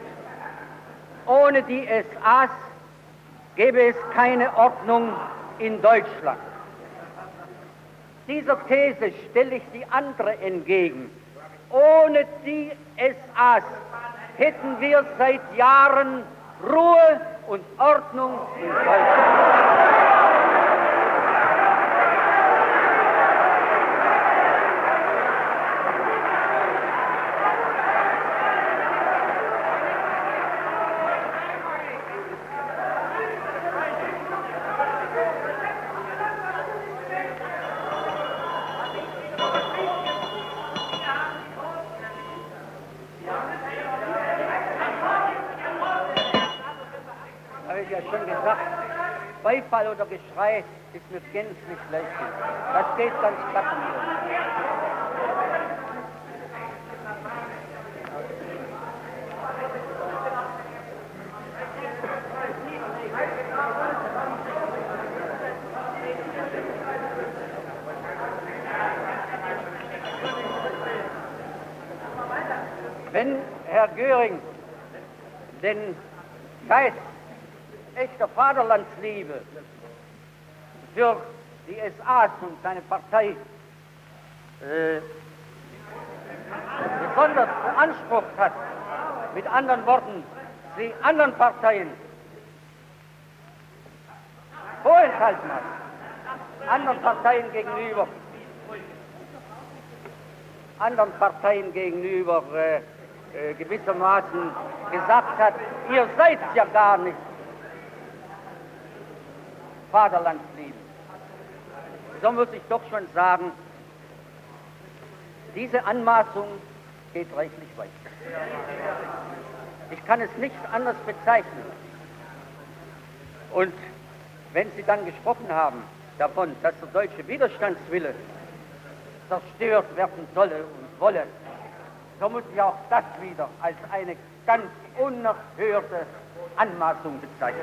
ohne die SAs gäbe es keine Ordnung in Deutschland. Dieser These stelle ich die andere entgegen. Ohne die SAs hätten wir seit Jahren Ruhe und Ordnung in Deutschland. 3 ist mir gänzlich lächerlich. Das geht ganz klappen. Wenn Herr Göring den Geist echter Vaterlandsliebe für die SAs und seine Partei äh, besonders beansprucht hat, mit anderen Worten, sie anderen Parteien vorenthalten hat, anderen Parteien gegenüber, anderen Parteien gegenüber äh, äh, gewissermaßen gesagt hat, ihr seid ja gar nicht Vaterlandsliebe. So muss ich doch schon sagen, diese Anmaßung geht reichlich weit. Ich kann es nicht anders bezeichnen. Und wenn Sie dann gesprochen haben davon, dass der deutsche Widerstandswille zerstört werden solle und wolle, so muss ich auch das wieder als eine ganz unerhörte Anmaßung bezeichnen.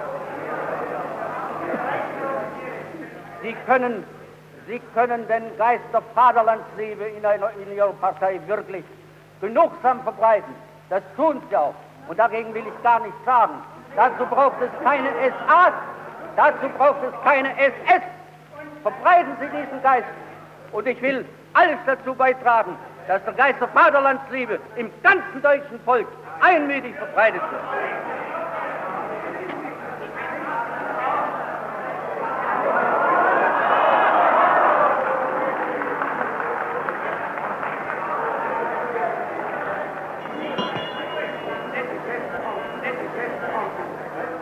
Sie können, Sie können den Geist der Vaterlandsliebe in, einer, in Ihrer Partei wirklich genugsam verbreiten. Das tun Sie auch. Und dagegen will ich gar nichts sagen. Dazu braucht es keine SA, dazu braucht es keine SS. Verbreiten Sie diesen Geist. Und ich will alles dazu beitragen, dass der Geist der Vaterlandsliebe im ganzen deutschen Volk einmütig verbreitet wird.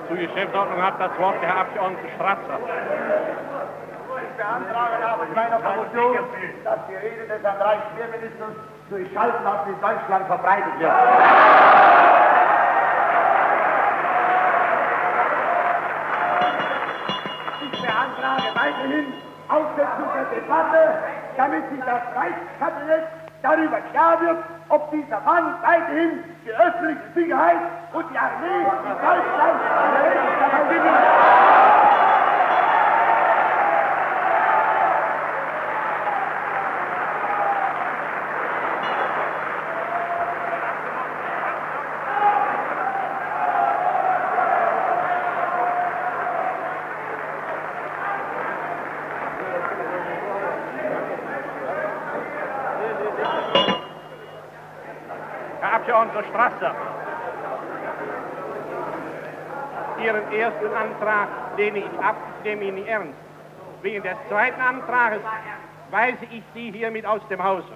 Zur Geschäftsordnung hat das Wort der Abgeordnete Strasser. Ich beantrage nach meiner Kommission, dass die Rede des Herrn Reichswehrministers durch Schallplatten in Deutschland verbreitet wird. Ich beantrage weiterhin Aufsetzung der Debatte, damit sich das Reichskabinett darüber klar wird, ob dieser Mann weiterhin die öffentliche Sicherheit und die Armee in Deutschland Abgeordneter Strasser, Ihren ersten Antrag lehne ich ab, nehme ihn ernst. Wegen des zweiten Antrages weise ich Sie hiermit aus dem Hause.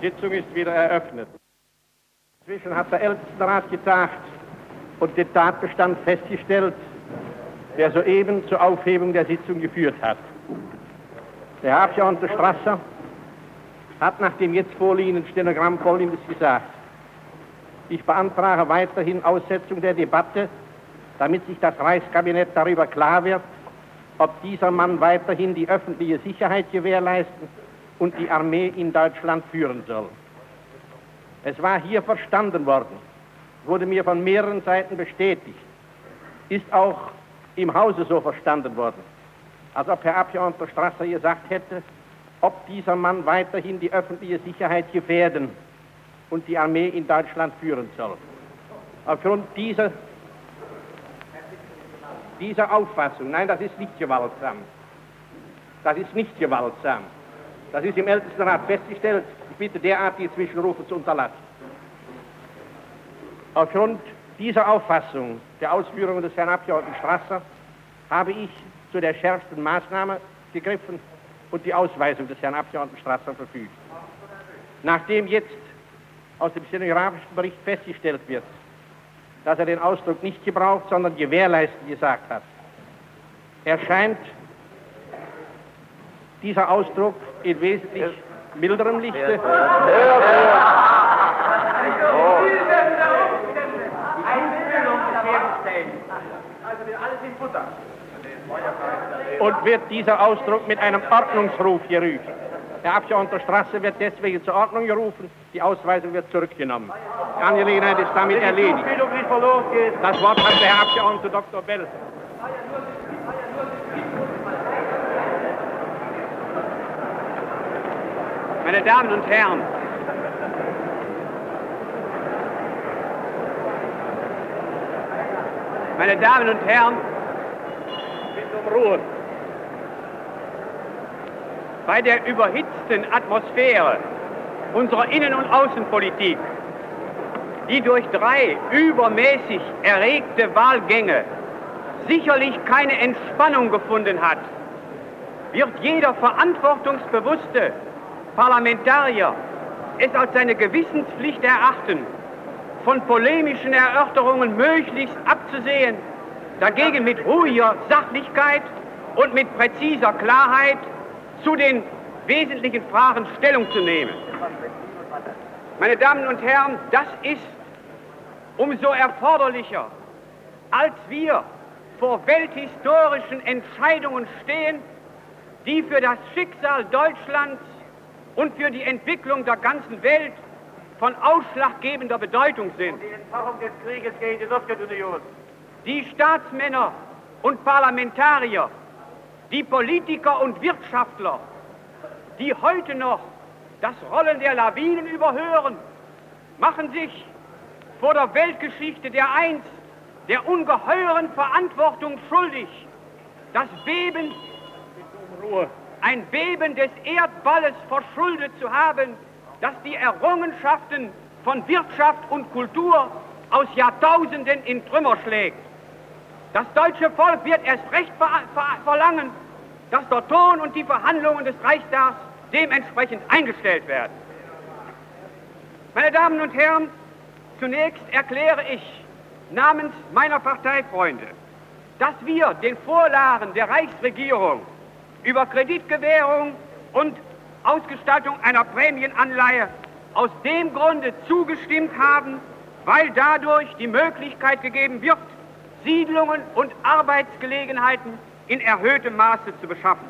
Sitzung ist wieder eröffnet. Inzwischen hat der Ältestenrat getagt und den Tatbestand festgestellt, der soeben zur Aufhebung der Sitzung geführt hat. Der Herr Abgeordnete Strasser hat nach dem jetzt vorliegenden Stenogramm Folgendes gesagt. Ich beantrage weiterhin Aussetzung der Debatte, damit sich das Reichskabinett darüber klar wird, ob dieser Mann weiterhin die öffentliche Sicherheit gewährleisten und die Armee in Deutschland führen soll. Es war hier verstanden worden, wurde mir von mehreren Seiten bestätigt, ist auch im Hause so verstanden worden, als ob Herr Abgeordneter Strasser gesagt hätte, ob dieser Mann weiterhin die öffentliche Sicherheit gefährden und die Armee in Deutschland führen soll. Aufgrund dieser dieser Auffassung, nein, das ist nicht gewaltsam. Das ist nicht gewaltsam. Das ist im Ältestenrat festgestellt. Ich bitte derartige Zwischenrufe zu unterlassen. Aufgrund dieser Auffassung der Ausführungen des Herrn Abgeordneten Strasser habe ich zu der schärfsten Maßnahme gegriffen und die Ausweisung des Herrn Abgeordneten Strasser verfügt. Nachdem jetzt aus dem stenografischen Bericht festgestellt wird, dass er den Ausdruck nicht gebraucht, sondern gewährleisten gesagt hat. Erscheint dieser Ausdruck in wesentlich milderem Lichte. Und wird dieser Ausdruck mit einem Ordnungsruf gerügt. Der Abgeordnete Straße wird deswegen zur Ordnung gerufen, die Ausweisung wird zurückgenommen. Die Angelegenheit ist damit erledigt. Das Wort hat der Herr Abgeordnete Dr. Bell. Meine Damen und Herren, meine Damen und Herren, bitte um Ruhe. Bei der überhitzten Atmosphäre unserer Innen- und Außenpolitik, die durch drei übermäßig erregte Wahlgänge sicherlich keine Entspannung gefunden hat, wird jeder verantwortungsbewusste Parlamentarier es als seine Gewissenspflicht erachten, von polemischen Erörterungen möglichst abzusehen, dagegen mit ruhiger Sachlichkeit und mit präziser Klarheit zu den wesentlichen Fragen Stellung zu nehmen. Meine Damen und Herren, das ist umso erforderlicher, als wir vor welthistorischen Entscheidungen stehen, die für das Schicksal Deutschlands und für die Entwicklung der ganzen Welt von ausschlaggebender Bedeutung sind. Die Entfachung des Krieges gegen die Sowjetunion. Die Staatsmänner und Parlamentarier die Politiker und Wirtschaftler, die heute noch das Rollen der Lawinen überhören, machen sich vor der Weltgeschichte der einst der ungeheuren Verantwortung schuldig, das Beben, ein Beben des Erdballes verschuldet zu haben, das die Errungenschaften von Wirtschaft und Kultur aus Jahrtausenden in Trümmer schlägt. Das deutsche Volk wird erst recht verlangen, dass der Ton und die Verhandlungen des Reichstags dementsprechend eingestellt werden. Meine Damen und Herren, zunächst erkläre ich namens meiner Parteifreunde, dass wir den Vorlagen der Reichsregierung über Kreditgewährung und Ausgestaltung einer Prämienanleihe aus dem Grunde zugestimmt haben, weil dadurch die Möglichkeit gegeben wird, Siedlungen und Arbeitsgelegenheiten in erhöhtem Maße zu beschaffen.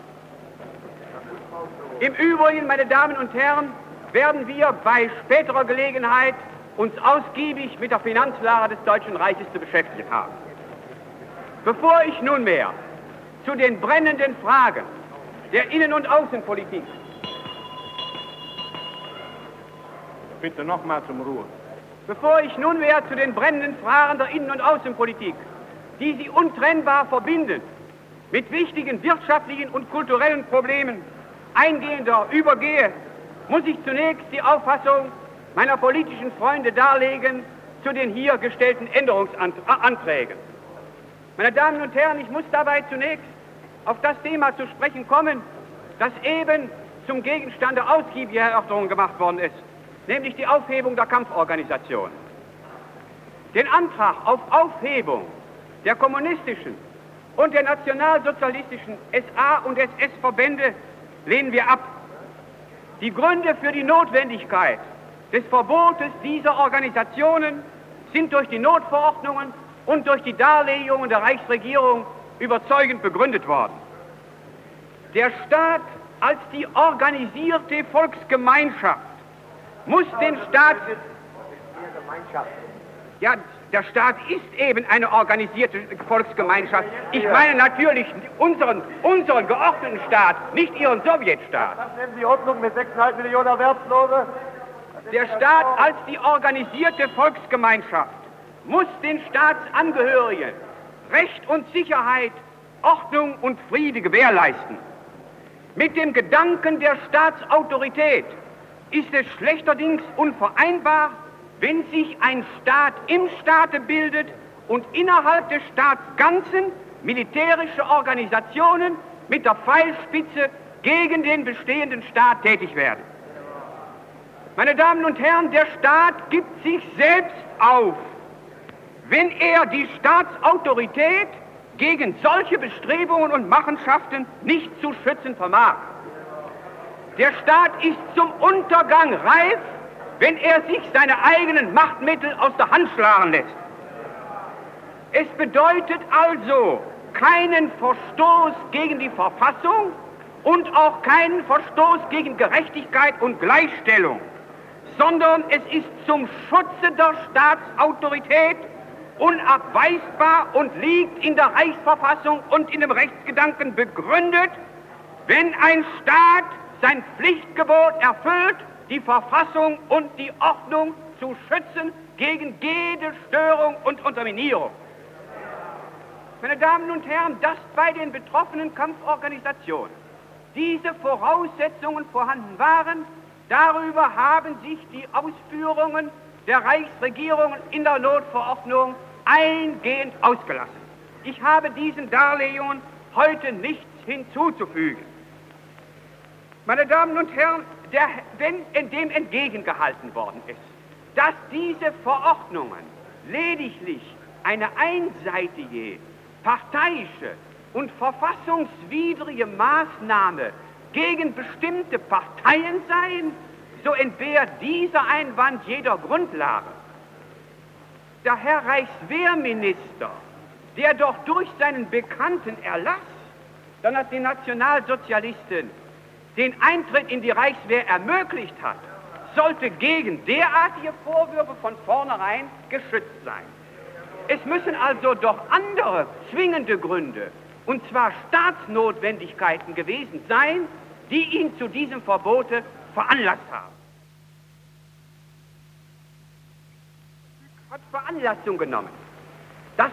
Im Übrigen, meine Damen und Herren, werden wir bei späterer Gelegenheit uns ausgiebig mit der Finanzlage des Deutschen Reiches zu beschäftigen haben. Bevor ich nunmehr zu den brennenden Fragen der Innen- und Außenpolitik Bitte nochmal zum Ruhe. Bevor ich nunmehr zu den brennenden Fragen der Innen- und Außenpolitik, die sie untrennbar verbinden, mit wichtigen wirtschaftlichen und kulturellen Problemen eingehender übergehe, muss ich zunächst die Auffassung meiner politischen Freunde darlegen zu den hier gestellten Änderungsanträgen. Meine Damen und Herren, ich muss dabei zunächst auf das Thema zu sprechen kommen, das eben zum Gegenstand der ausgiebigen Erörterung gemacht worden ist, nämlich die Aufhebung der Kampforganisation. Den Antrag auf Aufhebung der kommunistischen und der nationalsozialistischen SA und SS-Verbände lehnen wir ab. Die Gründe für die Notwendigkeit des Verbotes dieser Organisationen sind durch die Notverordnungen und durch die Darlegungen der Reichsregierung überzeugend begründet worden. Der Staat als die organisierte Volksgemeinschaft muss den Staat. Ja, der Staat ist eben eine organisierte Volksgemeinschaft. Ich meine natürlich unseren, unseren geordneten Staat, nicht Ihren Sowjetstaat. Was nennen Sie Ordnung mit 6,5 Millionen Erwerbslose? Der Staat als die organisierte Volksgemeinschaft muss den Staatsangehörigen Recht und Sicherheit, Ordnung und Friede gewährleisten. Mit dem Gedanken der Staatsautorität ist es schlechterdings unvereinbar, wenn sich ein Staat im Staate bildet und innerhalb des Staatsganzen militärische Organisationen mit der Pfeilspitze gegen den bestehenden Staat tätig werden. Meine Damen und Herren, der Staat gibt sich selbst auf, wenn er die Staatsautorität gegen solche Bestrebungen und Machenschaften nicht zu schützen vermag. Der Staat ist zum Untergang reif, wenn er sich seine eigenen Machtmittel aus der Hand schlagen lässt. Es bedeutet also keinen Verstoß gegen die Verfassung und auch keinen Verstoß gegen Gerechtigkeit und Gleichstellung, sondern es ist zum Schutze der Staatsautorität unabweisbar und liegt in der Reichsverfassung und in dem Rechtsgedanken begründet, wenn ein Staat sein Pflichtgebot erfüllt, die Verfassung und die Ordnung zu schützen gegen jede Störung und Unterminierung. Meine Damen und Herren, dass bei den betroffenen Kampforganisationen diese Voraussetzungen vorhanden waren, darüber haben sich die Ausführungen der Reichsregierung in der Notverordnung eingehend ausgelassen. Ich habe diesen Darlegungen heute nichts hinzuzufügen. Meine Damen und Herren, der, wenn in dem entgegengehalten worden ist, dass diese Verordnungen lediglich eine einseitige, parteiische und verfassungswidrige Maßnahme gegen bestimmte Parteien seien, so entbehrt dieser Einwand jeder Grundlage der Herr Reichswehrminister, der doch durch seinen bekannten Erlass dann hat den Nationalsozialisten den Eintritt in die Reichswehr ermöglicht hat, sollte gegen derartige Vorwürfe von vornherein geschützt sein. Es müssen also doch andere zwingende Gründe, und zwar Staatsnotwendigkeiten gewesen sein, die ihn zu diesem Verbote veranlasst haben. Hat Veranlassung genommen, dass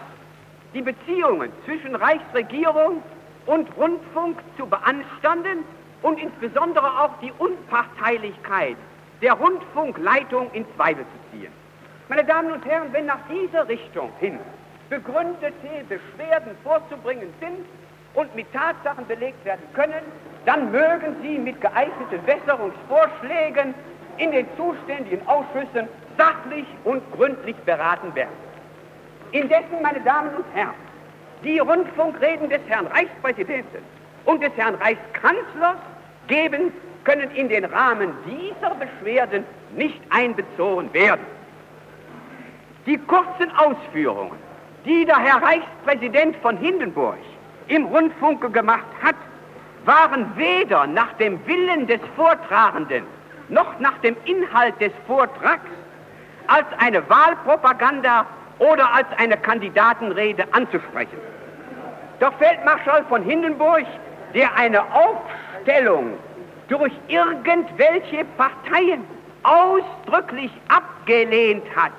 die Beziehungen zwischen Reichsregierung und Rundfunk zu beanstanden und insbesondere auch die Unparteilichkeit der Rundfunkleitung in Zweifel zu ziehen. Meine Damen und Herren, wenn nach dieser Richtung hin begründete Beschwerden vorzubringen sind und mit Tatsachen belegt werden können, dann mögen sie mit geeigneten Besserungsvorschlägen in den zuständigen Ausschüssen sachlich und gründlich beraten werden. Indessen, meine Damen und Herren, die Rundfunkreden des Herrn Reichspräsidenten und des Herrn Reichskanzlers geben, können in den Rahmen dieser Beschwerden nicht einbezogen werden. Die kurzen Ausführungen, die der Herr Reichspräsident von Hindenburg im Rundfunk gemacht hat, waren weder nach dem Willen des Vortragenden noch nach dem Inhalt des Vortrags als eine Wahlpropaganda oder als eine Kandidatenrede anzusprechen. Doch Feldmarschall von Hindenburg, der eine Aufstellung durch irgendwelche Parteien ausdrücklich abgelehnt hat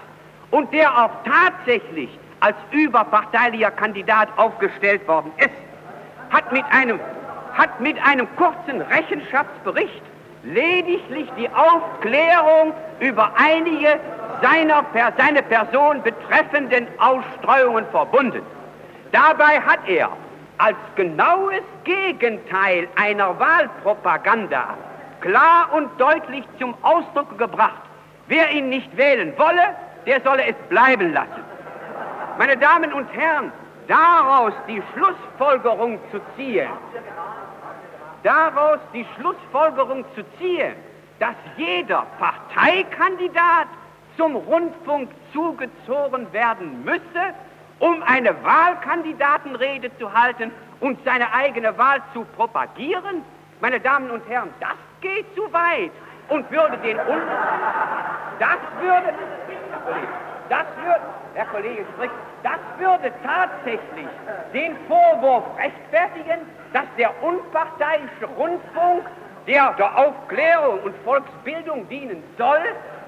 und der auch tatsächlich als überparteilicher Kandidat aufgestellt worden ist, hat mit einem, hat mit einem kurzen Rechenschaftsbericht lediglich die Aufklärung über einige seiner, seine Person betreffenden Ausstreuungen verbunden. Dabei hat er als genaues Gegenteil einer Wahlpropaganda klar und deutlich zum Ausdruck gebracht, wer ihn nicht wählen wolle, der solle es bleiben lassen. Meine Damen und Herren, daraus die Schlussfolgerung zu ziehen, daraus die Schlussfolgerung zu ziehen, dass jeder Parteikandidat zum Rundfunk zugezogen werden müsse, um eine Wahlkandidatenrede zu halten und seine eigene Wahl zu propagieren? Meine Damen und Herren, das geht zu weit und würde den Un das würde das würde Herr Kollege Strick, das würde tatsächlich den Vorwurf rechtfertigen, dass der unparteiische Rundfunk, der der Aufklärung und Volksbildung dienen soll,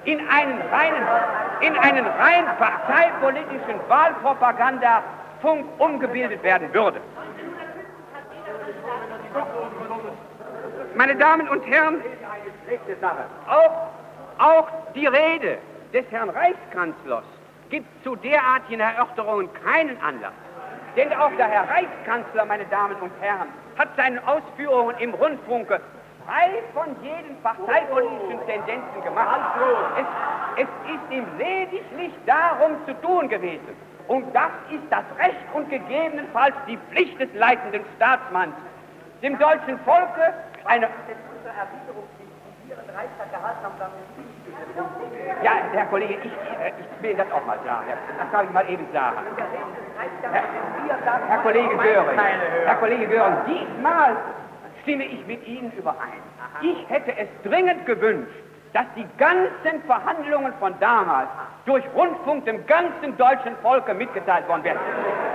in einen reinen, in einen rein parteipolitischen Wahlpropagandafunk umgebildet werden würde. Meine Damen und Herren, auch, auch die Rede des Herrn Reichskanzlers gibt zu derartigen Erörterungen keinen Anlass. Denn auch der Herr Reichskanzler, meine Damen und Herren, hat seine Ausführungen im Rundfunke frei von jeden parteipolitischen Tendenzen gemacht. Es, es ist ihm lediglich darum zu tun gewesen. Und das ist das Recht und gegebenenfalls die Pflicht des leitenden Staatsmanns, dem deutschen Volke eine. Ja, Herr Kollege, ich, ich will das auch mal sagen. Das darf ich mal eben sagen. Herr, Herr Kollege Göring, Herr Kollege Göring, diesmal stimme ich mit Ihnen überein. Ich hätte es dringend gewünscht, dass die ganzen Verhandlungen von damals durch Rundfunk dem ganzen deutschen Volke mitgeteilt worden wären.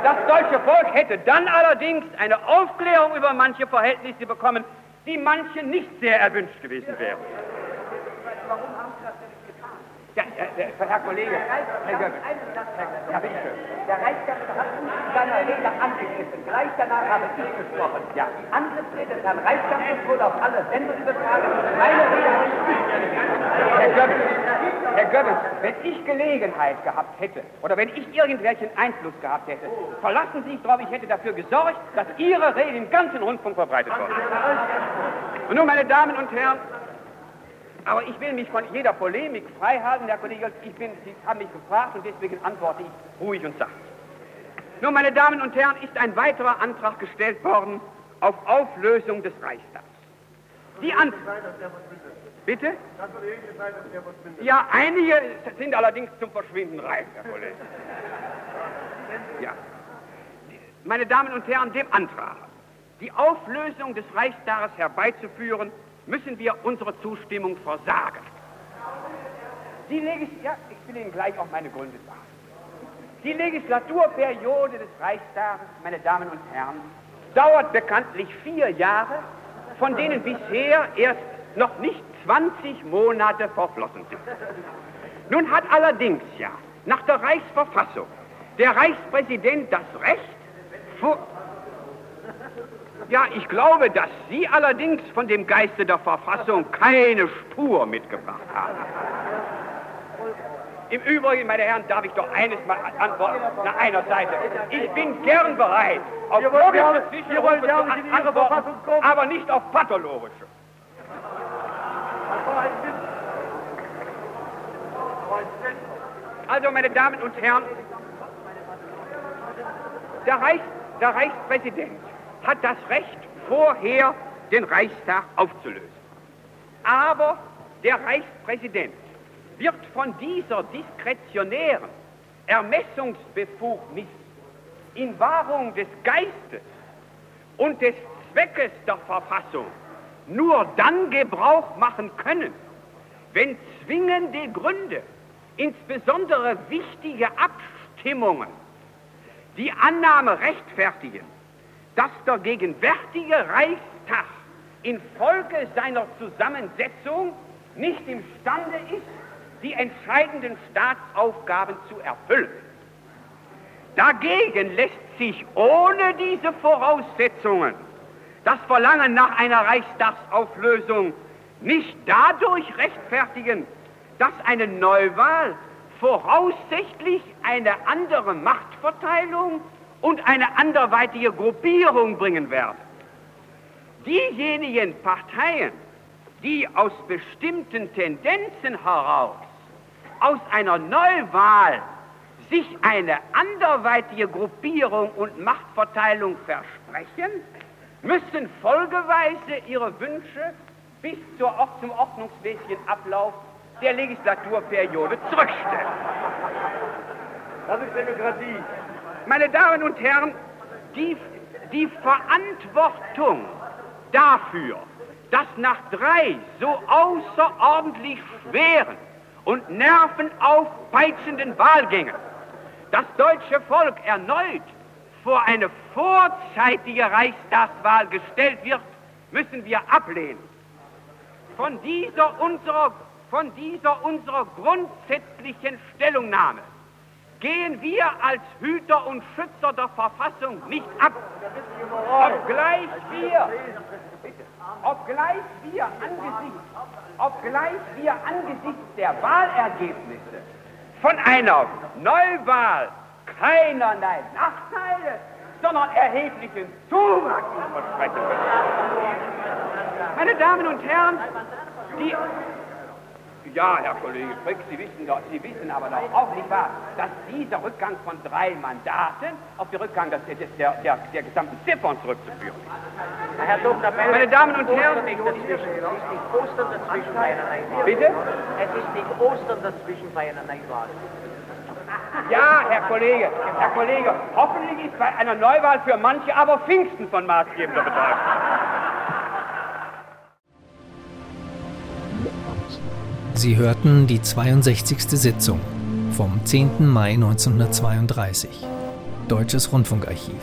Das deutsche Volk hätte dann allerdings eine Aufklärung über manche Verhältnisse bekommen, die manchen nicht sehr erwünscht gewesen wären. Warum haben Sie das denn nicht getan? Ja, äh, Herr Kollege, Herr Göbbels. Ja, bitte schön. Der Reichskanzler hat uns in seiner Rede angegriffen. Gleich danach habe ich gesprochen. Ja. Angriffsrede des Herrn Reichskanzlers wurde auf alle Sender übertragen. Meine Rede habe ich Herr Goebbels, Herr Goebbels, wenn ich Gelegenheit gehabt hätte oder wenn ich irgendwelchen Einfluss gehabt hätte, verlassen Sie sich darauf, ich hätte dafür gesorgt, dass Ihre Rede im ganzen Rundfunk verbreitet wird. Und nun, meine Damen und Herren, aber ich will mich von jeder Polemik freihalten, Herr Kollege, ich bin, Sie haben mich gefragt und deswegen antworte ich ruhig und sacht. Nun, meine Damen und Herren, ist ein weiterer Antrag gestellt worden auf Auflösung des Reichstags. Die Antrag. Bitte? Ja, einige sind allerdings zum Verschwinden reif, Herr Kollege. Ja. Meine Damen und Herren, dem Antrag, die Auflösung des Reichstages herbeizuführen, müssen wir unsere Zustimmung versagen. Die Legis ja, ich will Ihnen gleich auch meine Gründe sagen. Die Legislaturperiode des Reichstages, meine Damen und Herren, dauert bekanntlich vier Jahre, von denen bisher erst noch nicht 20 Monate verflossen sind. Nun hat allerdings ja nach der Reichsverfassung der Reichspräsident das Recht, ja, ich glaube, dass Sie allerdings von dem Geiste der Verfassung keine Spur mitgebracht haben. Im Übrigen, meine Herren, darf ich doch eines mal antworten nach einer Seite. Ich bin gern bereit, auf logische Zwischenrufe zu antworten, aber nicht auf pathologische. Also, meine Damen und Herren, der, Reichs, der Reichspräsident hat das Recht, vorher den Reichstag aufzulösen. Aber der Reichspräsident wird von dieser diskretionären Ermessungsbefugnis in Wahrung des Geistes und des Zweckes der Verfassung nur dann Gebrauch machen können, wenn zwingende Gründe, insbesondere wichtige Abstimmungen, die Annahme rechtfertigen, dass der gegenwärtige Reichstag infolge seiner Zusammensetzung nicht imstande ist, die entscheidenden Staatsaufgaben zu erfüllen. Dagegen lässt sich ohne diese Voraussetzungen das Verlangen nach einer Reichstagsauflösung nicht dadurch rechtfertigen, dass eine Neuwahl voraussichtlich eine andere Machtverteilung und eine anderweitige Gruppierung bringen werden. Diejenigen Parteien, die aus bestimmten Tendenzen heraus aus einer Neuwahl sich eine anderweitige Gruppierung und Machtverteilung versprechen, müssen folgeweise ihre Wünsche bis zum ordnungsmäßigen Ablauf der Legislaturperiode zurückstellen. Das ist Demokratie. Meine Damen und Herren, die, die Verantwortung dafür, dass nach drei so außerordentlich schweren und nervenaufpeitschenden Wahlgängen das deutsche Volk erneut vor eine vorzeitige Reichstagswahl gestellt wird, müssen wir ablehnen. Von dieser unserer, von dieser unserer grundsätzlichen Stellungnahme gehen wir als Hüter und Schützer der Verfassung nicht ab, obgleich wir, obgleich wir angesichts, obgleich wir angesichts der Wahlergebnisse von einer Neuwahl keinerlei Nachteile, sondern erheblichen Zuwachs versprechen Meine Damen und Herren, die ja, Herr Kollege Frick, Sie wissen, doch, Sie wissen aber doch auch nicht wahr, dass dieser Rückgang von drei Mandaten auf den Rückgang des, des, der, der, der gesamten Ziffern zurückzuführen ist. Herr Dr. Bell, Meine Damen und Herren, es ist nicht Ostern dazwischen bei einer Neuwahl. Bitte? Es ist nicht Ostern dazwischen bei einer Neuwahl. Ja, Herr Kollege, Herr Kollege, hoffentlich ist bei einer Neuwahl für manche aber Pfingsten von maßgebender Bedeutung. Sie hörten die 62. Sitzung vom 10. Mai 1932. Deutsches Rundfunkarchiv.